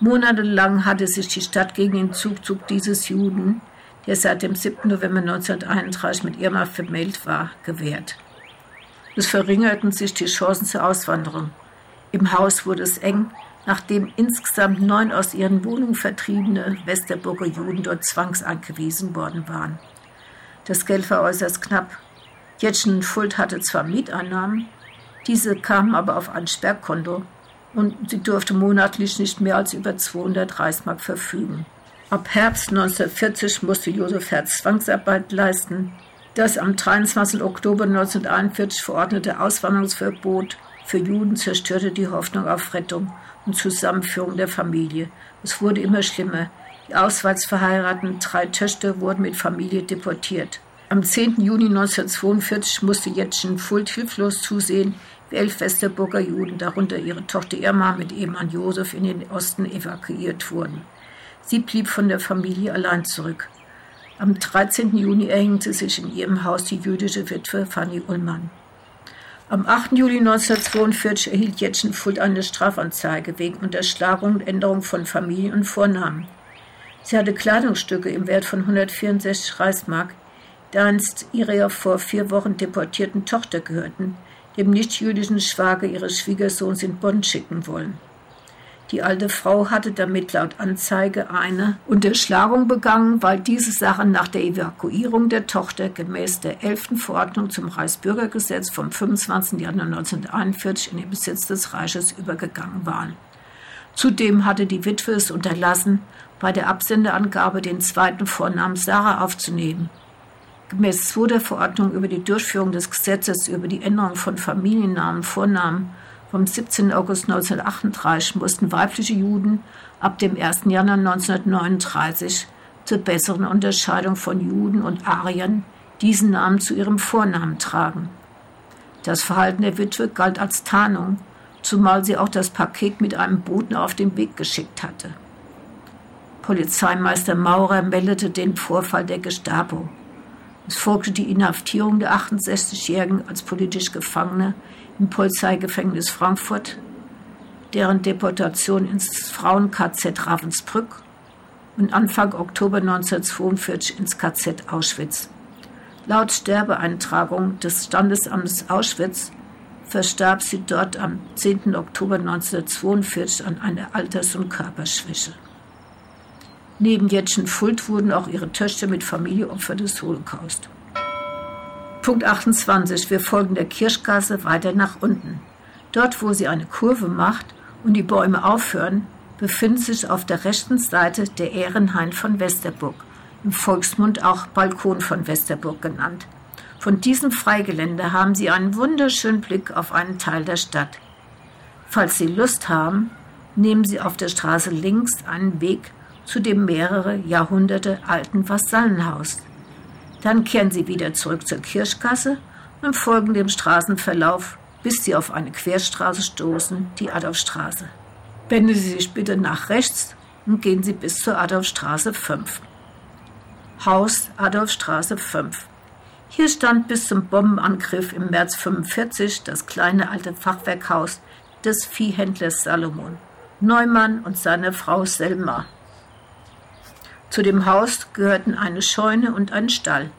Monatelang hatte sich die Stadt gegen den Zugzug dieses Juden, der seit dem 7. November 1931 mit Irma vermählt war, gewehrt. Es verringerten sich die Chancen zur Auswanderung. Im Haus wurde es eng, nachdem insgesamt neun aus ihren Wohnungen vertriebene Westerburger Juden dort zwangsangewiesen worden waren. Das Geld war äußerst knapp. Jetschen Fuld hatte zwar Mieteinnahmen, diese kamen aber auf ein Sperrkonto und sie durfte monatlich nicht mehr als über 200 Reichsmark verfügen. Ab Herbst 1940 musste Josef Herz Zwangsarbeit leisten. Das am 23. Oktober 1941 verordnete Auswanderungsverbot für Juden zerstörte die Hoffnung auf Rettung und Zusammenführung der Familie. Es wurde immer schlimmer. Die auswärts verheirateten drei Töchter wurden mit Familie deportiert. Am 10. Juni 1942 musste Jetschen Fuld hilflos zusehen, wie elf Westerburger Juden, darunter ihre Tochter Irma mit Ehemann Josef, in den Osten evakuiert wurden. Sie blieb von der Familie allein zurück. Am 13. Juni erhängte sich in ihrem Haus die jüdische Witwe Fanny Ullmann. Am 8. Juli 1942 erhielt Jetschenfurt eine Strafanzeige wegen Unterschlagung und Änderung von Familien- und Vornamen. Sie hatte Kleidungsstücke im Wert von 164 Reichsmark, einst ihrer vor vier Wochen deportierten Tochter gehörten, dem nichtjüdischen Schwager ihres Schwiegersohns in Bonn schicken wollen. Die alte Frau hatte damit laut Anzeige eine Unterschlagung begangen, weil diese Sache nach der Evakuierung der Tochter gemäß der 11. Verordnung zum Reichsbürgergesetz vom 25. Januar 1941 in den Besitz des Reiches übergegangen waren. Zudem hatte die Witwe es unterlassen, bei der Absenderangabe den zweiten Vornamen Sarah aufzunehmen. Gemäß 2. Verordnung über die Durchführung des Gesetzes über die Änderung von Familiennamen, Vornamen vom 17. August 1938 mussten weibliche Juden ab dem 1. Januar 1939 zur besseren Unterscheidung von Juden und Ariern diesen Namen zu ihrem Vornamen tragen. Das Verhalten der Witwe galt als Tarnung, zumal sie auch das Paket mit einem Boten auf den Weg geschickt hatte. Polizeimeister Maurer meldete den Vorfall der Gestapo. Es folgte die Inhaftierung der 68-Jährigen als politisch Gefangene im Polizeigefängnis Frankfurt, deren Deportation ins Frauen-KZ Ravensbrück und Anfang Oktober 1942 ins KZ Auschwitz. Laut Sterbeeintragung des Standesamtes Auschwitz verstarb sie dort am 10. Oktober 1942 an einer Alters- und Körperschwäche. Neben Jetschen Fuld wurden auch ihre Töchter mit Familie Opfer des Holocaust. Punkt 28. Wir folgen der Kirschgasse weiter nach unten. Dort, wo sie eine Kurve macht und die Bäume aufhören, befindet sich auf der rechten Seite der Ehrenhain von Westerburg, im Volksmund auch Balkon von Westerburg genannt. Von diesem Freigelände haben Sie einen wunderschönen Blick auf einen Teil der Stadt. Falls Sie Lust haben, nehmen Sie auf der Straße links einen Weg zu dem mehrere Jahrhunderte alten Vasallenhaus. Dann kehren Sie wieder zurück zur Kirschgasse und folgen dem Straßenverlauf, bis Sie auf eine Querstraße stoßen, die Adolfstraße. Wenden Sie sich bitte nach rechts und gehen Sie bis zur Adolfstraße 5. Haus Adolfstraße 5. Hier stand bis zum Bombenangriff im März 45 das kleine alte Fachwerkhaus des Viehhändlers Salomon, Neumann und seine Frau Selma. Zu dem Haus gehörten eine Scheune und ein Stall.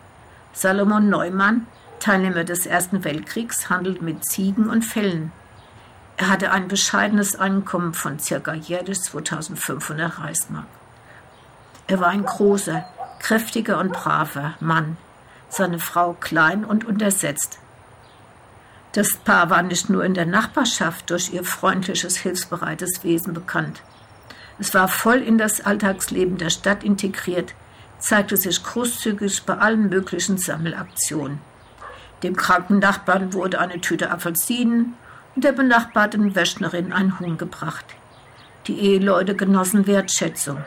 Salomon Neumann, Teilnehmer des Ersten Weltkriegs, handelte mit Ziegen und Fellen. Er hatte ein bescheidenes Einkommen von ca. jährlich 2500 Reichsmark. Er war ein großer, kräftiger und braver Mann, seine Frau klein und untersetzt. Das Paar war nicht nur in der Nachbarschaft durch ihr freundliches, hilfsbereites Wesen bekannt. Es war voll in das Alltagsleben der Stadt integriert, zeigte sich großzügig bei allen möglichen Sammelaktionen. Dem kranken Nachbarn wurde eine Tüte Apfelsinen und der benachbarten Wäschnerin ein Huhn gebracht. Die Eheleute genossen Wertschätzung.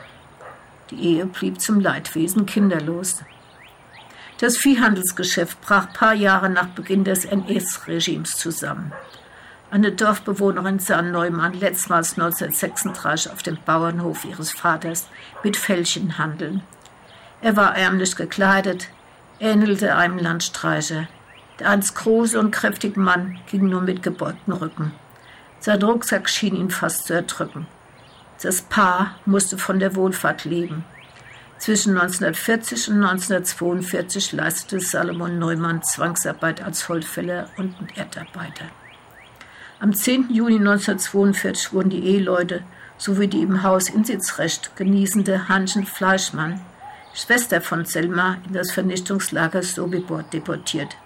Die Ehe blieb zum Leidwesen kinderlos. Das Viehhandelsgeschäft brach paar Jahre nach Beginn des NS-Regimes zusammen. Eine Dorfbewohnerin sah Neumann letztmals 1936 auf dem Bauernhof ihres Vaters mit Fellchen handeln. Er war ärmlich gekleidet, ähnelte einem Landstreicher. Der einst große und kräftige Mann ging nur mit gebeugtem Rücken. Sein Rucksack schien ihn fast zu erdrücken. Das Paar musste von der Wohlfahrt leben. Zwischen 1940 und 1942 leistete Salomon Neumann Zwangsarbeit als Holzfäller und Erdarbeiter. Am 10. Juni 1942 wurden die Eheleute sowie die im Haus Insitzrecht genießende Hanschen Fleischmann, Schwester von Selma, in das Vernichtungslager Sobibor deportiert.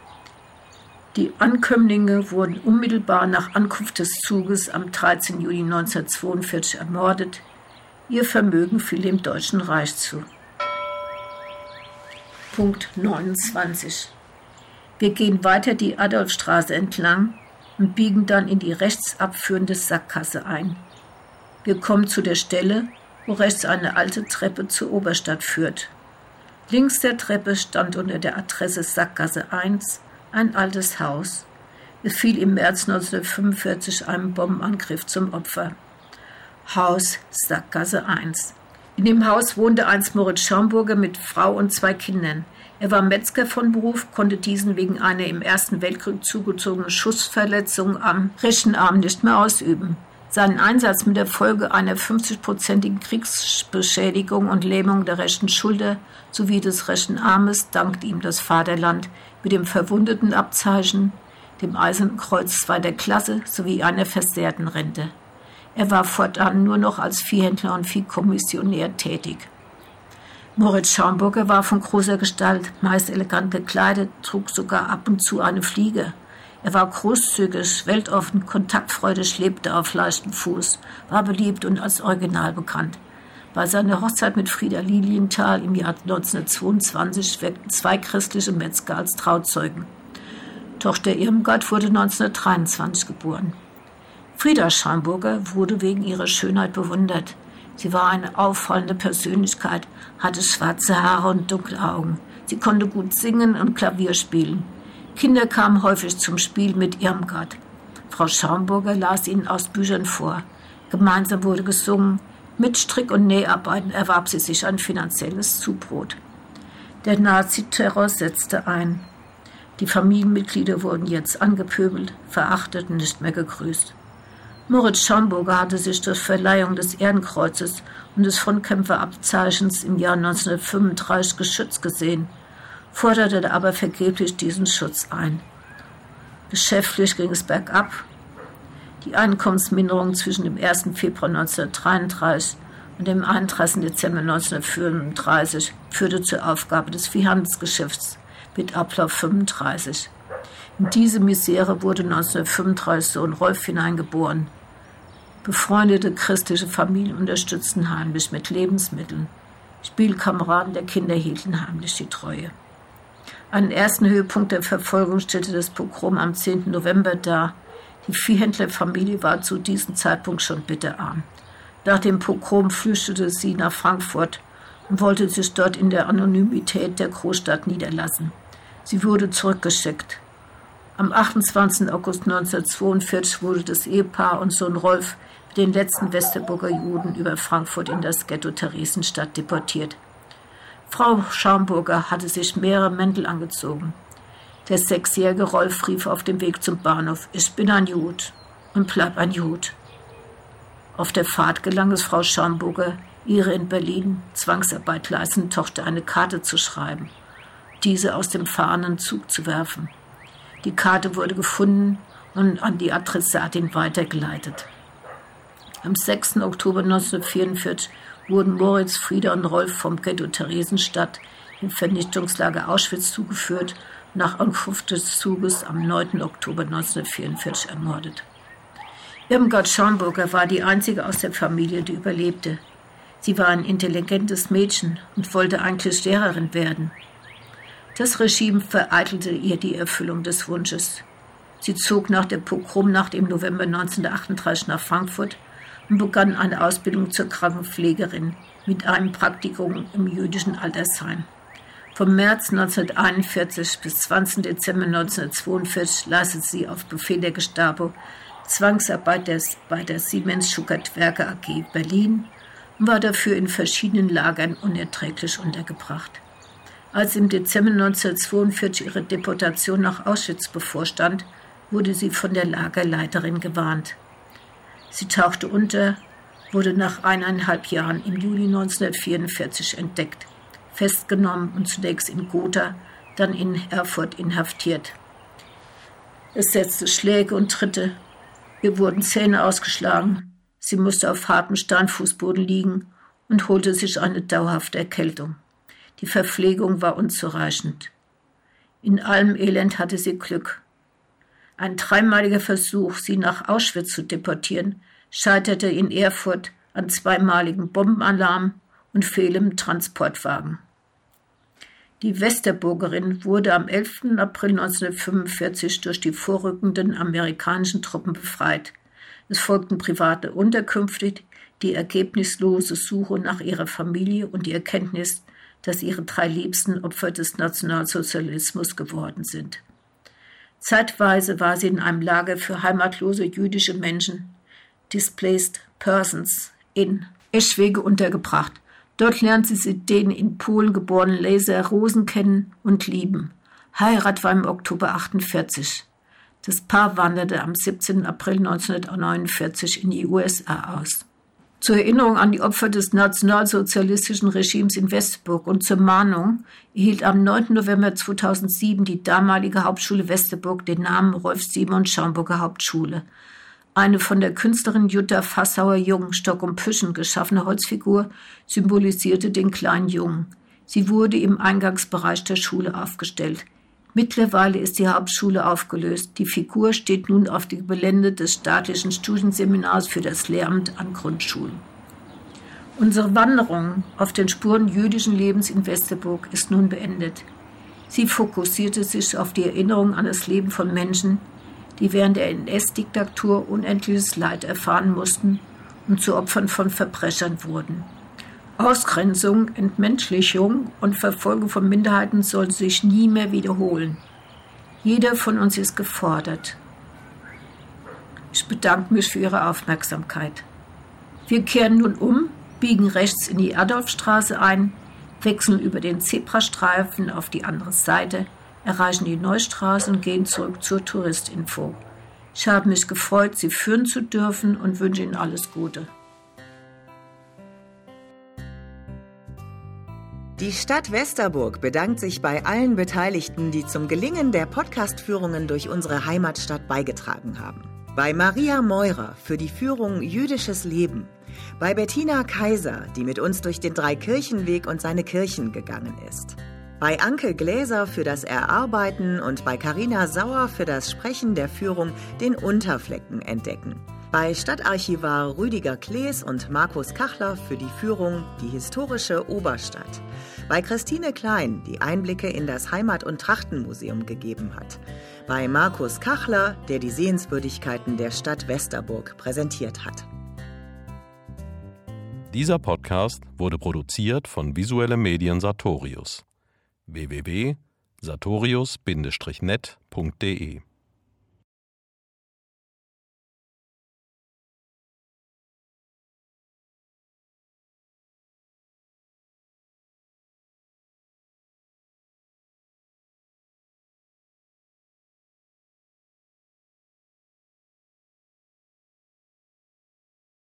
Die Ankömmlinge wurden unmittelbar nach Ankunft des Zuges am 13. Juni 1942 ermordet. Ihr Vermögen fiel dem Deutschen Reich zu. Punkt 29. Wir gehen weiter die Adolfstraße entlang und biegen dann in die rechts abführende Sackgasse ein. Wir kommen zu der Stelle, wo rechts eine alte Treppe zur Oberstadt führt. Links der Treppe stand unter der Adresse Sackgasse 1 ein altes Haus. Es fiel im März 1945 einem Bombenangriff zum Opfer. Haus Sackgasse 1. In dem Haus wohnte einst Moritz Schaumburger mit Frau und zwei Kindern. Er war Metzger von Beruf, konnte diesen wegen einer im Ersten Weltkrieg zugezogenen Schussverletzung am rechten Arm nicht mehr ausüben. Seinen Einsatz mit der Folge einer 50-prozentigen Kriegsbeschädigung und Lähmung der rechten Schulter sowie des rechten Armes dankt ihm das Vaterland mit dem verwundeten Abzeichen, dem Eisernen Kreuz zweiter Klasse sowie einer versehrten Rente. Er war fortan nur noch als Viehhändler und Viehkommissionär tätig. Moritz Schaumburger war von großer Gestalt, meist elegant gekleidet, trug sogar ab und zu eine Fliege. Er war großzügig, weltoffen, kontaktfreudig, lebte auf leichtem Fuß, war beliebt und als Original bekannt. Bei seiner Hochzeit mit Frieda Lilienthal im Jahr 1922 wirkten zwei christliche Metzger als Trauzeugen. Tochter Irmgard wurde 1923 geboren. Frieda Schamburger wurde wegen ihrer Schönheit bewundert. Sie war eine auffallende Persönlichkeit, hatte schwarze Haare und dunkle Augen. Sie konnte gut singen und Klavier spielen. Kinder kamen häufig zum Spiel mit Irmgard. Frau Schaumburger las ihnen aus Büchern vor. Gemeinsam wurde gesungen. Mit Strick- und Näharbeiten erwarb sie sich ein finanzielles Zubrot. Der Naziterror setzte ein. Die Familienmitglieder wurden jetzt angepöbelt, verachtet und nicht mehr gegrüßt. Moritz Schaumburger hatte sich durch Verleihung des Ehrenkreuzes und des Frontkämpferabzeichens im Jahr 1935 geschützt gesehen, forderte aber vergeblich diesen Schutz ein. Geschäftlich ging es bergab. Die Einkommensminderung zwischen dem 1. Februar 1933 und dem 31. Dezember 1935 führte zur Aufgabe des Viehhandelsgeschäfts mit Ablauf 35. In diese Misere wurde 1935 Sohn Rolf hineingeboren. Befreundete christliche Familien unterstützten heimlich mit Lebensmitteln. Spielkameraden der Kinder hielten heimlich die Treue. Einen ersten Höhepunkt der Verfolgung stellte das Pogrom am 10. November dar. Die Viehhändlerfamilie war zu diesem Zeitpunkt schon bitterarm. Nach dem Pogrom flüchtete sie nach Frankfurt und wollte sich dort in der Anonymität der Großstadt niederlassen. Sie wurde zurückgeschickt. Am 28. August 1942 wurde das Ehepaar und Sohn Rolf den letzten Westerburger Juden über Frankfurt in das Ghetto Theresienstadt deportiert. Frau Schaumburger hatte sich mehrere Mäntel angezogen. Der sechsjährige Rolf rief auf dem Weg zum Bahnhof, ich bin ein Jud und bleib ein Jud. Auf der Fahrt gelang es Frau Schaumburger, ihre in Berlin Zwangsarbeit leistende Tochter eine Karte zu schreiben, diese aus dem fahrenden Zug zu werfen. Die Karte wurde gefunden und an die Adressatin weitergeleitet. Am 6. Oktober 1944 wurden Moritz, Frieda und Rolf vom Ghetto Theresienstadt im Vernichtungslager Auschwitz zugeführt und nach Ankunft des Zuges am 9. Oktober 1944 ermordet. Irmgard Schaumburger war die einzige aus der Familie, die überlebte. Sie war ein intelligentes Mädchen und wollte eigentlich Lehrerin werden. Das Regime vereitelte ihr die Erfüllung des Wunsches. Sie zog nach der Pogromnacht im November 1938 nach Frankfurt und begann eine Ausbildung zur Krankenpflegerin mit einem Praktikum im jüdischen Altersheim. Vom März 1941 bis 20. Dezember 1942 leistete sie auf Befehl der Gestapo Zwangsarbeit bei der Siemens Schuckert Werke AG Berlin und war dafür in verschiedenen Lagern unerträglich untergebracht. Als im Dezember 1942 ihre Deportation nach Auschwitz bevorstand, wurde sie von der Lagerleiterin gewarnt. Sie tauchte unter, wurde nach eineinhalb Jahren im Juli 1944 entdeckt, festgenommen und zunächst in Gotha, dann in Erfurt inhaftiert. Es setzte Schläge und Tritte, ihr wurden Zähne ausgeschlagen, sie musste auf hartem Steinfußboden liegen und holte sich eine dauerhafte Erkältung. Die Verpflegung war unzureichend. In allem Elend hatte sie Glück. Ein dreimaliger Versuch, sie nach Auschwitz zu deportieren, scheiterte in Erfurt an zweimaligem Bombenalarm und fehlem Transportwagen. Die Westerburgerin wurde am 11. April 1945 durch die vorrückenden amerikanischen Truppen befreit. Es folgten private Unterkünfte, die ergebnislose Suche nach ihrer Familie und die Erkenntnis, dass ihre drei Liebsten Opfer des Nationalsozialismus geworden sind. Zeitweise war sie in einem Lager für heimatlose jüdische Menschen, Displaced Persons, in Eschwege untergebracht. Dort lernt sie den in Polen geborenen Laser Rosen kennen und lieben. Heirat war im Oktober 48. Das Paar wanderte am 17. April 1949 in die USA aus. Zur Erinnerung an die Opfer des nationalsozialistischen Regimes in Westerburg und zur Mahnung erhielt am 9. November 2007 die damalige Hauptschule Westerburg den Namen Rolf Simon Schaumburger Hauptschule. Eine von der Künstlerin Jutta Fassauer-Jung Stock und Püschen geschaffene Holzfigur symbolisierte den kleinen Jungen. Sie wurde im Eingangsbereich der Schule aufgestellt. Mittlerweile ist die Hauptschule aufgelöst. Die Figur steht nun auf dem Gelände des staatlichen Studienseminars für das Lehramt an Grundschulen. Unsere Wanderung auf den Spuren jüdischen Lebens in Westerburg ist nun beendet. Sie fokussierte sich auf die Erinnerung an das Leben von Menschen, die während der NS-Diktatur unendliches Leid erfahren mussten und zu Opfern von Verbrechern wurden. Ausgrenzung, Entmenschlichung und Verfolgung von Minderheiten soll sich nie mehr wiederholen. Jeder von uns ist gefordert. Ich bedanke mich für Ihre Aufmerksamkeit. Wir kehren nun um, biegen rechts in die Adolfstraße ein, wechseln über den Zebrastreifen auf die andere Seite, erreichen die Neustraße und gehen zurück zur Touristinfo. Ich habe mich gefreut, Sie führen zu dürfen und wünsche Ihnen alles Gute. Die Stadt Westerburg bedankt sich bei allen Beteiligten, die zum Gelingen der Podcastführungen durch unsere Heimatstadt beigetragen haben. Bei Maria Meurer für die Führung Jüdisches Leben. Bei Bettina Kaiser, die mit uns durch den Dreikirchenweg und seine Kirchen gegangen ist. Bei Anke Gläser für das Erarbeiten und bei Karina Sauer für das Sprechen der Führung den Unterflecken entdecken. Bei Stadtarchivar Rüdiger Klees und Markus Kachler für die Führung Die historische Oberstadt. Bei Christine Klein, die Einblicke in das Heimat- und Trachtenmuseum gegeben hat. Bei Markus Kachler, der die Sehenswürdigkeiten der Stadt Westerburg präsentiert hat. Dieser Podcast wurde produziert von Visuelle Medien Sartorius. www.sartorius-net.de